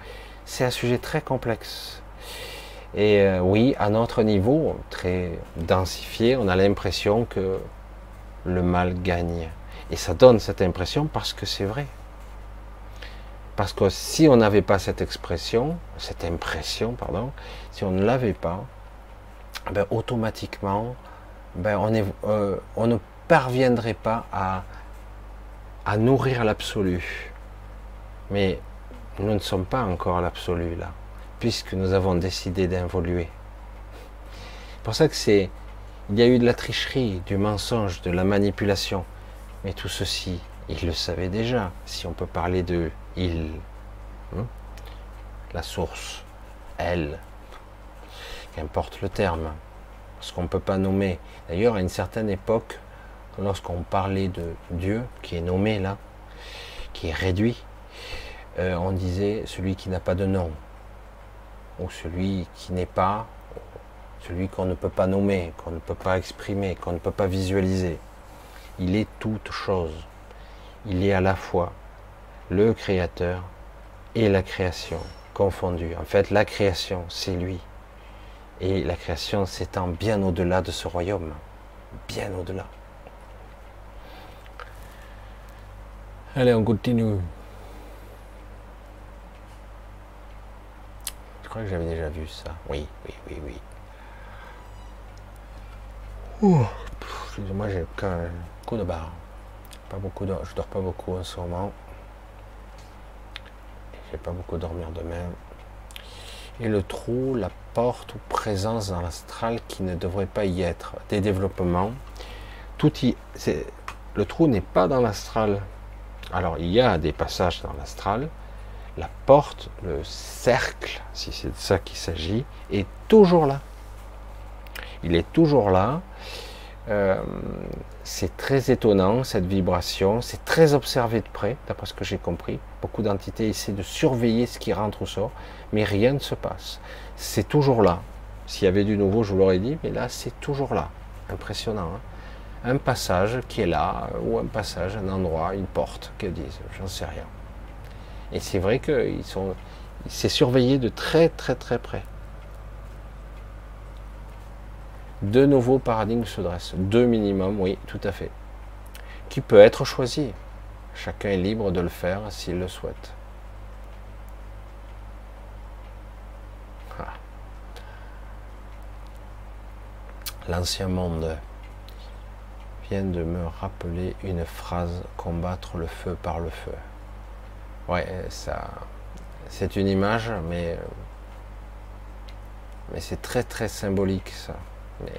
C'est un sujet très complexe. Et euh, oui, à notre niveau, très densifié, on a l'impression que le mal gagne. Et ça donne cette impression parce que c'est vrai. Parce que si on n'avait pas cette expression, cette impression, pardon, si on ne l'avait pas, ben automatiquement, ben on, euh, ne parviendrait pas à, à nourrir l'absolu. Mais nous ne sommes pas encore l'absolu là, puisque nous avons décidé d'involuer. C'est pour ça que c'est, il y a eu de la tricherie, du mensonge, de la manipulation. Mais tout ceci, il le savait déjà. Si on peut parler de il, hein, la source, elle, qu'importe le terme, ce qu'on ne peut pas nommer. D'ailleurs, à une certaine époque, lorsqu'on parlait de Dieu, qui est nommé là, qui est réduit, euh, on disait celui qui n'a pas de nom, ou celui qui n'est pas, celui qu'on ne peut pas nommer, qu'on ne peut pas exprimer, qu'on ne peut pas visualiser. Il est toute chose. Il est à la fois le créateur et la création confondue. En fait, la création, c'est lui. Et la création s'étend bien au-delà de ce royaume. Bien au-delà. Allez, on continue. Que j'avais déjà vu ça. Oui, oui, oui, oui. Excusez-moi, j'ai un coup de barre. Pas beaucoup de... Je dors pas beaucoup en ce moment. J'ai pas beaucoup dormir demain. Et le trou, la porte ou présence dans l'astral qui ne devrait pas y être. Des développements. Tout y. Le trou n'est pas dans l'astral. Alors il y a des passages dans l'astral. La porte, le cercle, si c'est de ça qu'il s'agit, est toujours là. Il est toujours là. Euh, c'est très étonnant cette vibration, c'est très observé de près, d'après ce que j'ai compris. Beaucoup d'entités essaient de surveiller ce qui rentre ou sort, mais rien ne se passe. C'est toujours là. S'il y avait du nouveau, je vous l'aurais dit, mais là, c'est toujours là. Impressionnant. Hein un passage qui est là, ou un passage, un endroit, une porte, que disent, j'en sais rien. Et c'est vrai que sont, c'est surveillé de très très très près. De nouveaux paradigmes se dressent, deux minimum, oui, tout à fait, qui peut être choisi. Chacun est libre de le faire s'il le souhaite. Ah. L'ancien monde vient de me rappeler une phrase combattre le feu par le feu. Ouais, ça, c'est une image, mais mais c'est très très symbolique ça. Mais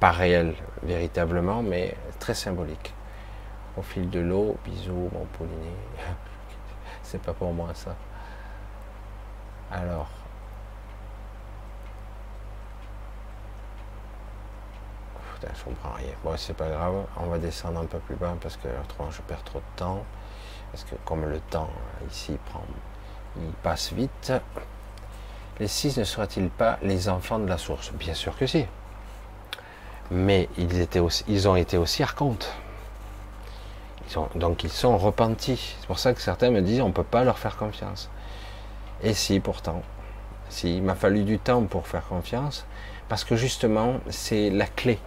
pas réel véritablement, mais très symbolique. Au fil de l'eau, bisous mon Pauliné. c'est pas pour moi ça. Alors, je comprends rien. Bon, c'est pas grave, on va descendre un peu plus bas parce que je perds trop de temps. Parce que comme le temps euh, ici prend, il passe vite. Les six ne seraient-ils pas les enfants de la source? Bien sûr que si. Mais ils, ont été aussi archontes. donc ils sont repentis. C'est pour ça que certains me disent on ne peut pas leur faire confiance. Et si pourtant, s'il m'a fallu du temps pour faire confiance, parce que justement c'est la clé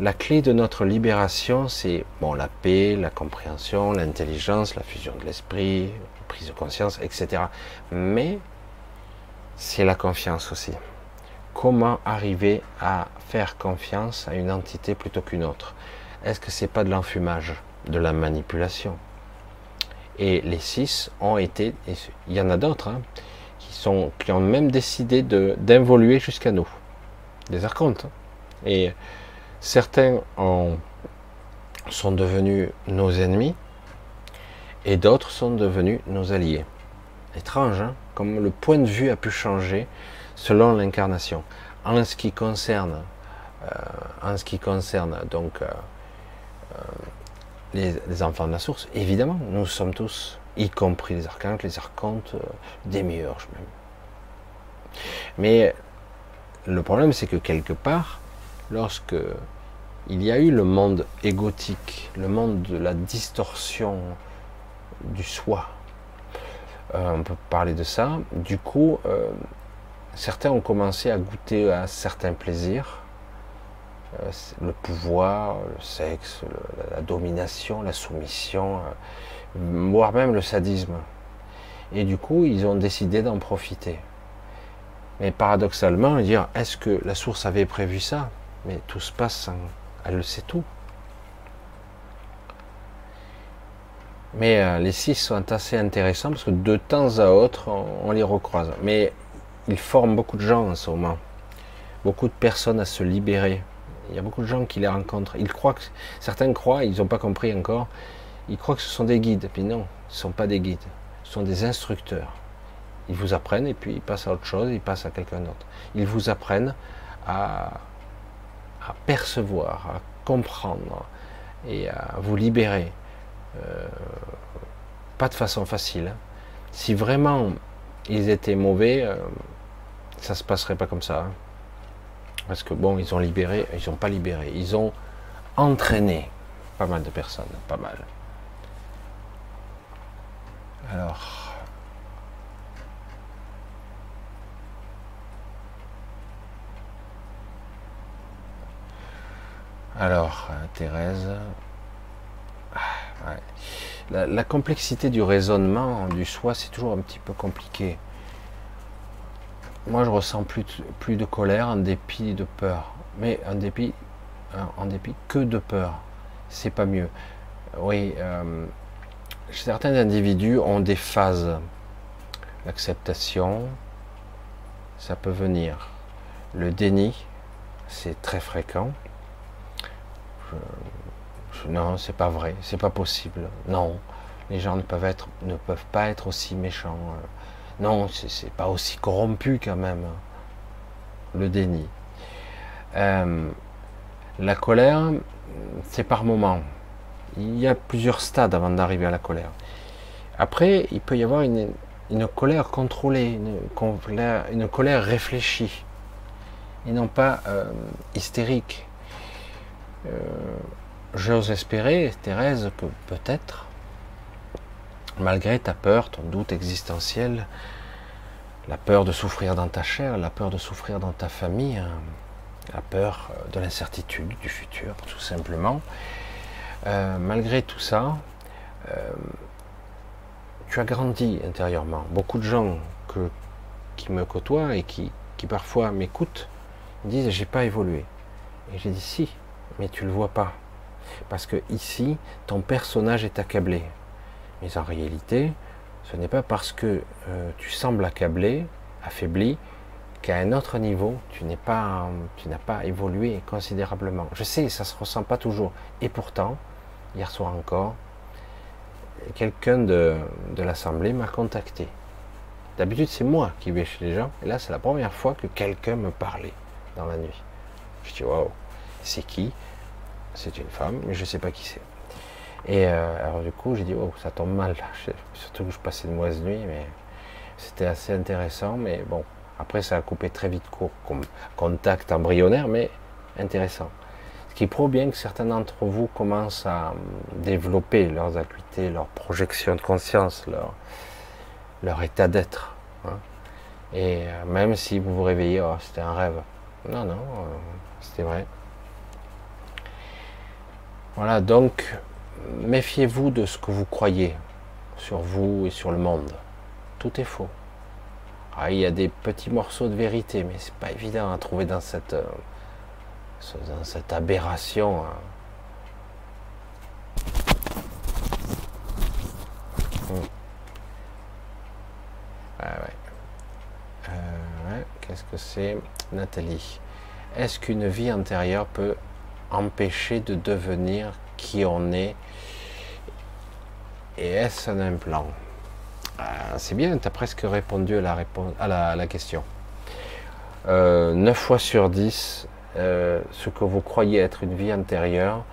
La clé de notre libération, c'est bon, la paix, la compréhension, l'intelligence, la fusion de l'esprit, prise de conscience, etc. Mais c'est la confiance aussi. Comment arriver à faire confiance à une entité plutôt qu'une autre? Est-ce que c'est pas de l'enfumage, de la manipulation? Et les six ont été, il y en a d'autres, hein, qui, qui ont même décidé d'involuer jusqu'à nous. Des archontes. Hein. Et certains sont devenus nos ennemis et d'autres sont devenus nos alliés. Étrange, hein? Comme le point de vue a pu changer selon l'incarnation. En ce qui concerne, euh, en ce qui concerne donc euh, euh, les, enfants de la source, évidemment, nous sommes tous, y compris les archanges, les archontes, des meilleurs même. Mais le problème, c'est que quelque part, lorsque il y a eu le monde égotique, le monde de la distorsion du soi, euh, on peut parler de ça. Du coup, euh, certains ont commencé à goûter à certains plaisirs, euh, le pouvoir, le sexe, la domination, la soumission, voire même le sadisme. Et du coup, ils ont décidé d'en profiter. Mais paradoxalement, dire est-ce que la source avait prévu ça? Mais tout se passe, elle le sait tout. Mais euh, les six sont assez intéressants parce que de temps à autre, on, les recroise. Mais ils forment beaucoup de gens en ce moment. Beaucoup de personnes à se libérer. Il y a beaucoup de gens qui les rencontrent. Ils croient que, certains croient, ils n'ont pas compris encore, ils croient que ce sont des guides. Puis non, ce ne sont pas des guides. Ce sont des instructeurs. Ils vous apprennent et puis ils passent à autre chose, ils passent à quelqu'un d'autre. Ils vous apprennent à, à percevoir, à comprendre et à vous libérer. Euh, pas de façon facile. Si vraiment ils étaient mauvais, euh, ça se passerait pas comme ça. Hein. Parce que bon, ils ont libéré, ils n'ont pas libéré, ils ont entraîné pas mal de personnes, pas mal. Alors. Alors, euh, Thérèse, la, complexité du raisonnement du soi, c'est toujours un petit peu compliqué. Moi, je ressens plus, de colère en dépit de peur. Mais en dépit, en dépit que de peur. C'est pas mieux. Oui, euh, certains individus ont des phases. L'acceptation, ça peut venir. Le déni, c'est très fréquent non, c'est pas vrai, c'est pas possible. Non, les gens ne peuvent, être, ne peuvent pas être aussi méchants. Non, c'est pas aussi corrompu quand même. Le déni. Euh, la colère, c'est par moment. Il y a plusieurs stades avant d'arriver à la colère. Après, il peut y avoir une, colère contrôlée, une colère, réfléchie, et non pas euh, hystérique. Euh, j'ose espérer, Thérèse, que peut-être, malgré ta peur, ton doute existentiel, la peur de souffrir dans ta chair, la peur de souffrir dans ta famille, hein, la peur euh, de l'incertitude du futur, tout simplement, euh, malgré tout ça, tu as grandi intérieurement. Beaucoup de gens qui me côtoient et qui, qui parfois m'écoutent disent j'ai pas évolué. Et j'ai dit si, mais tu le vois pas. Parce que ici, ton personnage est accablé. Mais en réalité, ce n'est pas parce que euh, tu sembles accablé, affaibli, qu'à un autre niveau, tu pas, n'as pas évolué considérablement. Je sais, ça se ressent pas toujours. Et pourtant, hier soir encore, quelqu'un de, de l'assemblée m'a contacté. D'habitude, c'est moi qui vais chez les gens, et là, c'est la première fois que quelqu'un me parlait dans la nuit. Je dis waouh, c'est qui? C'est une femme, mais je ne sais pas qui c'est. Et euh, alors du coup, j'ai dit, oh, ça tombe mal. Surtout que je passais une mauvaise nuit, mais c'était assez intéressant. Mais bon, après, ça a coupé très vite court comme contact embryonnaire, mais intéressant. Ce qui prouve bien que certains d'entre vous commencent à hum, développer leurs acuités, leur projection de conscience, leur, leur état d'être. Hein. Et euh, même si vous vous réveillez, oh, c'était un rêve. Non, non, euh, c'était vrai. Voilà, donc méfiez-vous de ce que vous croyez sur vous et sur le monde. Tout est faux. Ah, il y a des petits morceaux de vérité, mais c'est pas évident à trouver dans cette, euh, dans cette aberration. Hein. Hmm. Ah euh, qu'est-ce que c'est Nathalie? Est-ce qu'une vie antérieure peut empêcher de devenir qui on est Et est-ce un implant? Ah, C'est bien, tu as presque répondu à la, réponse, à la, question. Euh, 9 fois sur 10, euh, ce que vous croyez être une vie antérieure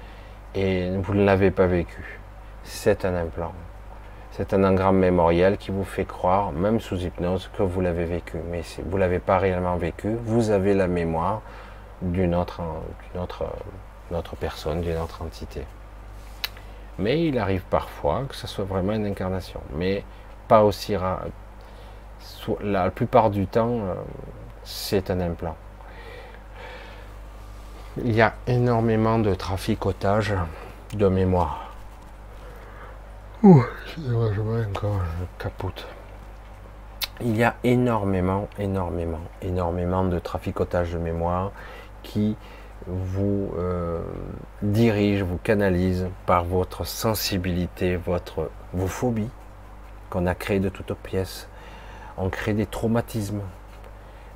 et vous ne l'avez pas vécu. C'est un implant. C'est un engramme mémoriel qui vous fait croire, même sous hypnose, que vous l'avez vécu. Mais vous ne l'avez pas réellement vécu, vous avez la mémoire d'une autre, autre, autre personne, d'une autre entité. Mais il arrive parfois que ce soit vraiment une incarnation. Mais pas aussi rare. La plupart du temps, euh, c'est un implant. Il y a énormément de traficotage de mémoire. Ouh, je encore, je capote. Il y a énormément, énormément, énormément de traficotage de mémoire qui vous euh, dirige, vous canalise par votre sensibilité, votre, vos phobies qu'on a créées de toutes pièces. On crée des traumatismes,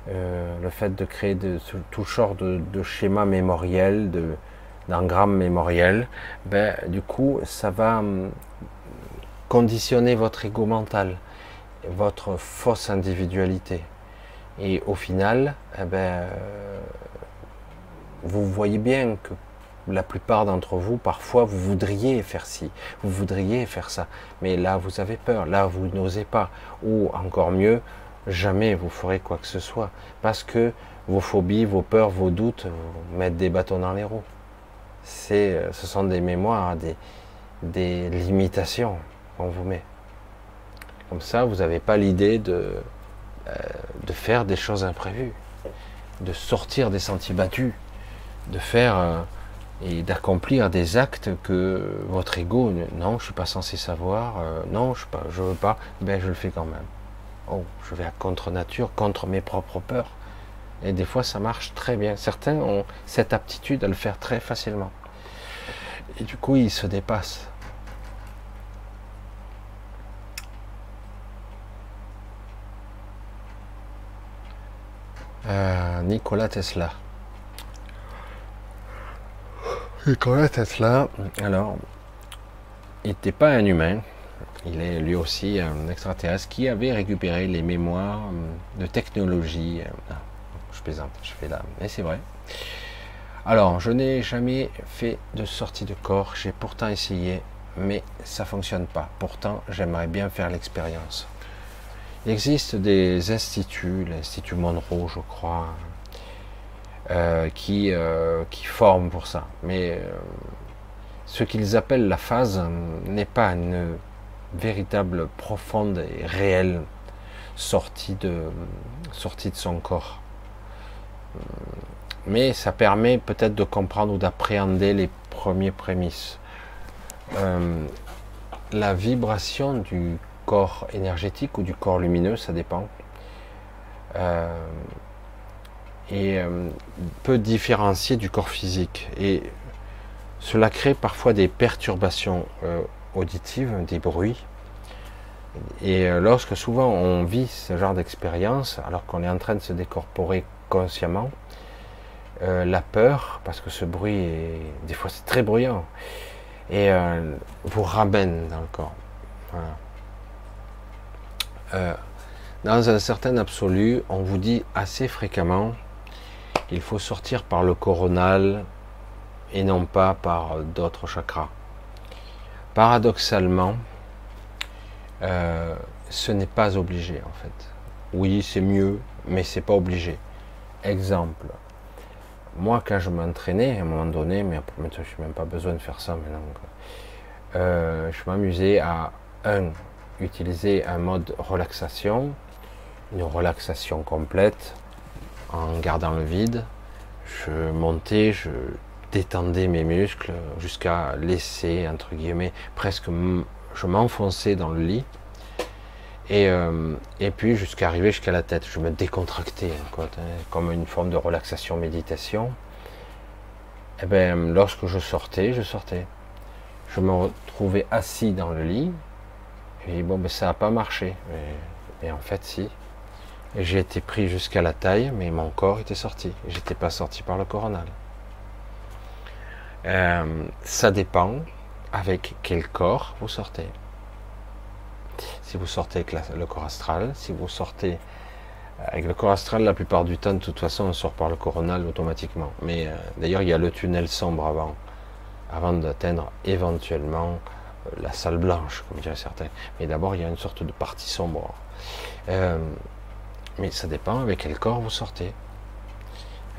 euh, le fait de créer de, tout genre de, schémas mémoriels, d'engrammes mémoriels, ben, du coup, ça va hum, conditionner votre ego mental, votre fausse individualité. Et au final, eh ben, euh, vous voyez bien que la plupart d'entre vous, parfois, vous voudriez faire ci, vous voudriez faire ça, mais là, vous avez peur, là, vous n'osez pas, ou encore mieux, jamais vous ferez quoi que ce soit, parce que vos phobies, vos peurs, vos doutes vous mettent des bâtons dans les roues. C'est, euh, ce sont des mémoires, des, des limitations qu'on vous met. Comme ça, vous n'avez pas l'idée de, euh, de faire des choses imprévues, de sortir des sentiers battus, de faire euh, et d'accomplir des actes que votre ego, non, je suis pas censé savoir, non, je ne veux pas, ben je le fais quand même. Oh, je vais à contre-nature, contre mes propres peurs. Et des fois, ça marche très bien. Certains ont cette aptitude à le faire très facilement. Et du coup, ils se dépassent. Euh, Nicolas Tesla. Nicolas Tesla, alors, il n'était pas un humain, il est lui aussi un extraterrestre qui avait récupéré les mémoires euh, de technologie. Euh, ah, je plaisante, je fais là, mais c'est vrai. Alors, je n'ai jamais fait de sortie de corps, j'ai pourtant essayé, mais ça fonctionne pas. Pourtant, j'aimerais bien faire l'expérience. Il existe des instituts, l'Institut Monroe, je crois, euh, qui, qui forment pour ça. Mais ce qu'ils appellent la phase n'est pas une véritable, profonde et réelle sortie de, sortie de son corps. Mais ça permet peut-être de comprendre ou d'appréhender les premiers prémices. Euh, la vibration du corps énergétique ou du corps lumineux, ça dépend, euh, et euh, peut différencier du corps physique. Et cela crée parfois des perturbations auditive, des bruits. Et euh, lorsque souvent on vit ce genre d'expérience, alors qu'on est en train de se décorporer consciemment, euh, la peur, parce que ce bruit est, des fois c'est très bruyant, et euh, vous ramène dans le corps. dans un certain absolu, on vous dit assez fréquemment qu'il faut sortir par le coronal et non pas par d'autres chakras. Paradoxalement, euh, ce n'est pas obligé en fait. Oui, c'est mieux, mais c'est pas obligé. Exemple, moi quand je m'entraînais à un moment donné, mais je n'ai même pas besoin de faire ça maintenant. Euh, je m'amusais à un utiliser un mode relaxation, une relaxation complète en gardant le vide. Je montais, je détendais mes muscles jusqu'à laisser, entre guillemets, presque, je m'enfonçais dans le lit. Et, euh, et puis jusqu'à arriver jusqu'à la tête, je me décontractais, quoi, comme une forme de relaxation, méditation. Et eh bien, lorsque je sortais, je sortais. Je me retrouvais assis dans le lit. Et bon, ben, ça n'a pas marché. Mais, en fait, si. J'ai été pris jusqu'à la taille, mais mon corps était sorti. J'étais pas sorti par le coronal. Euh, ça dépend avec quel corps vous sortez. Si vous sortez avec le corps astral, si vous sortez avec le corps astral, la plupart du temps, de toute façon, on sort par le coronal automatiquement. Mais euh, d'ailleurs, il y a le tunnel sombre avant, avant d'atteindre éventuellement euh, la salle blanche, comme diraient certains. Mais d'abord, il y a une sorte de partie sombre. Mais ça dépend avec quel corps vous sortez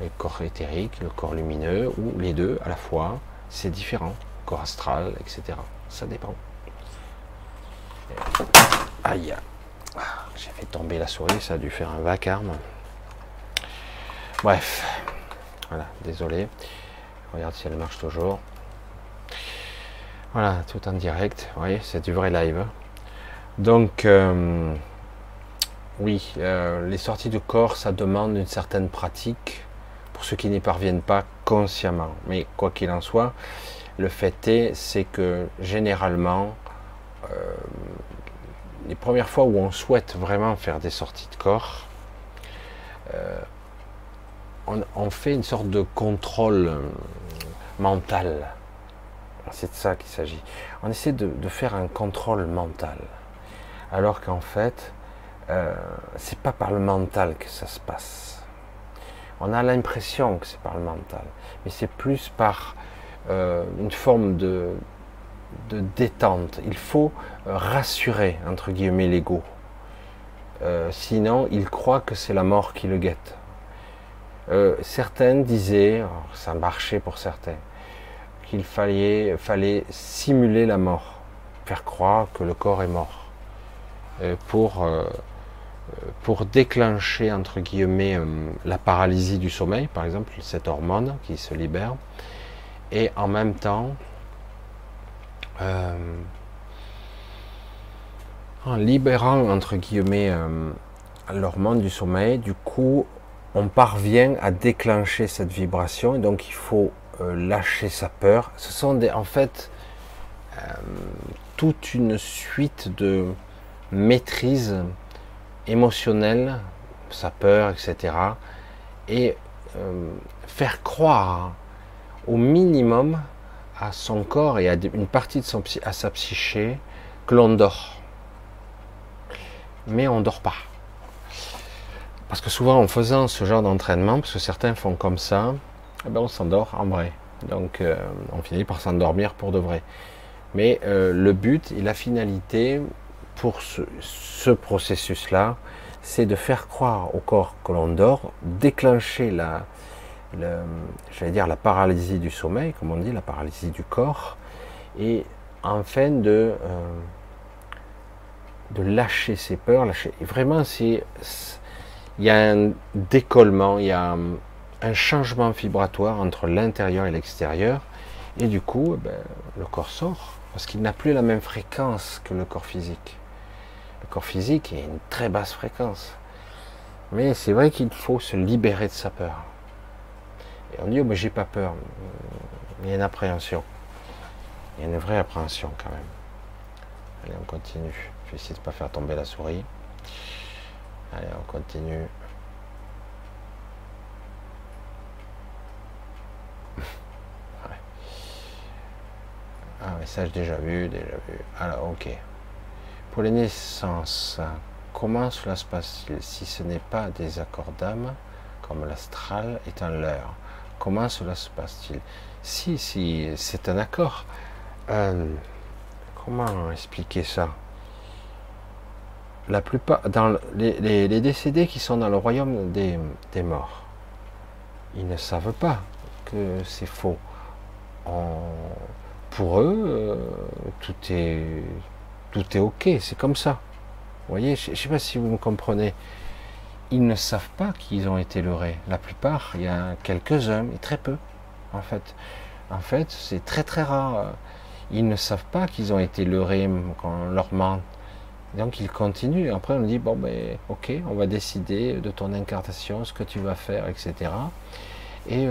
le corps éthérique, le corps lumineux, ou les deux à la fois, c'est différent. Corps astral, etc. Ça dépend. Aïe, ah, j'ai fait tomber la souris, ça a dû faire un vacarme. Bref, voilà, désolé. Regarde si elle marche toujours. Voilà, tout en direct. Vous voyez, c'est du vrai live. Donc, euh, oui, euh, les sorties de corps, ça demande une certaine pratique pour ceux qui n'y parviennent pas consciemment. Mais quoi qu'il en soit, le fait est, c'est que généralement, euh, les premières fois où on souhaite vraiment faire des sorties de corps, euh, on, fait une sorte de contrôle mental. C'est de ça qu'il s'agit. On essaie de, faire un contrôle mental. Alors qu'en fait, euh, c'est pas par le mental que ça se passe on a l'impression que c'est par le mental, mais c'est plus par euh, une forme de, détente. Il faut euh, rassurer, entre guillemets, l'ego. Sinon, il croit que c'est la mort qui le guette. certaines disaient, ça marchait pour certains, qu'il fallait, fallait simuler la mort, faire croire que le corps est mort, pour pour déclencher entre guillemets euh, la paralysie du sommeil, par exemple, cette hormone qui se libère, et en même temps, euh, en libérant entre guillemets euh, l'hormone du sommeil, du coup, on parvient à déclencher cette vibration, et donc il faut lâcher sa peur. Ce sont des, en fait toute une suite de maîtrise émotionnel, sa peur, etc. Et euh, faire croire au minimum à son corps et à une partie de son, à sa psyché que l'on dort. Mais on ne dort pas. Parce que souvent en faisant ce genre d'entraînement, parce que certains font comme ça, eh ben on s'endort en vrai. Donc euh, on finit par s'endormir pour de vrai. Mais euh, le but et la finalité, pour ce, processus-là, c'est de faire croire au corps que l'on dort, déclencher la, dire la paralysie du sommeil, comme on dit, la paralysie du corps, et enfin de, euh, de lâcher ses peurs, lâcher. vraiment, c'est, il y a un décollement, il y a un, changement vibratoire entre l'intérieur et l'extérieur, et du coup, eh ben, le corps sort, parce qu'il n'a plus la même fréquence que le corps physique. Le corps physique est une très basse fréquence. Mais c'est vrai qu'il faut se libérer de sa peur. Et on dit, oh, mais j'ai pas peur. Il y a une appréhension. Il y a une vraie appréhension quand même. Allez, on continue. Je vais essayer de ne pas faire tomber la souris. Allez, on continue. Ah, message déjà vu, déjà vu. Alors, ok. Pour les naissances, comment cela se passe-t-il si ce n'est pas des accords d'âme, comme l'astral est un leurre? Comment cela se passe-t-il? Si, si, c'est un accord. Euh, comment expliquer ça? La plupart, dans les, décédés qui sont dans le royaume des, morts, ils ne savent pas que c'est faux. pour eux, euh, tout est tout est ok, c'est comme ça. Vous voyez, je ne sais pas si vous me comprenez. Ils ne savent pas qu'ils ont été leurrés. La plupart, il y a quelques-uns, et très peu, en fait. En fait, c'est très très rare. Ils ne savent pas qu'ils ont été leurrés quand on leur ment. Donc ils continuent. Après, on dit bon ben ok, on va décider de ton incarnation, ce que tu vas faire, etc. Et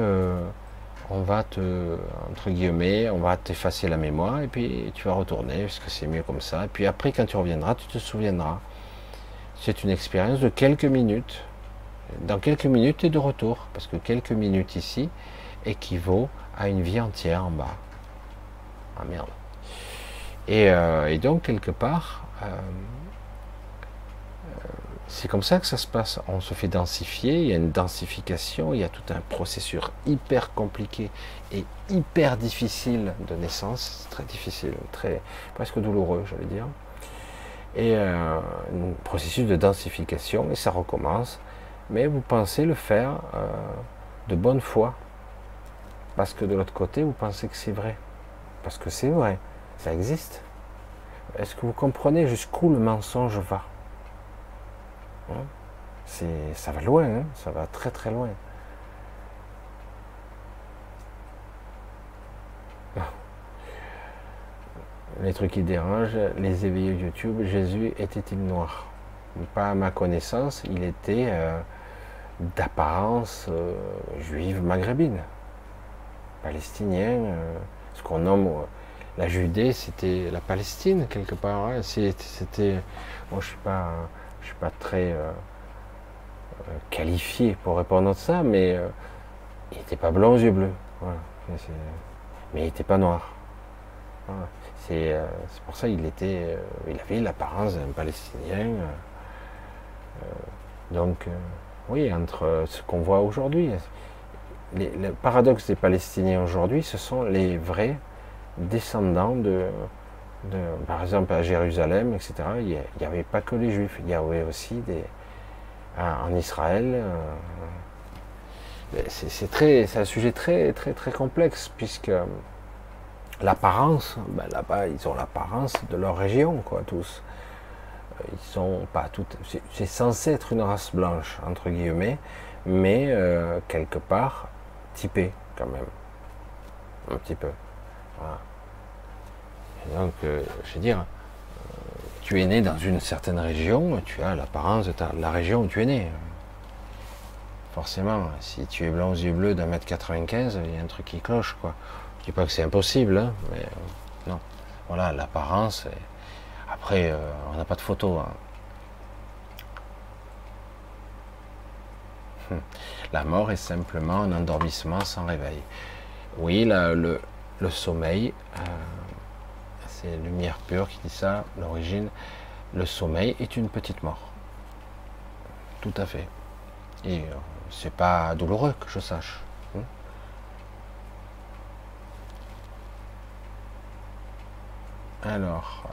on va te, entre guillemets, on va t'effacer la mémoire et puis tu vas retourner parce que c'est mieux comme ça. Et puis après, quand tu reviendras, tu te souviendras. C'est une expérience de quelques minutes. Dans quelques minutes, tu es de retour parce que quelques minutes ici équivaut à une vie entière en bas. Ah merde. Et, euh, donc, quelque part, euh, c'est comme ça que ça se passe. On se fait densifier, il y a une densification, il y a tout un processus hyper compliqué et hyper difficile de naissance, très difficile, très presque douloureux, j'allais dire. Et euh, un processus de densification, et ça recommence. Mais vous pensez le faire euh, de bonne foi, parce que de l'autre côté, vous pensez que c'est vrai, parce que c'est vrai, ça existe. Est-ce que vous comprenez jusqu'où le mensonge va? C'est, ça va loin, hein. ça va très très loin. Ah. Les trucs qui dérangent, les éveillés YouTube, Jésus était-il noir? Pas à ma connaissance, il était euh, d'apparence euh, juive maghrébine, palestinien, euh, ce qu'on nomme la Judée, c'était la Palestine quelque part. Hein. C'était, moi je suis pas je suis pas très euh, euh, qualifié pour répondre à ça, mais euh, il n'était pas blanc aux yeux bleus. Mais il n'était pas noir. C'est pour ça qu'il était, il avait l'apparence d'un Palestinien. donc, oui, entre ce qu'on voit aujourd'hui, le paradoxe des Palestiniens aujourd'hui, ce sont les vrais descendants de, par exemple à Jérusalem, etc., il n'y avait pas que les juifs, il y avait aussi des, en Israël. Euh, c'est un sujet très, très, très complexe puisque l'apparence, ben là-bas, ils ont l'apparence de leur région, quoi, tous. Euh, ils sont pas toutes. C'est censé être une race blanche entre guillemets, mais euh, quelque part typée quand même, un petit peu. Voilà. Donc, euh, je veux dire, euh, tu es né dans une certaine région, tu as l'apparence de, la région où tu es né. Forcément, si tu es blanc aux yeux bleus d'un mètre 95, il y a un truc qui cloche, quoi. Je dis pas que c'est impossible, hein, mais euh, non. Voilà, l'apparence. Après, on n'a pas de photo. Hein. Hum. La mort est simplement un endormissement sans réveil. Oui, le, sommeil, c'est Lumière Pure qui dit ça, l'origine, le sommeil est une petite mort. Tout à fait. Et euh, c'est pas douloureux que je sache. Hein. Alors,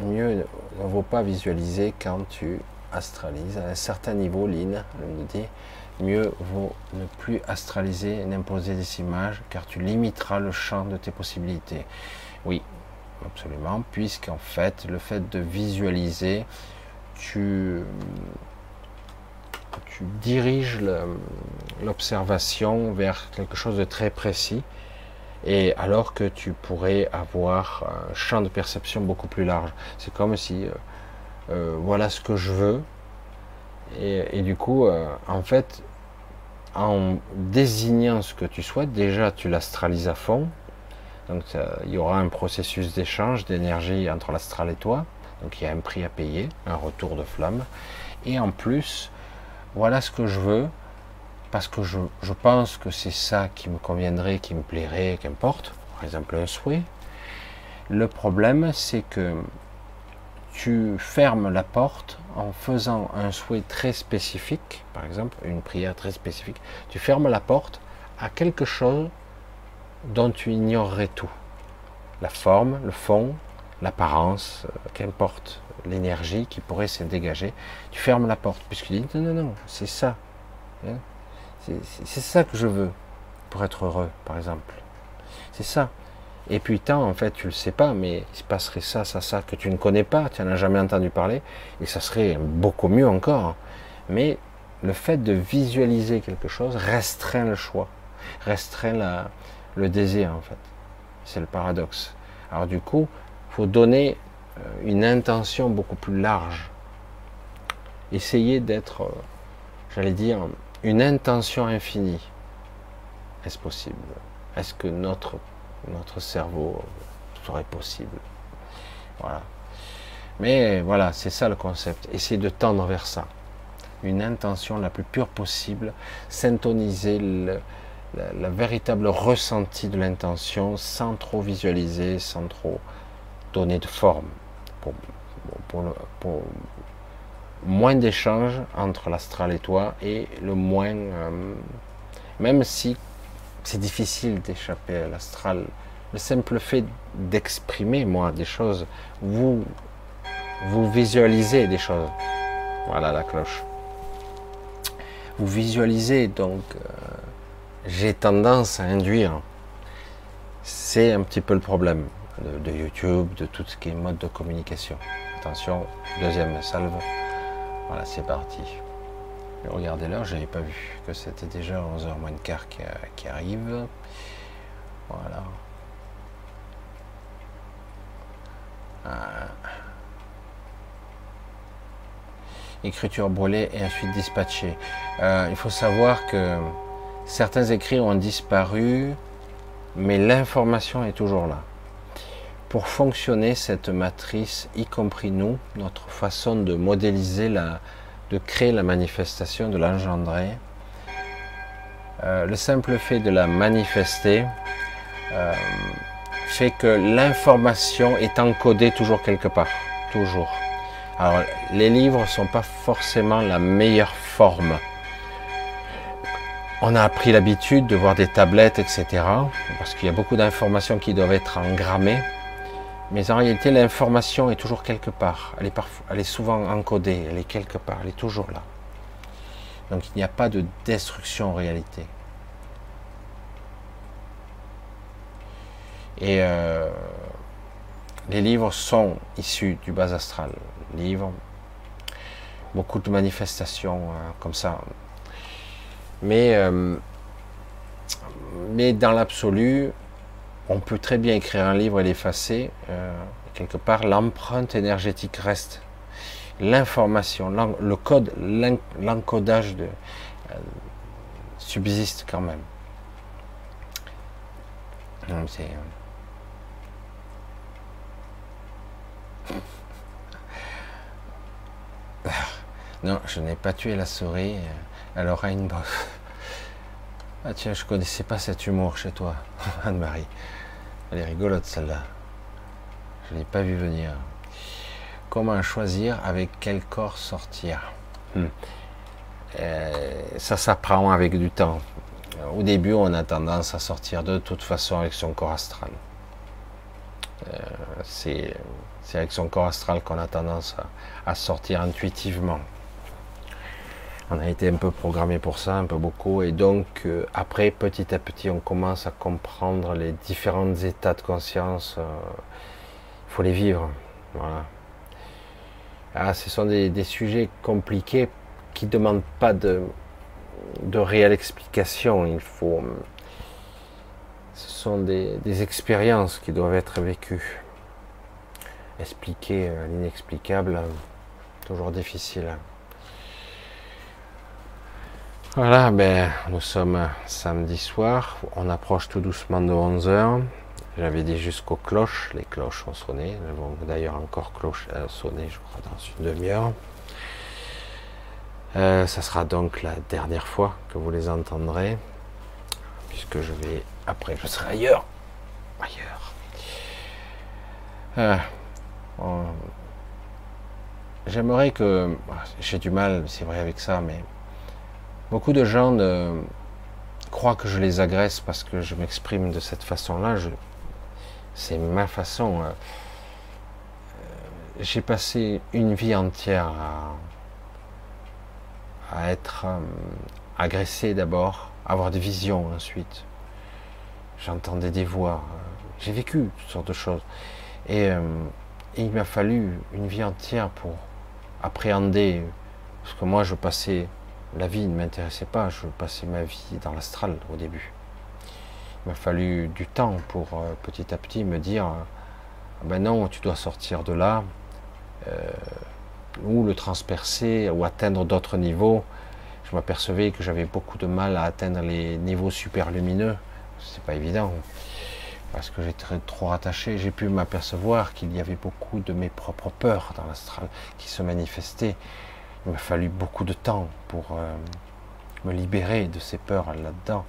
euh, mieux ne vaut pas visualiser quand tu astralises. À un certain niveau, Lynn me dit, mieux vaut ne plus astraliser n'imposer des images, car tu limiteras le champ de tes possibilités. Oui, absolument, puisqu'en fait, le fait de visualiser, tu, tu diriges l'observation vers quelque chose de très précis, et alors que tu pourrais avoir un champ de perception beaucoup plus large. C'est comme si, euh, euh, voilà ce que je veux, et, du coup, euh, en fait, en désignant ce que tu souhaites, déjà tu l'astralises à fond. Donc il y aura un processus d'échange d'énergie entre l'astral et toi. Donc il y a un prix à payer, un retour de flamme. Et en plus, voilà ce que je veux, parce que je, je pense que c'est ça qui me conviendrait, qui me plairait, qu'importe. Par exemple, un souhait. Le problème, c'est que tu fermes la porte en faisant un souhait très spécifique, par exemple une prière très spécifique, tu fermes la porte à quelque chose dont tu ignorerais tout. La forme, le fond, l'apparence, euh, qu'importe, l'énergie qui pourrait se dégager. Tu fermes la porte, puisque tu dis non, non, non, c'est ça. Hein. C'est ça que je veux pour être heureux, par exemple. C'est ça. Et puis tant, en fait, tu le sais pas, mais il se passerait ça, ça, ça, que tu ne connais pas, tu n'en as jamais entendu parler, et ça serait beaucoup mieux encore. Mais le fait de visualiser quelque chose restreint le choix, restreint le désir en fait. C'est le paradoxe. Alors du coup, faut donner euh, une intention beaucoup plus large. Essayer d'être, euh, j'allais dire, une intention infinie. Est-ce possible? Est-ce que notre, notre cerveau serait possible Voilà. Mais voilà, c'est ça le concept. Essayer de tendre vers ça. Une intention la plus pure possible, syntoniser le, véritable ressenti de l'intention sans trop visualiser, sans trop donner de forme. Pour, moins d'échanges entre l'astral et toi et le moins, euh, même si c'est difficile d'échapper à l'astral, le simple fait d'exprimer moi des choses, vous vous visualisez des choses. Voilà la cloche. Vous visualisez, donc euh, j'ai tendance à induire. C'est un petit peu le problème de, YouTube, de tout ce qui est mode de communication. Attention, deuxième salve. Voilà, c'est parti. Regardez l'heure, je n'avais pas vu que c'était déjà 11h moins de quart qui, arrive. Voilà. Ah. écriture brûlée et ensuite dispatchée. Euh, il faut savoir que certains écrits ont disparu, mais l'information est toujours là. Pour fonctionner cette matrice, y compris nous, notre façon de modéliser, la, de créer la manifestation, de l'engendrer, euh, le simple fait de la manifester euh, fait que l'information est encodée toujours quelque part, toujours. Alors, les livres ne sont pas forcément la meilleure forme. On a appris l'habitude de voir des tablettes, etc. Parce qu'il y a beaucoup d'informations qui doivent être engrammées. Mais en réalité, l'information est toujours quelque part. Elle est, parfois, elle est souvent encodée, elle est quelque part, elle est toujours là. Donc il n'y a pas de destruction en réalité. Et euh, les livres sont issus du bas astral livres, beaucoup de manifestations euh, comme ça. Mais, euh, mais dans l'absolu, on peut très bien écrire un livre et l'effacer. Euh, quelque part, l'empreinte énergétique reste. L'information, le code, l'encodage de, subsiste quand même. C'est Non, je n'ai pas tué la souris. Elle aura une bosse. Ah tiens, je connaissais pas cet humour chez toi, Anne-Marie. Elle est rigolote celle-là. Je ne l'ai pas vu venir. Comment choisir avec quel corps sortir? Hmm. euh, Ça s'apprend avec du temps. Au début, on a tendance à sortir de toute façon avec son corps astral. Euh, c'est avec son corps astral qu'on a tendance à sortir intuitivement. On a été un peu programmé pour ça, un peu beaucoup, et donc euh, après, petit à petit, on commence à comprendre les différents états de conscience. Euh, il faut les vivre. Ah, ce sont des, sujets compliqués qui ne demandent pas de, réelle explication. Il faut. Ce sont des, des expériences qui doivent être vécues. Expliquer euh, l'inexplicable, toujours difficile. Voilà, ben, nous sommes samedi soir, on approche tout doucement de 11h. J'avais dit jusqu'aux cloches, les cloches ont sonné, elles vont d'ailleurs encore cloche, sonner, je crois, dans une demi-heure. Euh, ça sera donc la dernière fois que vous les entendrez, puisque je vais, après, je serai ailleurs. Ailleurs. Euh, j'aimerais que, j'ai du mal, c'est vrai avec ça, mais Beaucoup de gens croient que je les agresse parce que je m'exprime de cette façon-là. C'est ma façon. Euh, j'ai passé une vie entière à, être euh, agressé d'abord, avoir des visions ensuite. J'entendais des voix. Euh, j'ai vécu toutes sortes de choses. Et il m'a fallu une vie entière pour appréhender ce que moi je passais la vie ne m'intéressait pas, je passais ma vie dans l'astral au début. Il m'a fallu du temps pour euh, petit à petit me dire ah ben non, tu dois sortir de là, euh, ou le transpercer, ou atteindre d'autres niveaux. Je m'apercevais que j'avais beaucoup de mal à atteindre les niveaux super lumineux. C'est pas évident parce que j'étais trop rattaché, j'ai pu m'apercevoir qu'il y avait beaucoup de mes propres peurs dans l'astral qui se manifestaient. Il m'a fallu beaucoup de temps pour euh, me libérer de ces peurs là-dedans.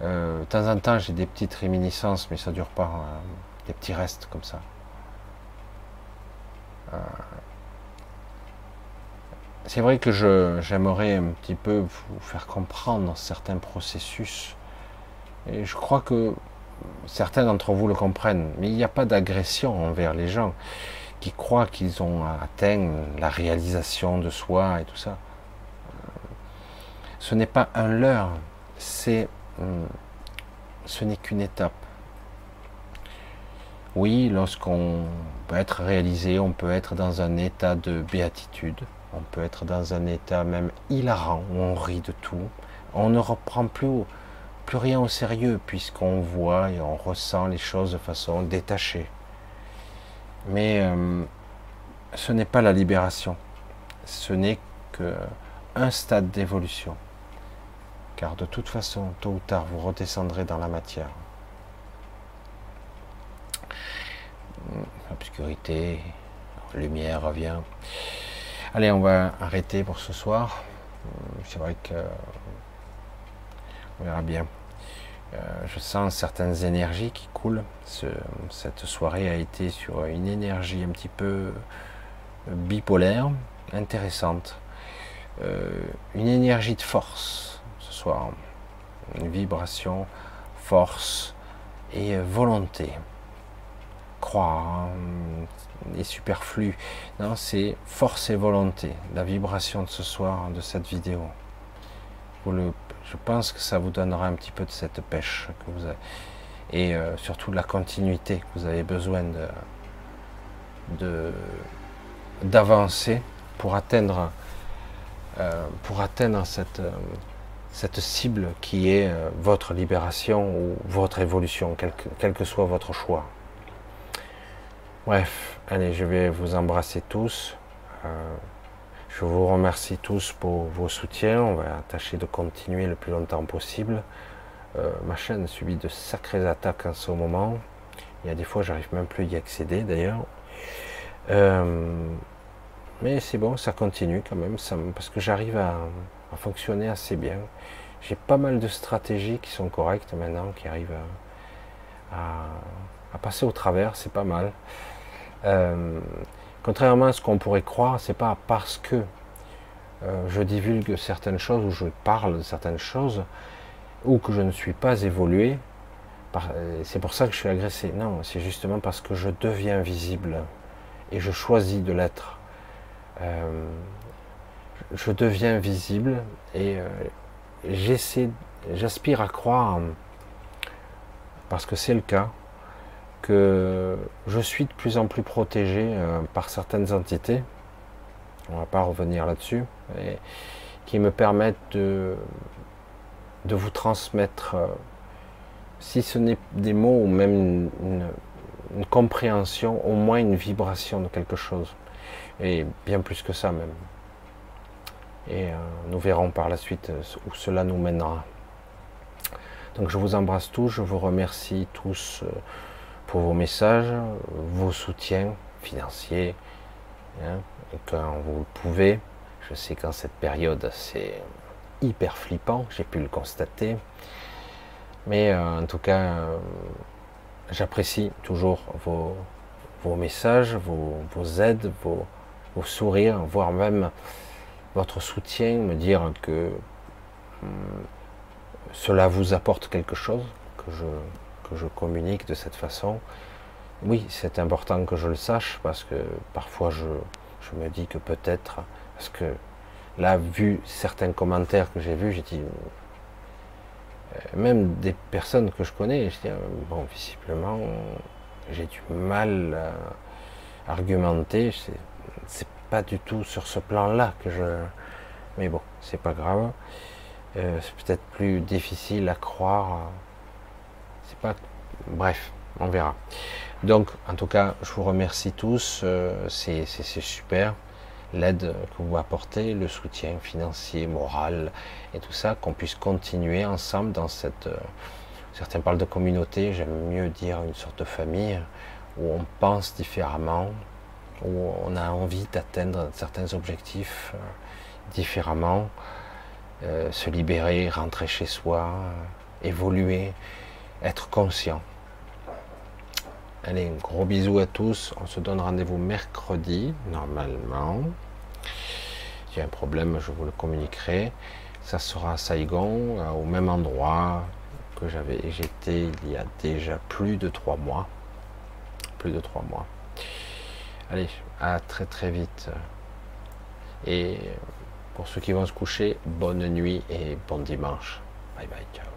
Euh, de temps en temps, j'ai des petites réminiscences, mais ça ne dure pas, euh, des petits restes comme ça. C'est vrai que j'aimerais un petit peu vous faire comprendre certains processus. Et je crois que certains d'entre vous le comprennent, mais il n'y a pas d'agression envers les gens qui croient qu'ils ont atteint la réalisation de soi et tout ça. Ce n'est pas un leurre, c'est, hum, ce n'est qu'une étape. Oui, lorsqu'on peut être réalisé, on peut être dans un état de béatitude, on peut être dans un état même hilarant où on rit de tout, on ne reprend plus rien au sérieux puisqu'on voit et on ressent les choses de façon détachée. Mais euh, ce n'est pas la libération, ce n'est qu'un stade d'évolution. Car de toute façon, tôt ou tard, vous redescendrez dans la matière. Obscurité, lumière revient. Allez, on va arrêter pour ce soir. C'est vrai que on verra bien. Euh, je sens certaines énergies qui coulent. cette soirée a été sur une énergie un petit peu euh, bipolaire, intéressante. Euh, une énergie de force ce soir. Une vibration, force et volonté. Croire hein, est superflu. Non, c'est force et volonté. La vibration de ce soir, de cette vidéo. Le je pense que ça vous donnera un petit peu de cette pêche que vous avez. Et euh, surtout de la continuité que vous avez besoin de, d'avancer pour atteindre, euh, pour atteindre cette, euh, cette cible qui est votre libération ou votre évolution, quel que, quel que soit votre choix. Bref, allez, je vais vous embrasser tous. Je vous remercie tous pour vos soutiens. On va tâcher de continuer le plus longtemps possible. Euh, ma chaîne subit de sacrées attaques en ce moment. Il y a des fois, j'arrive même plus à y accéder d'ailleurs. Euh, mais c'est bon, ça continue quand même, parce que j'arrive à, fonctionner assez bien. J'ai pas mal de stratégies qui sont correctes maintenant, qui arrivent à, passer au travers, c'est pas mal. Euh, Contrairement à ce qu'on pourrait croire, c'est pas parce que euh, je divulgue certaines choses ou je parle de certaines choses ou que je ne suis pas évolué, euh, c'est pour ça que je suis agressé. Non, c'est justement parce que je deviens visible et je choisis de l'être. Euh, je deviens visible et j'essaie, j'aspire à croire, parce que c'est le cas, que je suis de plus en plus protégé euh, par certaines entités, on va pas revenir là-dessus, qui me permettent de, de vous transmettre, euh, si ce n'est des mots ou même une, compréhension, au moins une vibration de quelque chose, et bien plus que ça même. Et euh, nous verrons par la suite où cela nous mènera. Donc je vous embrasse tous, je vous remercie tous pour vos messages, vos soutiens financiers, hein, quand vous le pouvez. Je sais qu'en cette période, c'est hyper flippant, j'ai pu le constater. Mais euh, en tout cas, euh, j'apprécie toujours vos, messages, vos, aides, vos, sourires, voire même votre soutien, me dire que hum, cela vous apporte quelque chose, que je, je communique de cette façon. Oui, c'est important que je le sache parce que parfois je, me dis que peut-être, parce que là, vu certains commentaires que j'ai vus, j'ai dit, euh, même des personnes que je connais, je dis, euh, bon, visiblement, j'ai du mal à argumenter, c'est pas du tout sur ce plan-là que je, Mais bon, c'est pas grave. Euh, c'est peut-être plus difficile à croire. Pas. Bref, on verra. Donc, en tout cas, je vous remercie tous. Euh, c'est super l'aide que vous apportez, le soutien financier, moral et tout ça, qu'on puisse continuer ensemble dans cette. Euh, certains parlent de communauté, j'aime mieux dire une sorte de famille où on pense différemment, où on a envie d'atteindre certains objectifs différemment. Euh, se libérer, rentrer chez soi, évoluer, être conscient. Allez, un gros bisou à tous. On se donne rendez-vous mercredi, normalement. S'il y a un problème, je vous le communiquerai. Ça sera à Saigon, euh, au même endroit que j'avais j'étais il y a déjà plus de trois mois. Plus de trois mois. Allez, à très très vite. Et pour ceux qui vont se coucher, bonne nuit et bon dimanche. Bye bye, ciao.